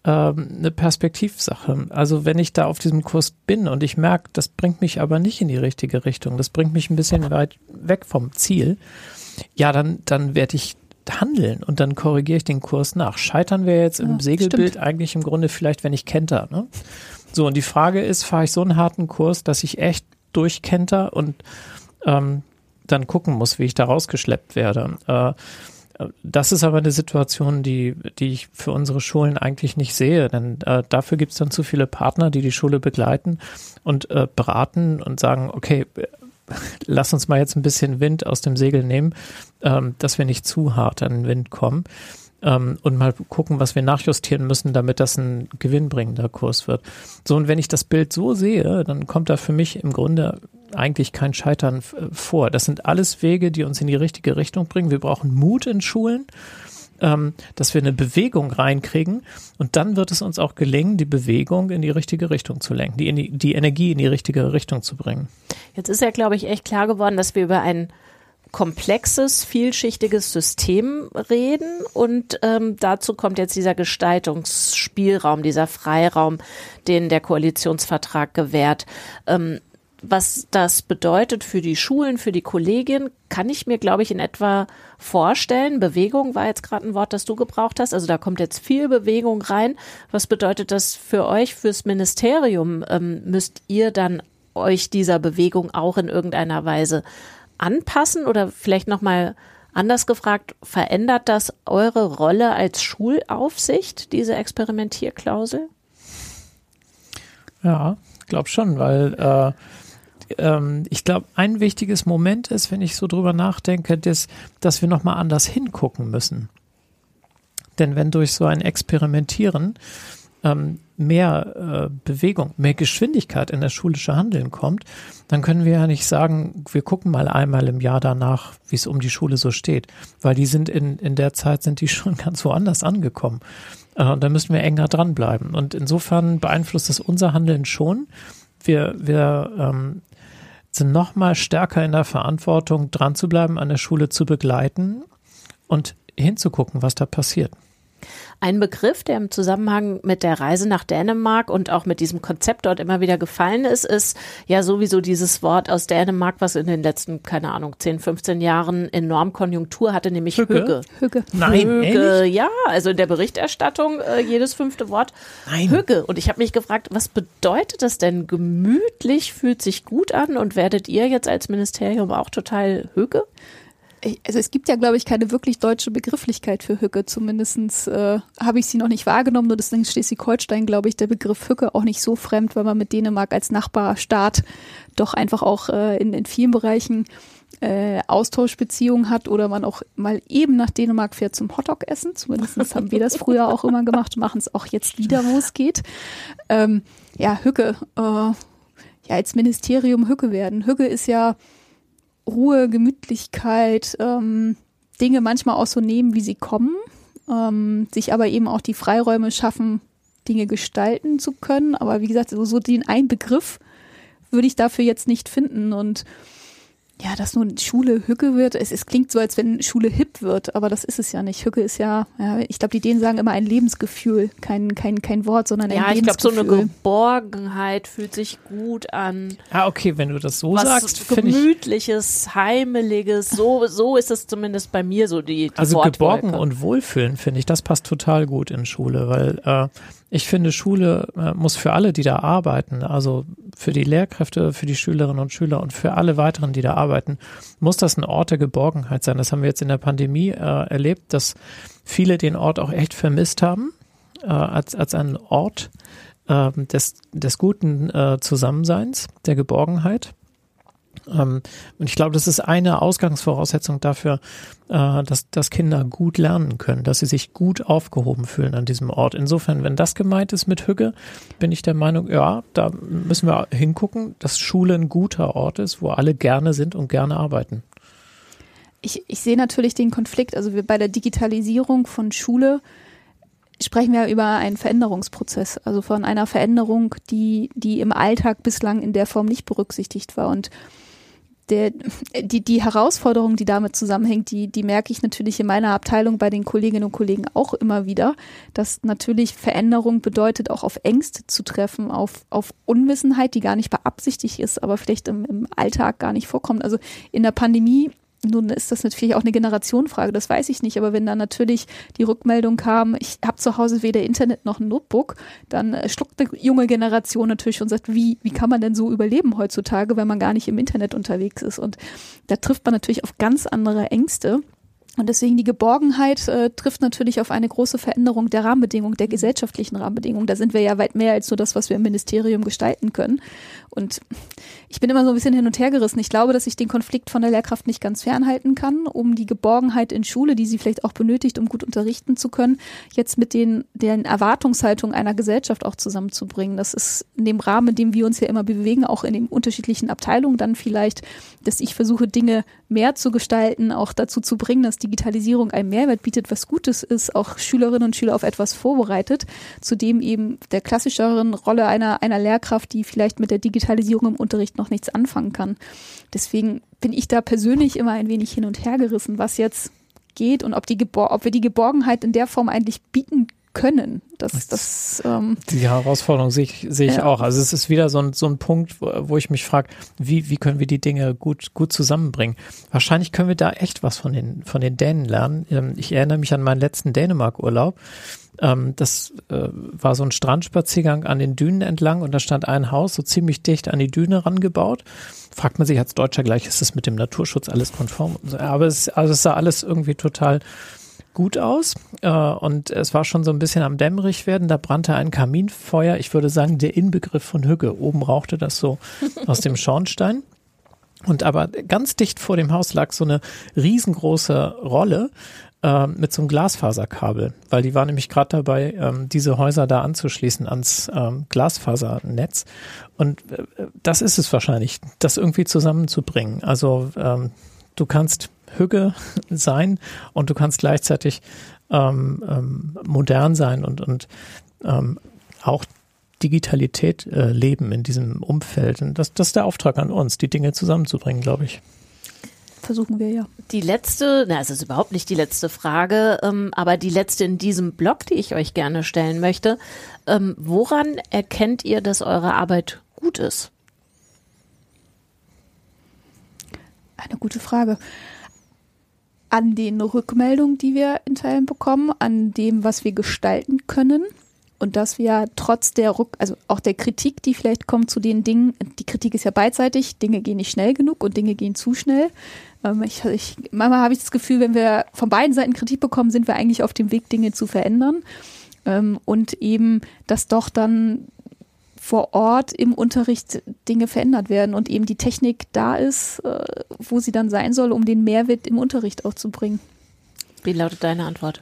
ähm, eine Perspektivsache. Also wenn ich da auf diesem Kurs bin und ich merke, das bringt mich aber nicht in die richtige Richtung, das bringt mich ein bisschen weit weg vom Ziel, ja, dann, dann werde ich handeln und dann korrigiere ich den Kurs nach. Scheitern wäre jetzt im Segelbild stimmt. eigentlich im Grunde vielleicht, wenn ich kenter. Ne? So, und die Frage ist, fahre ich so einen harten Kurs, dass ich echt durchkenter und ähm, dann gucken muss, wie ich da rausgeschleppt werde. Äh, das ist aber eine Situation, die, die ich für unsere Schulen eigentlich nicht sehe, denn äh, dafür gibt es dann zu viele Partner, die die Schule begleiten und äh, beraten und sagen, okay, lass uns mal jetzt ein bisschen Wind aus dem Segel nehmen, ähm, dass wir nicht zu hart an den Wind kommen ähm, und mal gucken, was wir nachjustieren müssen, damit das ein gewinnbringender Kurs wird. So, und wenn ich das Bild so sehe, dann kommt da für mich im Grunde eigentlich kein Scheitern äh, vor. Das sind alles Wege, die uns in die richtige Richtung bringen. Wir brauchen Mut in Schulen ähm, dass wir eine Bewegung reinkriegen und dann wird es uns auch gelingen, die Bewegung in die richtige Richtung zu lenken, die, die Energie in die richtige Richtung zu bringen. Jetzt ist ja, glaube ich, echt klar geworden, dass wir über ein komplexes, vielschichtiges System reden und ähm, dazu kommt jetzt dieser Gestaltungsspielraum, dieser Freiraum, den der Koalitionsvertrag gewährt. Ähm, was das bedeutet für die Schulen, für die Kollegien, kann ich mir, glaube ich, in etwa vorstellen. Bewegung war jetzt gerade ein Wort, das du gebraucht hast. Also da kommt jetzt viel Bewegung rein. Was bedeutet das für euch, fürs Ministerium? Ähm, müsst ihr dann euch dieser Bewegung auch in irgendeiner Weise anpassen oder vielleicht nochmal anders gefragt, verändert das eure Rolle als Schulaufsicht, diese Experimentierklausel? Ja, glaube schon, weil äh, ähm, ich glaube, ein wichtiges Moment ist, wenn ich so drüber nachdenke, dass, dass wir nochmal anders hingucken müssen. Denn wenn durch so ein Experimentieren ähm, mehr äh, Bewegung, mehr Geschwindigkeit in das schulische Handeln kommt, dann können wir ja nicht sagen, wir gucken mal einmal im Jahr danach, wie es um die Schule so steht, weil die sind in, in der Zeit sind die schon ganz woanders angekommen. Äh, und da müssen wir enger dranbleiben. Und insofern beeinflusst das unser Handeln schon. Wir, wir ähm, sind noch mal stärker in der Verantwortung, dran zu bleiben, an der Schule zu begleiten und hinzugucken, was da passiert. Ein Begriff, der im Zusammenhang mit der Reise nach Dänemark und auch mit diesem Konzept dort immer wieder gefallen ist, ist ja sowieso dieses Wort aus Dänemark, was in den letzten, keine Ahnung, 10, 15 Jahren enorm Konjunktur hatte, nämlich Hügge. Hügge. Nein, Hügge, ja, also in der Berichterstattung äh, jedes fünfte Wort Nein. Hügge. Und ich habe mich gefragt, was bedeutet das denn? Gemütlich fühlt sich gut an und werdet ihr jetzt als Ministerium auch total Hügge? Also es gibt ja, glaube ich, keine wirklich deutsche Begrifflichkeit für Hücke. Zumindest äh, habe ich sie noch nicht wahrgenommen. Nur deswegen Schleswig-Holstein, glaube ich, der Begriff Hücke auch nicht so fremd, weil man mit Dänemark als Nachbarstaat doch einfach auch äh, in, in vielen Bereichen äh, Austauschbeziehungen hat oder man auch mal eben nach Dänemark fährt zum Hotdog essen. Zumindest haben wir das früher auch immer gemacht, machen es auch jetzt wieder, wo es geht. Ähm, ja, Hücke. Äh, ja, als Ministerium Hücke werden. Hücke ist ja Ruhe, Gemütlichkeit, ähm, Dinge manchmal auch so nehmen, wie sie kommen, ähm, sich aber eben auch die Freiräume schaffen, Dinge gestalten zu können. Aber wie gesagt, so, so den einen Begriff würde ich dafür jetzt nicht finden. Und ja, dass nun Schule Hücke wird. Es, es klingt so, als wenn Schule hip wird, aber das ist es ja nicht. Hücke ist ja, ja ich glaube, die Dänen sagen immer ein Lebensgefühl, kein, kein, kein Wort, sondern ein ja, Lebensgefühl. Ja, ich glaube, so eine Geborgenheit fühlt sich gut an. Ah, okay, wenn du das so Was sagst. Gemütliches, heimeliges, so, so ist es zumindest bei mir so die, die Also Geborgen und Wohlfühlen, finde ich, das passt total gut in Schule, weil äh, ich finde, Schule äh, muss für alle, die da arbeiten, also für die Lehrkräfte, für die Schülerinnen und Schüler und für alle weiteren, die da arbeiten, muss das ein Ort der Geborgenheit sein. Das haben wir jetzt in der Pandemie äh, erlebt, dass viele den Ort auch echt vermisst haben, äh, als, als einen Ort äh, des, des guten äh, Zusammenseins, der Geborgenheit. Ähm, und ich glaube, das ist eine Ausgangsvoraussetzung dafür, äh, dass, dass Kinder gut lernen können, dass sie sich gut aufgehoben fühlen an diesem Ort. Insofern, wenn das gemeint ist mit Hügge, bin ich der Meinung, ja, da müssen wir hingucken, dass Schule ein guter Ort ist, wo alle gerne sind und gerne arbeiten. Ich, ich sehe natürlich den Konflikt, also bei der Digitalisierung von Schule sprechen wir über einen Veränderungsprozess, also von einer Veränderung, die, die im Alltag bislang in der Form nicht berücksichtigt war. Und der, die, die Herausforderung, die damit zusammenhängt, die, die merke ich natürlich in meiner Abteilung bei den Kolleginnen und Kollegen auch immer wieder, dass natürlich Veränderung bedeutet, auch auf Ängste zu treffen, auf, auf Unwissenheit, die gar nicht beabsichtigt ist, aber vielleicht im, im Alltag gar nicht vorkommt. Also in der Pandemie nun ist das natürlich auch eine Generationenfrage, das weiß ich nicht, aber wenn dann natürlich die Rückmeldung kam, ich habe zu Hause weder Internet noch ein Notebook, dann äh, schluckt eine junge Generation natürlich und sagt, wie, wie kann man denn so überleben heutzutage, wenn man gar nicht im Internet unterwegs ist? Und da trifft man natürlich auf ganz andere Ängste. Und deswegen die Geborgenheit äh, trifft natürlich auf eine große Veränderung der Rahmenbedingungen, der gesellschaftlichen Rahmenbedingungen. Da sind wir ja weit mehr als nur das, was wir im Ministerium gestalten können. Und ich bin immer so ein bisschen hin und her gerissen. Ich glaube, dass ich den Konflikt von der Lehrkraft nicht ganz fernhalten kann, um die Geborgenheit in Schule, die sie vielleicht auch benötigt, um gut unterrichten zu können, jetzt mit den, den Erwartungshaltungen einer Gesellschaft auch zusammenzubringen. Das ist in dem Rahmen, in dem wir uns ja immer bewegen, auch in den unterschiedlichen Abteilungen dann vielleicht, dass ich versuche, Dinge mehr zu gestalten, auch dazu zu bringen, dass Digitalisierung einen Mehrwert bietet, was Gutes ist, auch Schülerinnen und Schüler auf etwas vorbereitet, zudem eben der klassischeren Rolle einer, einer Lehrkraft, die vielleicht mit der Digitalisierung Digitalisierung im Unterricht noch nichts anfangen kann. Deswegen bin ich da persönlich immer ein wenig hin und her gerissen, was jetzt geht und ob, die Gebor ob wir die Geborgenheit in der Form eigentlich bieten können. Das, das, ähm, die Herausforderung sehe ich, sehe ich ja. auch. Also es ist wieder so ein, so ein Punkt, wo, wo ich mich frage, wie, wie können wir die Dinge gut, gut zusammenbringen? Wahrscheinlich können wir da echt was von den, von den Dänen lernen. Ähm, ich erinnere mich an meinen letzten Dänemark-Urlaub. Ähm, das äh, war so ein Strandspaziergang an den Dünen entlang und da stand ein Haus so ziemlich dicht an die Düne rangebaut. Fragt man sich als Deutscher gleich, ist das mit dem Naturschutz alles konform? Aber es, also es sah alles irgendwie total gut aus äh, und es war schon so ein bisschen am dämmerig werden. Da brannte ein Kaminfeuer. Ich würde sagen, der Inbegriff von Hügge. Oben rauchte das so aus dem Schornstein. Und aber ganz dicht vor dem Haus lag so eine riesengroße Rolle äh, mit so einem Glasfaserkabel, weil die war nämlich gerade dabei, ähm, diese Häuser da anzuschließen ans ähm, Glasfasernetz. Und äh, das ist es wahrscheinlich, das irgendwie zusammenzubringen. Also ähm, du kannst Hügge sein und du kannst gleichzeitig ähm, ähm, modern sein und, und ähm, auch Digitalität äh, leben in diesem Umfeld. Und das, das ist der Auftrag an uns, die Dinge zusammenzubringen, glaube ich. Versuchen wir ja. Die letzte, na, es ist überhaupt nicht die letzte Frage, ähm, aber die letzte in diesem Blog, die ich euch gerne stellen möchte. Ähm, woran erkennt ihr, dass eure Arbeit gut ist? Eine gute Frage an den Rückmeldungen, die wir in Teilen bekommen, an dem, was wir gestalten können und dass wir trotz der Ruck, also auch der Kritik, die vielleicht kommt zu den Dingen, die Kritik ist ja beidseitig, Dinge gehen nicht schnell genug und Dinge gehen zu schnell. Ähm, ich, ich, manchmal habe ich das Gefühl, wenn wir von beiden Seiten Kritik bekommen, sind wir eigentlich auf dem Weg, Dinge zu verändern. Ähm, und eben, dass doch dann vor Ort im Unterricht Dinge verändert werden und eben die Technik da ist, äh, wo sie dann sein soll, um den Mehrwert im Unterricht auch zu bringen. Wie lautet deine Antwort?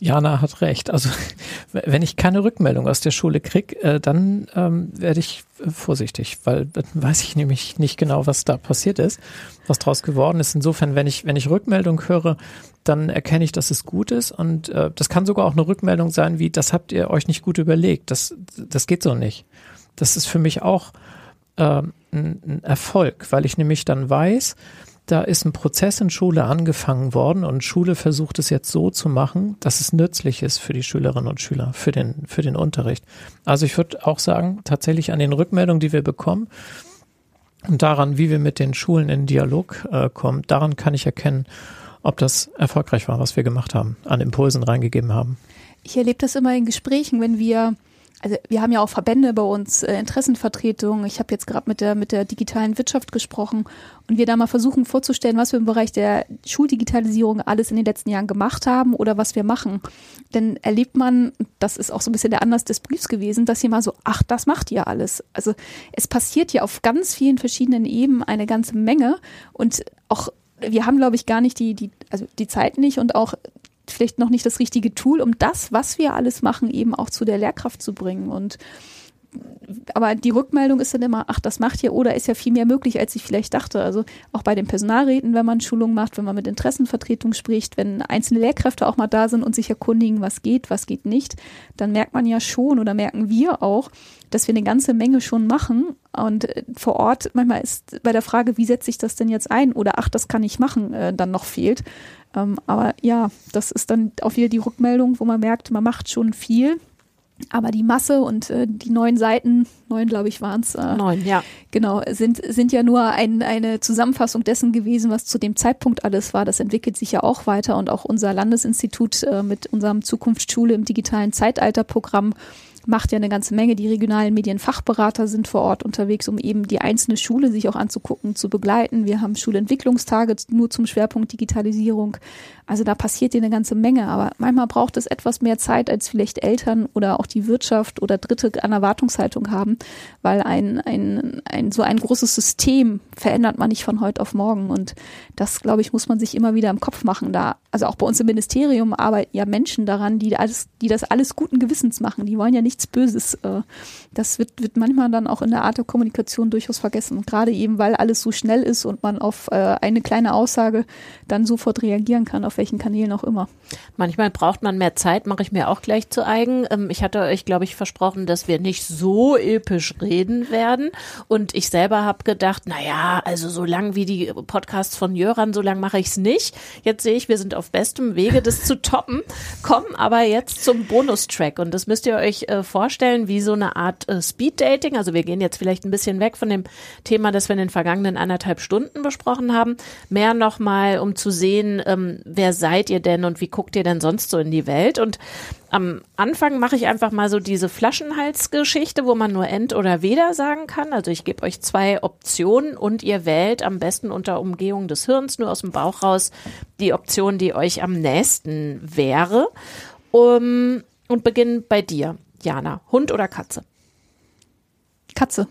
Jana hat recht. Also wenn ich keine Rückmeldung aus der Schule kriege, äh, dann ähm, werde ich äh, vorsichtig, weil dann weiß ich nämlich nicht genau, was da passiert ist, was draus geworden ist. Insofern, wenn ich, wenn ich Rückmeldung höre, dann erkenne ich, dass es gut ist. Und äh, das kann sogar auch eine Rückmeldung sein, wie, das habt ihr euch nicht gut überlegt. Das, das geht so nicht. Das ist für mich auch ein, ein Erfolg, weil ich nämlich dann weiß, da ist ein Prozess in Schule angefangen worden und Schule versucht es jetzt so zu machen, dass es nützlich ist für die Schülerinnen und Schüler, für den, für den Unterricht. Also ich würde auch sagen, tatsächlich an den Rückmeldungen, die wir bekommen und daran, wie wir mit den Schulen in Dialog äh, kommen, daran kann ich erkennen, ob das erfolgreich war, was wir gemacht haben, an Impulsen reingegeben haben. Ich erlebe das immer in Gesprächen, wenn wir also wir haben ja auch Verbände bei uns, äh, Interessenvertretungen. Ich habe jetzt gerade mit der mit der digitalen Wirtschaft gesprochen und wir da mal versuchen vorzustellen, was wir im Bereich der Schuldigitalisierung alles in den letzten Jahren gemacht haben oder was wir machen. Denn erlebt man, das ist auch so ein bisschen der Anlass des Briefs gewesen, dass hier mal so, ach, das macht ihr alles. Also es passiert ja auf ganz vielen verschiedenen Ebenen eine ganze Menge und auch wir haben, glaube ich, gar nicht die, die, also die Zeit nicht und auch vielleicht noch nicht das richtige Tool, um das, was wir alles machen, eben auch zu der Lehrkraft zu bringen. Und aber die Rückmeldung ist dann immer, ach, das macht ja oder ist ja viel mehr möglich, als ich vielleicht dachte. Also auch bei den Personalräten, wenn man Schulungen macht, wenn man mit Interessenvertretung spricht, wenn einzelne Lehrkräfte auch mal da sind und sich erkundigen, was geht, was geht nicht, dann merkt man ja schon oder merken wir auch, dass wir eine ganze Menge schon machen. Und äh, vor Ort manchmal ist bei der Frage, wie setze ich das denn jetzt ein oder ach, das kann ich machen, äh, dann noch fehlt. Ähm, aber ja, das ist dann auch wieder die Rückmeldung, wo man merkt, man macht schon viel. Aber die Masse und äh, die neun Seiten, neun glaube ich waren es. Äh, neun, ja. Genau, sind, sind ja nur ein, eine Zusammenfassung dessen gewesen, was zu dem Zeitpunkt alles war. Das entwickelt sich ja auch weiter und auch unser Landesinstitut äh, mit unserem Zukunftsschule im digitalen Zeitalterprogramm macht ja eine ganze Menge. Die regionalen Medienfachberater sind vor Ort unterwegs, um eben die einzelne Schule sich auch anzugucken, zu begleiten. Wir haben Schulentwicklungstage nur zum Schwerpunkt Digitalisierung. Also da passiert ja eine ganze Menge, aber manchmal braucht es etwas mehr Zeit, als vielleicht Eltern oder auch die Wirtschaft oder Dritte an Erwartungshaltung haben, weil ein, ein, ein so ein großes System verändert man nicht von heute auf morgen. Und das, glaube ich, muss man sich immer wieder im Kopf machen. Da, also auch bei uns im Ministerium arbeiten ja Menschen daran, die alles, die das alles guten Gewissens machen. Die wollen ja nichts Böses. Äh, das wird, wird manchmal dann auch in der Art der Kommunikation durchaus vergessen. Gerade eben, weil alles so schnell ist und man auf äh, eine kleine Aussage dann sofort reagieren kann, auf welchen Kanälen auch immer. Manchmal braucht man mehr Zeit, mache ich mir auch gleich zu eigen. Ähm, ich hatte euch, glaube ich, versprochen, dass wir nicht so episch reden werden. Und ich selber habe gedacht, naja, also so lang wie die Podcasts von Jöran, so lang mache ich es nicht. Jetzt sehe ich, wir sind auf bestem Wege, das zu toppen, kommen aber jetzt zum Bonustrack. Und das müsst ihr euch äh, vorstellen, wie so eine Art äh, Speed-Dating. Also wir gehen jetzt vielleicht ein bisschen weg von dem Thema, das wir in den vergangenen anderthalb Stunden besprochen haben. Mehr nochmal, um zu sehen, ähm, wer seid ihr denn und wie guckt ihr denn sonst so in die Welt? Und am Anfang mache ich einfach mal so diese Flaschenhalsgeschichte, wo man nur End oder Weder sagen kann. Also ich gebe euch zwei Optionen und ihr wählt am besten unter Umgehung des Hirns nur aus dem Bauch raus die Option, die euch am nächsten wäre. Um, und beginnen bei dir, Jana. Hund oder Katze? Katze.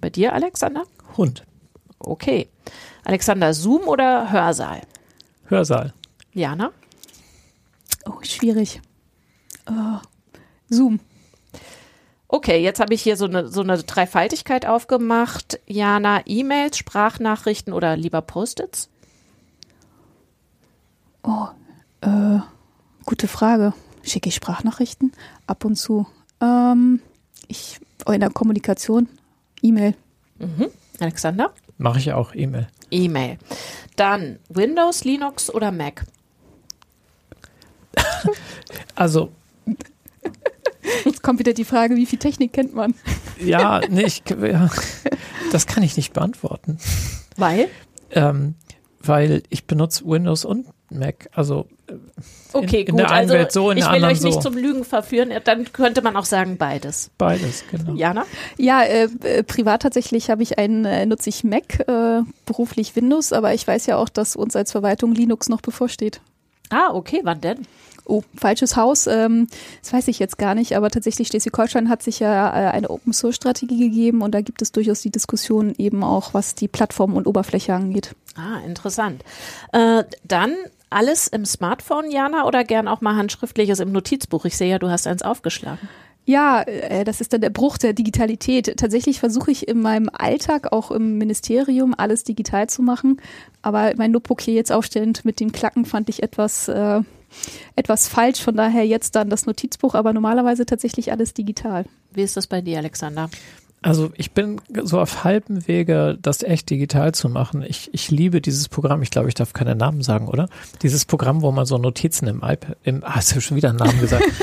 Bei dir, Alexander? Hund. Okay. Alexander, Zoom oder Hörsaal? Hörsaal. Jana? Oh, schwierig. Oh, Zoom. Okay, jetzt habe ich hier so eine, so eine Dreifaltigkeit aufgemacht. Jana, E-Mails, Sprachnachrichten oder lieber Post-its? Oh, äh, gute Frage. Schicke ich Sprachnachrichten? Ab und zu. Ähm, ich, oh, in der Kommunikation, E-Mail. Mhm. Alexander? Mache ich auch E-Mail. E-Mail. Dann Windows, Linux oder Mac? Also. Jetzt kommt wieder die Frage, wie viel Technik kennt man? Ja, nee, ich, ja, das kann ich nicht beantworten. Weil? Ähm, weil ich benutze Windows und Mac. Also Okay, in, in gut. der einen also Welt so, in ich der will anderen euch nicht so. zum Lügen verführen. Dann könnte man auch sagen beides. Beides, genau. Jana? Ja, äh, äh, privat tatsächlich habe ich einen, äh, nutze ich Mac, äh, beruflich Windows, aber ich weiß ja auch, dass uns als Verwaltung Linux noch bevorsteht. Ah, okay. Wann denn? Oh, falsches Haus, ähm, das weiß ich jetzt gar nicht, aber tatsächlich Schleswig-Holstein hat sich ja äh, eine Open-Source-Strategie gegeben und da gibt es durchaus die Diskussion eben auch, was die Plattform und Oberfläche angeht. Ah, interessant. Äh, dann alles im Smartphone, Jana, oder gern auch mal handschriftliches im Notizbuch? Ich sehe ja, du hast eins aufgeschlagen. Ja, äh, das ist dann der Bruch der Digitalität. Tatsächlich versuche ich in meinem Alltag, auch im Ministerium, alles digital zu machen. Aber mein Notebook hier jetzt aufstellend mit dem Klacken fand ich etwas, äh, etwas falsch. Von daher jetzt dann das Notizbuch, aber normalerweise tatsächlich alles digital. Wie ist das bei dir, Alexander? Also ich bin so auf halbem Wege, das echt digital zu machen. Ich, ich liebe dieses Programm. Ich glaube, ich darf keine Namen sagen, oder? Dieses Programm, wo man so Notizen im iPad, im, ah, hast du schon wieder einen Namen gesagt.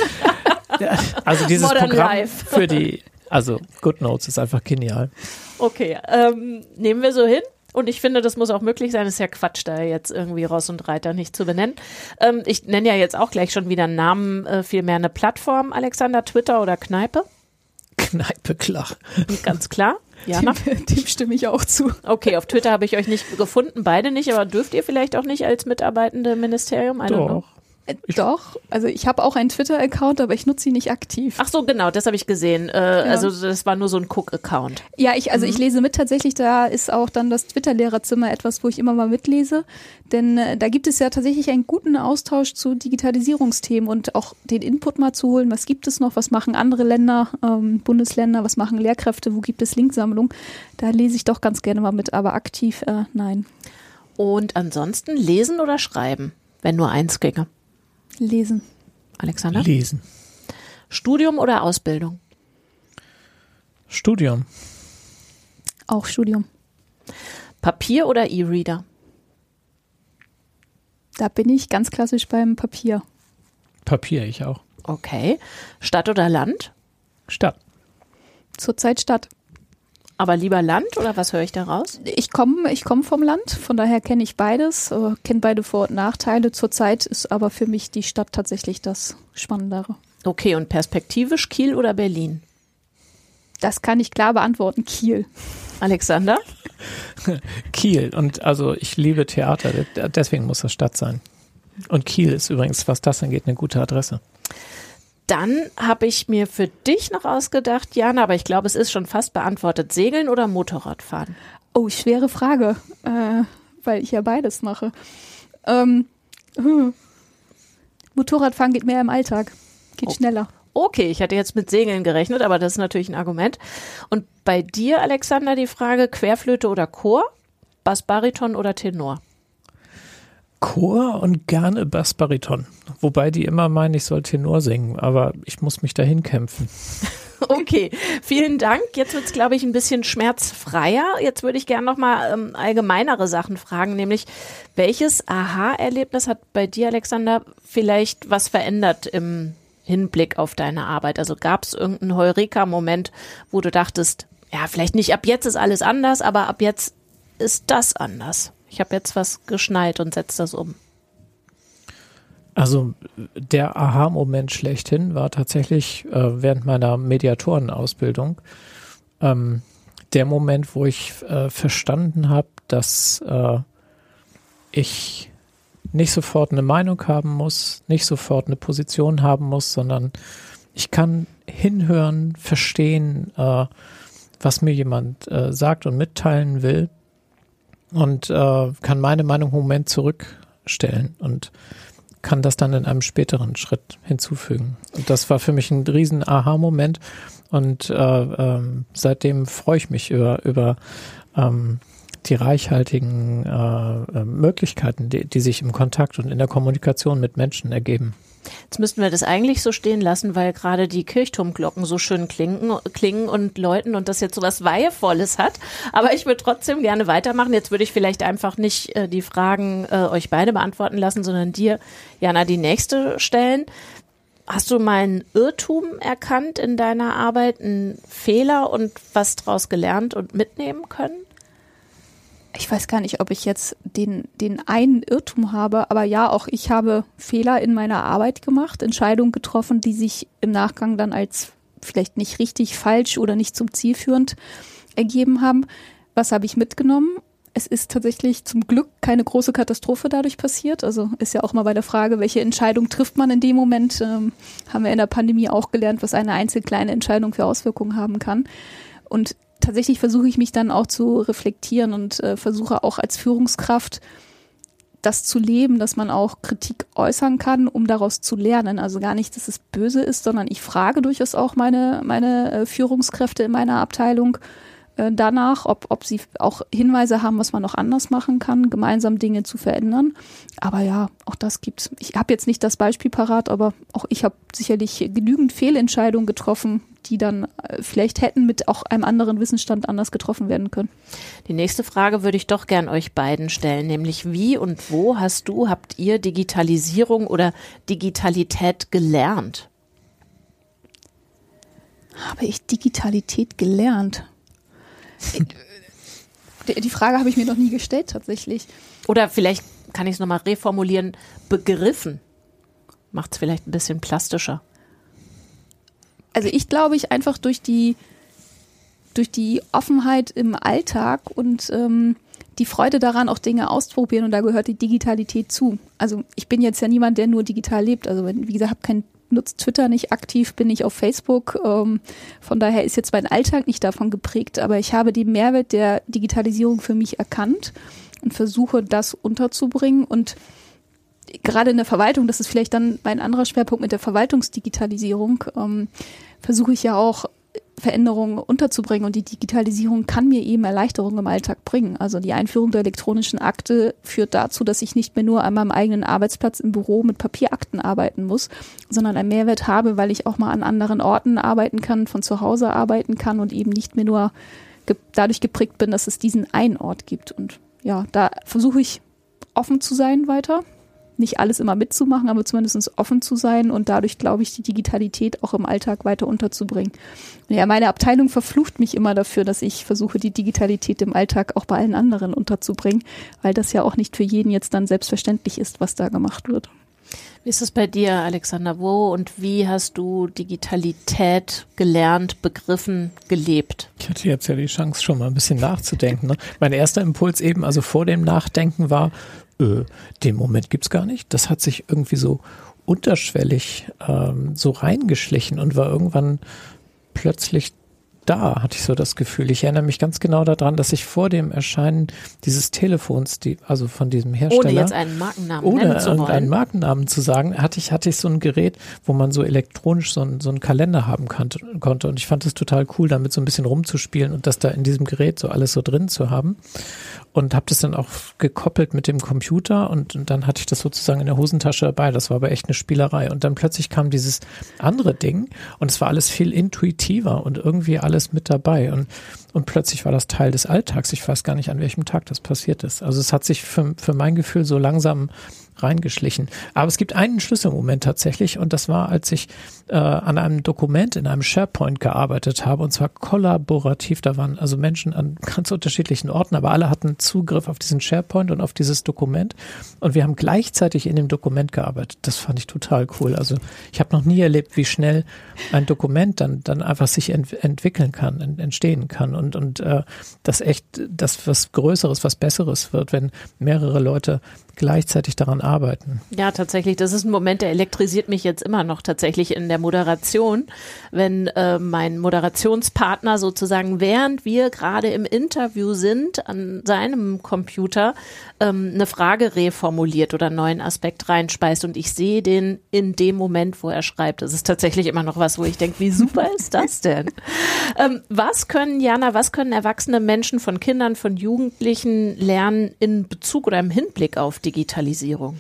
Also dieses Modern Programm Life. für die, also GoodNotes ist einfach genial. Okay, ähm, nehmen wir so hin. Und ich finde, das muss auch möglich sein. ist ja Quatsch, da jetzt irgendwie Ross und Reiter nicht zu benennen. Ähm, ich nenne ja jetzt auch gleich schon wieder einen Namen, äh, vielmehr eine Plattform, Alexander, Twitter oder Kneipe. Kneipe klar. Ganz klar. Jana? Dem, dem stimme ich auch zu. Okay, auf Twitter habe ich euch nicht gefunden, beide nicht, aber dürft ihr vielleicht auch nicht als Mitarbeitende im Ministerium? I. Doch. Äh, Doch, also ich habe auch einen Twitter-Account, aber ich nutze ihn nicht aktiv. Ach so, genau, das habe ich gesehen. Äh, Also das war nur so ein Cook-Account. Ja, ich, also ich lese mit tatsächlich, da ist auch dann das Twitter-Lehrerzimmer etwas, wo ich immer mal mitlese. Denn äh, da gibt es ja tatsächlich einen guten Austausch zu Digitalisierungsthemen und auch den Input mal zu holen. Was gibt es noch? Was machen andere Länder, ähm, Bundesländer? Was machen Lehrkräfte? Wo gibt es Linksammlung? Da lese ich doch ganz gerne mal mit, aber aktiv äh, nein. Und ansonsten lesen oder schreiben, wenn nur eins ginge. Lesen. Alexander? Lesen. Studium oder Ausbildung? Studium. Auch Studium. Papier oder E-Reader? Da bin ich ganz klassisch beim Papier. Papier, ich auch. Okay. Stadt oder Land? Stadt. Zurzeit Stadt. Aber lieber Land oder was höre ich da raus? Ich komme ich komm vom Land, von daher kenne ich beides, äh, kenne beide Vor- und Nachteile. Zurzeit ist aber für mich die Stadt tatsächlich das Spannendere. Okay, und perspektivisch Kiel oder Berlin? Das kann ich klar beantworten. Kiel. Alexander? Kiel. Und also ich liebe Theater, de- deswegen muss das Stadt sein. Und Kiel ist übrigens, was das angeht, eine gute Adresse. Dann habe ich mir für dich noch ausgedacht, Jana, aber ich glaube, es ist schon fast beantwortet. Segeln oder Motorradfahren? Oh, schwere Frage, äh, weil ich ja beides mache. Ähm, hm. Motorradfahren geht mehr im Alltag, geht Oh. schneller. Okay, ich hatte jetzt mit Segeln gerechnet, aber das ist natürlich ein Argument. Und bei dir, Alexander, die Frage Querflöte oder Chor? Bass, Bariton oder Tenor? Chor und gerne Bassbariton. Wobei die immer meinen, ich soll Tenor singen, aber ich muss mich dahin kämpfen. Okay, vielen Dank. Jetzt wird's, glaube ich, ein bisschen schmerzfreier. Jetzt würde ich gerne noch mal ähm, allgemeinere Sachen fragen, nämlich welches Aha-Erlebnis hat bei dir, Alexander, vielleicht was verändert im Hinblick auf deine Arbeit? Also gab es irgendeinen Heureka-Moment, wo du dachtest, ja, vielleicht nicht ab jetzt ist alles anders, aber ab jetzt ist das anders. Ich habe jetzt was geschnallt und setze das um. Also der Aha-Moment schlechthin war tatsächlich äh, während meiner Mediatorenausbildung ähm, der Moment, wo ich äh, verstanden habe, dass äh, ich nicht sofort eine Meinung haben muss, nicht sofort eine Position haben muss, sondern ich kann hinhören, verstehen, äh, was mir jemand äh, sagt und mitteilen will und äh, kann meine Meinung im Moment zurückstellen und kann das dann in einem späteren Schritt hinzufügen. Und das war für mich ein riesen Aha-Moment und äh, ähm, seitdem freue ich mich über, über ähm, die reichhaltigen äh, äh, Möglichkeiten, die, die sich im Kontakt und in der Kommunikation mit Menschen ergeben. Jetzt müssten wir das eigentlich so stehen lassen, weil gerade die Kirchturmglocken so schön klingen, klingen und läuten und das jetzt so was Weihevolles hat. Aber ich würde trotzdem gerne weitermachen. Jetzt würde ich vielleicht einfach nicht äh, die Fragen äh, euch beide beantworten lassen, sondern dir, Jana, die nächste stellen. Hast du mal einen Irrtum erkannt in deiner Arbeit, einen Fehler und was daraus gelernt und mitnehmen können? Ich weiß gar nicht, ob ich jetzt den, den einen Irrtum habe, aber ja, auch ich habe Fehler in meiner Arbeit gemacht, Entscheidungen getroffen, die sich im Nachgang dann als vielleicht nicht richtig, falsch oder nicht zum Ziel führend ergeben haben. Was habe ich mitgenommen? Es ist tatsächlich zum Glück keine große Katastrophe dadurch passiert. Also ist ja auch mal bei der Frage, welche Entscheidung trifft man in dem Moment, ähm, haben wir in der Pandemie auch gelernt, was eine einzelne kleine Entscheidung für Auswirkungen haben kann. Und tatsächlich versuche ich mich dann auch zu reflektieren und äh, versuche auch als Führungskraft das zu leben, dass man auch Kritik äußern kann, um daraus zu lernen. Also gar nicht, dass es böse ist, sondern ich frage durchaus auch meine, meine äh, Führungskräfte in meiner Abteilung äh, danach, ob, ob sie auch Hinweise haben, was man noch anders machen kann, gemeinsam Dinge zu verändern. Aber ja, auch das gibt's. Ich habe jetzt nicht das Beispiel parat, aber auch ich habe sicherlich genügend Fehlentscheidungen getroffen, die dann äh, vielleicht hätten mit auch einem anderen Wissensstand anders getroffen werden können. Die nächste Frage würde ich doch gern euch beiden stellen, nämlich wie und wo hast du, habt ihr Digitalisierung oder Digitalität gelernt? Habe ich Digitalität gelernt? Die Frage habe ich mir noch nie gestellt tatsächlich. Oder vielleicht kann ich es nochmal reformulieren, begriffen. Macht es vielleicht ein bisschen plastischer. Also ich glaube, ich einfach durch die, durch die Offenheit im Alltag und ähm, die Freude daran, auch Dinge auszuprobieren und da gehört die Digitalität zu. Also ich bin jetzt ja niemand, der nur digital lebt. Also wenn, wie gesagt, habe kein nutze Twitter nicht aktiv, bin ich auf Facebook. Ähm, von daher ist jetzt mein Alltag nicht davon geprägt, aber ich habe den Mehrwert der Digitalisierung für mich erkannt und versuche das unterzubringen und gerade in der Verwaltung, das ist vielleicht dann mein anderer Schwerpunkt mit der Verwaltungsdigitalisierung, ähm, versuche ich ja auch Veränderungen unterzubringen und die Digitalisierung kann mir eben Erleichterungen im Alltag bringen. Also die Einführung der elektronischen Akte führt dazu, dass ich nicht mehr nur an meinem eigenen Arbeitsplatz im Büro mit Papierakten arbeiten muss, sondern einen Mehrwert habe, weil ich auch mal an anderen Orten arbeiten kann, von zu Hause arbeiten kann und eben nicht mehr nur ge dadurch geprägt bin, dass es diesen einen Ort gibt. Und ja, da versuche ich offen zu sein weiter nicht alles immer mitzumachen, aber zumindest offen zu sein und dadurch, glaube ich, die Digitalität auch im Alltag weiter unterzubringen. Ja, meine Abteilung verflucht mich immer dafür, dass ich versuche, die Digitalität im Alltag auch bei allen anderen unterzubringen, weil das ja auch nicht für jeden jetzt dann selbstverständlich ist, was da gemacht wird. Wie ist es bei dir, Alexander? Wo und wie hast du Digitalität gelernt, begriffen, gelebt? Ich hatte jetzt ja die Chance, schon mal ein bisschen nachzudenken. Ne? Mein erster Impuls eben, also vor dem Nachdenken war, äh, den Moment gibt's gar nicht. Das hat sich irgendwie so unterschwellig ähm, so reingeschlichen und war irgendwann plötzlich da, hatte ich so das Gefühl. Ich erinnere mich ganz genau daran, dass ich vor dem Erscheinen dieses Telefons, die, also von diesem Hersteller. Ohne jetzt einen Markennamen ohne nennen zu irgendeinen Markennamen zu sagen, hatte ich, hatte ich so ein Gerät, wo man so elektronisch so, ein, so einen Kalender haben kann, konnte. Und ich fand es total cool, damit so ein bisschen rumzuspielen und das da in diesem Gerät so alles so drin zu haben und habe das dann auch gekoppelt mit dem Computer und, und, dann hatte ich das sozusagen in der Hosentasche dabei. Das war aber echt eine Spielerei. Und dann plötzlich kam dieses andere Ding und es war alles viel intuitiver und irgendwie alles mit dabei. Und, und plötzlich war das Teil des Alltags. Ich weiß gar nicht, an welchem Tag das passiert ist. Also es hat sich für, für mein Gefühl so langsam reingeschlichen. Aber es gibt einen Schlüsselmoment tatsächlich und das war, als ich äh, an einem Dokument in einem SharePoint gearbeitet habe und zwar kollaborativ. Da waren also Menschen an ganz unterschiedlichen Orten, aber alle hatten Zugriff auf diesen SharePoint und auf dieses Dokument und wir haben gleichzeitig in dem Dokument gearbeitet. Das fand ich total cool. Also ich habe noch nie erlebt, wie schnell ein Dokument dann dann einfach sich ent entwickeln kann, ent entstehen kann und und äh, das echt das was Größeres, was Besseres wird, wenn mehrere Leute gleichzeitig daran arbeiten. Ja, tatsächlich. Das ist ein Moment, der elektrisiert mich jetzt immer noch tatsächlich in der Moderation, wenn äh, mein Moderationspartner sozusagen, während wir gerade im Interview sind, an seinem Computer ähm, eine Frage reformuliert oder einen neuen Aspekt reinspeist und ich sehe den in dem Moment, wo er schreibt. Das ist tatsächlich immer noch was, wo ich denke, wie super ist das denn? ähm, was können, Jana, was können erwachsene Menschen von Kindern, von Jugendlichen lernen in Bezug oder im Hinblick auf Digitalisierung?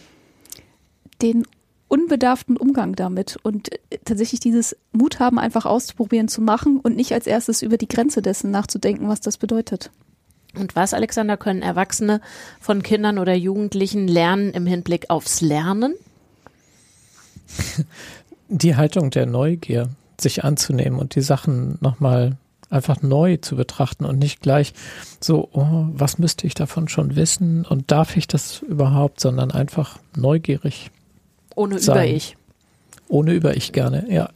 Den unbedarften Umgang damit und äh, tatsächlich dieses Mut haben, einfach auszuprobieren, zu machen und nicht als erstes über die Grenze dessen nachzudenken, was das bedeutet. Und was, Alexander, können Erwachsene von Kindern oder Jugendlichen lernen im Hinblick aufs Lernen? Die Haltung der Neugier, sich anzunehmen und die Sachen nochmal einfach neu zu betrachten und nicht gleich so, oh, was müsste ich davon schon wissen und darf ich das überhaupt, sondern einfach neugierig. Ohne Über-Ich. Ohne Über-Ich gerne, ja.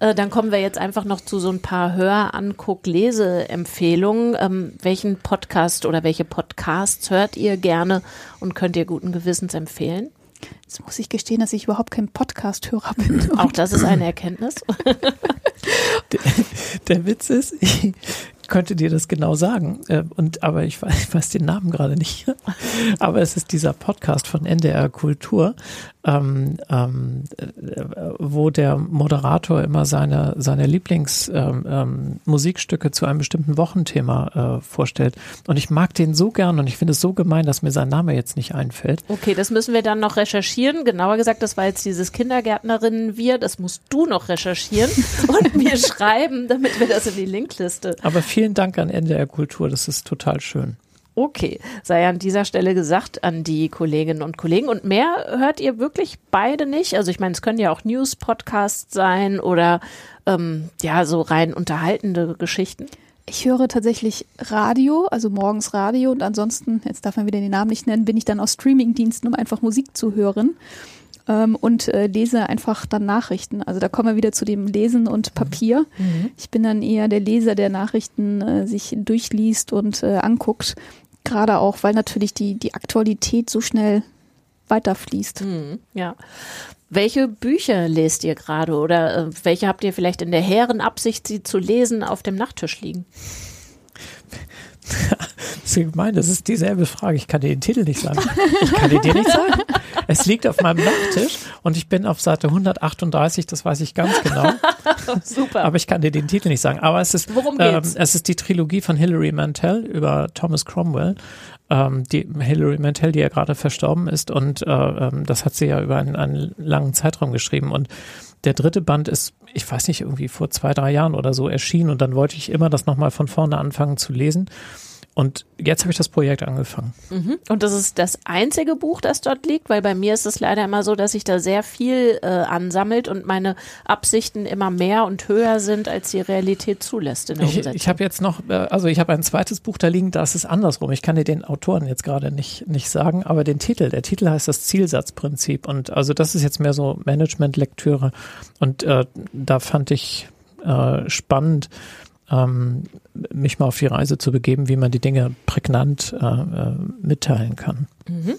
Äh, dann kommen wir jetzt einfach noch zu so ein paar Hör-, Anguck-, Leseempfehlungen. Ähm, welchen Podcast oder welche Podcasts hört ihr gerne und könnt ihr guten Gewissens empfehlen? Jetzt muss ich gestehen, dass ich überhaupt kein Podcast-Hörer bin. Auch das ist eine Erkenntnis. der, der Witz ist, ich könnte dir das genau sagen. Äh, und aber ich weiß, ich weiß den Namen gerade nicht. Aber es ist dieser Podcast von NDR Kultur, ähm, ähm, wo der Moderator immer seine, seine Lieblingsmusikstücke ähm, ähm, zu einem bestimmten Wochenthema äh, vorstellt. Und ich mag den so gern und ich finde es so gemein, dass mir sein Name jetzt nicht einfällt. Okay, das müssen wir dann noch recherchieren. Genauer gesagt, das war jetzt dieses Kindergärtnerinnen-Wir. Das musst du noch recherchieren und mir schreiben, damit wir das in die Linkliste. Aber vielen Dank an NDR Kultur. Das ist total schön. Okay, sei an dieser Stelle gesagt an die Kolleginnen und Kollegen. Und mehr hört ihr wirklich beide nicht? Also ich meine, es können ja auch News-Podcasts sein oder ähm, ja, so rein unterhaltende Geschichten. Ich höre tatsächlich Radio, also morgens Radio und ansonsten, jetzt darf man wieder den Namen nicht nennen, bin ich dann aus Streamingdiensten, um einfach Musik zu hören ähm, und äh, lese einfach dann Nachrichten. Also da kommen wir wieder zu dem Lesen und Papier. Mhm. Ich bin dann eher der Leser, der Nachrichten äh, sich durchliest und äh, anguckt. Gerade auch, weil natürlich die, die Aktualität so schnell weiterfließt. Hm, ja. Welche Bücher lest ihr gerade oder äh, welche habt ihr vielleicht in der hehren Absicht, sie zu lesen, auf dem Nachttisch liegen? Das ist gemein, das ist dieselbe Frage. Ich kann dir den Titel nicht sagen. Ich kann dir nicht sagen. Es liegt auf meinem Nachttisch und ich bin auf Seite 138, das weiß ich ganz genau. Super. Aber ich kann dir den Titel nicht sagen. Aber es ist, Worum geht's? Ähm, es ist die Trilogie von Hilary Mantel über Thomas Cromwell. Ähm, die Hilary Mantel, die ja gerade verstorben ist und äh, ähm, das hat sie ja über einen, einen langen Zeitraum geschrieben und der dritte Band ist, ich weiß nicht, irgendwie vor zwei, drei Jahren oder so erschienen und dann wollte ich immer das nochmal von vorne anfangen zu lesen. Und jetzt habe ich das Projekt angefangen. Mhm. Und das ist das einzige Buch, das dort liegt, weil bei mir ist es leider immer so, dass sich da sehr viel äh, ansammelt und meine Absichten immer mehr und höher sind, als die Realität zulässt in der ich, Umsetzung. Ich habe jetzt noch, äh, also ich habe ein zweites Buch da liegen, das ist andersrum. Ich kann dir den Autoren jetzt gerade nicht, nicht sagen, aber den Titel, der Titel heißt das Zielsatzprinzip. Und also das ist jetzt mehr so Management-Lektüre. Und äh, da fand ich äh, spannend, ähm, mich mal auf die Reise zu begeben, wie man die Dinge prägnant äh, äh, mitteilen kann. Mhm.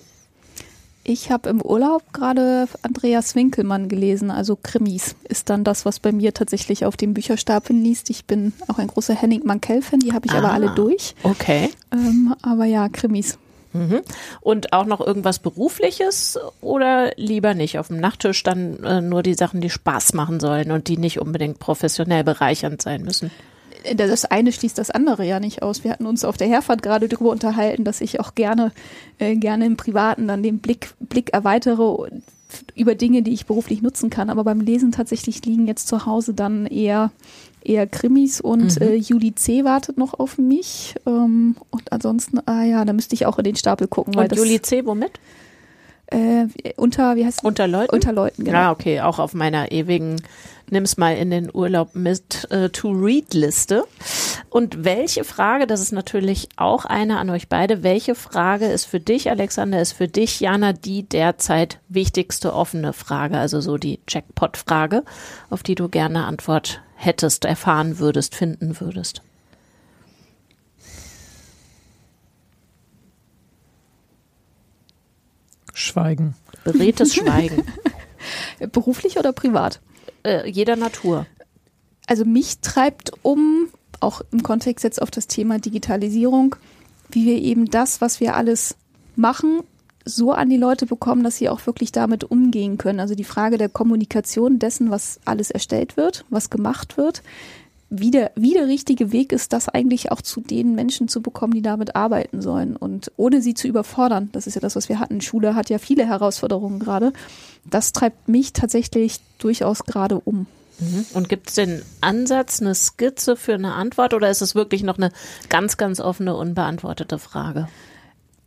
Ich habe im Urlaub gerade Andreas Winkelmann gelesen, also Krimis ist dann das, was bei mir tatsächlich auf dem Bücherstapel liest. Ich bin auch ein großer Henning Mankell-Fan, die habe ich ah, aber alle durch. Okay. Ähm, aber ja, Krimis. Mhm. Und auch noch irgendwas Berufliches oder lieber nicht? Auf dem Nachttisch dann äh, nur die Sachen, die Spaß machen sollen und die nicht unbedingt professionell bereichernd sein müssen das eine schließt das andere ja nicht aus. Wir hatten uns auf der Herfahrt gerade darüber unterhalten, dass ich auch gerne, äh, gerne im Privaten dann den Blick, Blick erweitere über Dinge, die ich beruflich nutzen kann. Aber beim Lesen tatsächlich liegen jetzt zu Hause dann eher eher Krimis und mhm. äh, Juli C. wartet noch auf mich. Ähm, und ansonsten, ah ja, da müsste ich auch in den Stapel gucken. Weil und das, Juli C. womit? Äh, unter, wie heißt Unter Leuten? Unter Leuten, genau. Ja, okay, auch auf meiner ewigen nimm's mal in den Urlaub mit äh, To-Read-Liste. Und welche Frage, das ist natürlich auch eine an euch beide, welche Frage ist für dich, Alexander, ist für dich, Jana, die derzeit wichtigste offene Frage, also so die Jackpot-Frage, auf die du gerne Antwort hättest, erfahren würdest, finden würdest? Schweigen. Beredtes Schweigen. Beruflich oder privat? Äh, jeder Natur? Also mich treibt um, auch im Kontext jetzt auf das Thema Digitalisierung, wie wir eben das, was wir alles machen, so an die Leute bekommen, dass sie auch wirklich damit umgehen können. Also die Frage der Kommunikation dessen, was alles erstellt wird, was gemacht wird, wie der, wie der richtige Weg ist, das eigentlich auch zu den Menschen zu bekommen, die damit arbeiten sollen und ohne sie zu überfordern. Das ist ja das, was wir hatten. Schule hat ja viele Herausforderungen gerade. Das treibt mich tatsächlich durchaus gerade um. Mhm. Und gibt es den Ansatz, eine Skizze für eine Antwort oder ist es wirklich noch eine ganz, ganz offene, unbeantwortete Frage?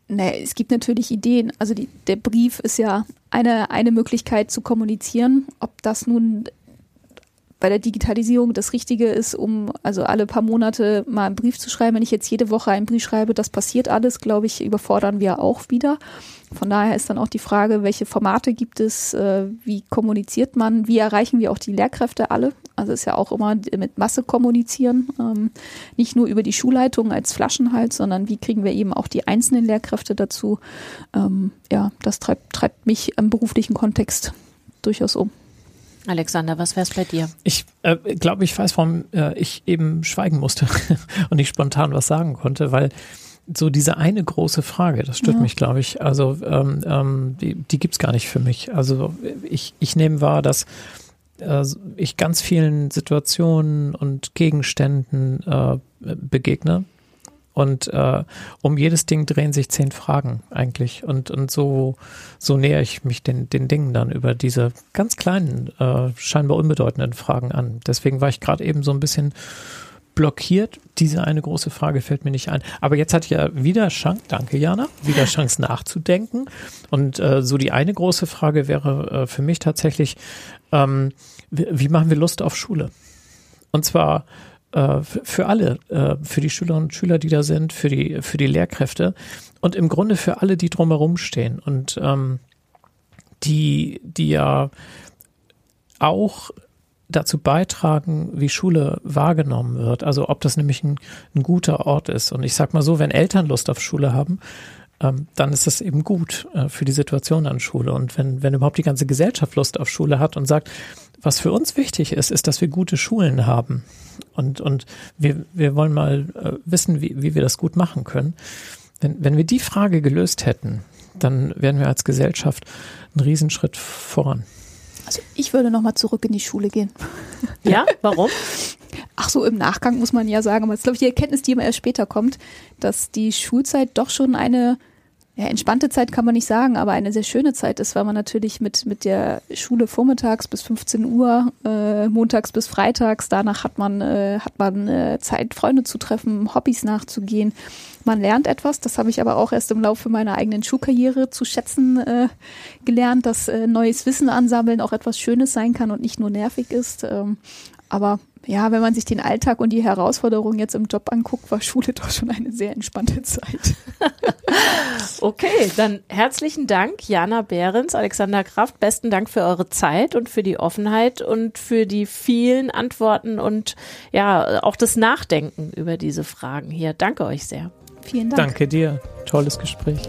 Nee, es gibt natürlich Ideen. Also die, der Brief ist ja eine, eine Möglichkeit zu kommunizieren. Ob das nun bei der Digitalisierung das Richtige ist, um also alle paar Monate mal einen Brief zu schreiben. Wenn ich jetzt jede Woche einen Brief schreibe, das passiert alles, glaube ich, überfordern wir auch wieder. Von daher ist dann auch die Frage, welche Formate gibt es, äh, wie kommuniziert man, wie erreichen wir auch die Lehrkräfte alle? Also ist ja auch immer mit Masse kommunizieren, ähm, nicht nur über die Schulleitung als Flaschenhals, sondern wie kriegen wir eben auch die einzelnen Lehrkräfte dazu? Ähm, ja, das treibt, treibt mich im beruflichen Kontext durchaus um. Alexander, was wär's bei dir? Ich äh, glaube, ich weiß, warum äh, ich eben schweigen musste und nicht spontan was sagen konnte, weil so diese eine große Frage, das stört ja. mich, glaube ich. Also ähm, ähm, die, die gibt's gar nicht für mich. Also ich, ich nehme wahr, dass äh, ich ganz vielen Situationen und Gegenständen äh, begegne, und äh, um jedes Ding drehen sich zehn Fragen eigentlich. Und, und so, so nähere ich mich den, den Dingen dann über diese ganz kleinen, äh, scheinbar unbedeutenden Fragen an. Deswegen war ich gerade eben so ein bisschen blockiert. Diese eine große Frage fällt mir nicht ein. Aber jetzt hatte ich ja wieder Chance, danke Jana, wieder Chance nachzudenken. Und äh, so die eine große Frage wäre äh, für mich tatsächlich, ähm, wie, wie machen wir Lust auf Schule? Und zwar für alle, äh, für die Schülerinnen und Schüler, die da sind, für die, für die Lehrkräfte und im Grunde für alle, die drumherum stehen und ähm, die, die ja auch dazu beitragen, wie Schule wahrgenommen wird. Also ob das nämlich ein, ein guter Ort ist. Und ich sag mal so, wenn Eltern Lust auf Schule haben, ähm, dann ist das eben gut äh, für die Situation an Schule. Und wenn, wenn überhaupt die ganze Gesellschaft Lust auf Schule hat und sagt, was für uns wichtig ist, ist, dass wir gute Schulen haben. Und, und wir, wir wollen mal äh, wissen, wie, wie wir das gut machen können. Wenn, wenn wir die Frage gelöst hätten, dann wären wir als Gesellschaft einen Riesenschritt voran. Also ich würde nochmal zurück in die Schule gehen. Ja, warum? Ach so, im Nachgang muss man ja sagen, aber es ist, glaube ich, die Erkenntnis, die immer erst später kommt, dass die Schulzeit doch schon eine ja, entspannte Zeit kann man nicht sagen, aber eine sehr schöne Zeit ist, weil man natürlich mit, mit der Schule vormittags bis 15 Uhr, äh, montags bis freitags, danach hat man, äh, hat man äh, Zeit, Freunde zu treffen, Hobbys nachzugehen. Man lernt etwas, das habe ich aber auch erst im Laufe meiner eigenen Schulkarriere zu schätzen äh, gelernt, dass äh, neues Wissen ansammeln auch etwas Schönes sein kann und nicht nur nervig ist. Ähm, aber ja, wenn man sich den Alltag und die Herausforderungen jetzt im Job anguckt, war Schule doch schon eine sehr entspannte Zeit. okay, dann herzlichen Dank, Jana Behrens, Alexander Kraft. Besten Dank für eure Zeit und für die Offenheit und für die vielen Antworten und ja, auch das Nachdenken über diese Fragen hier. Danke euch sehr. Vielen Dank. Danke dir. Tolles Gespräch.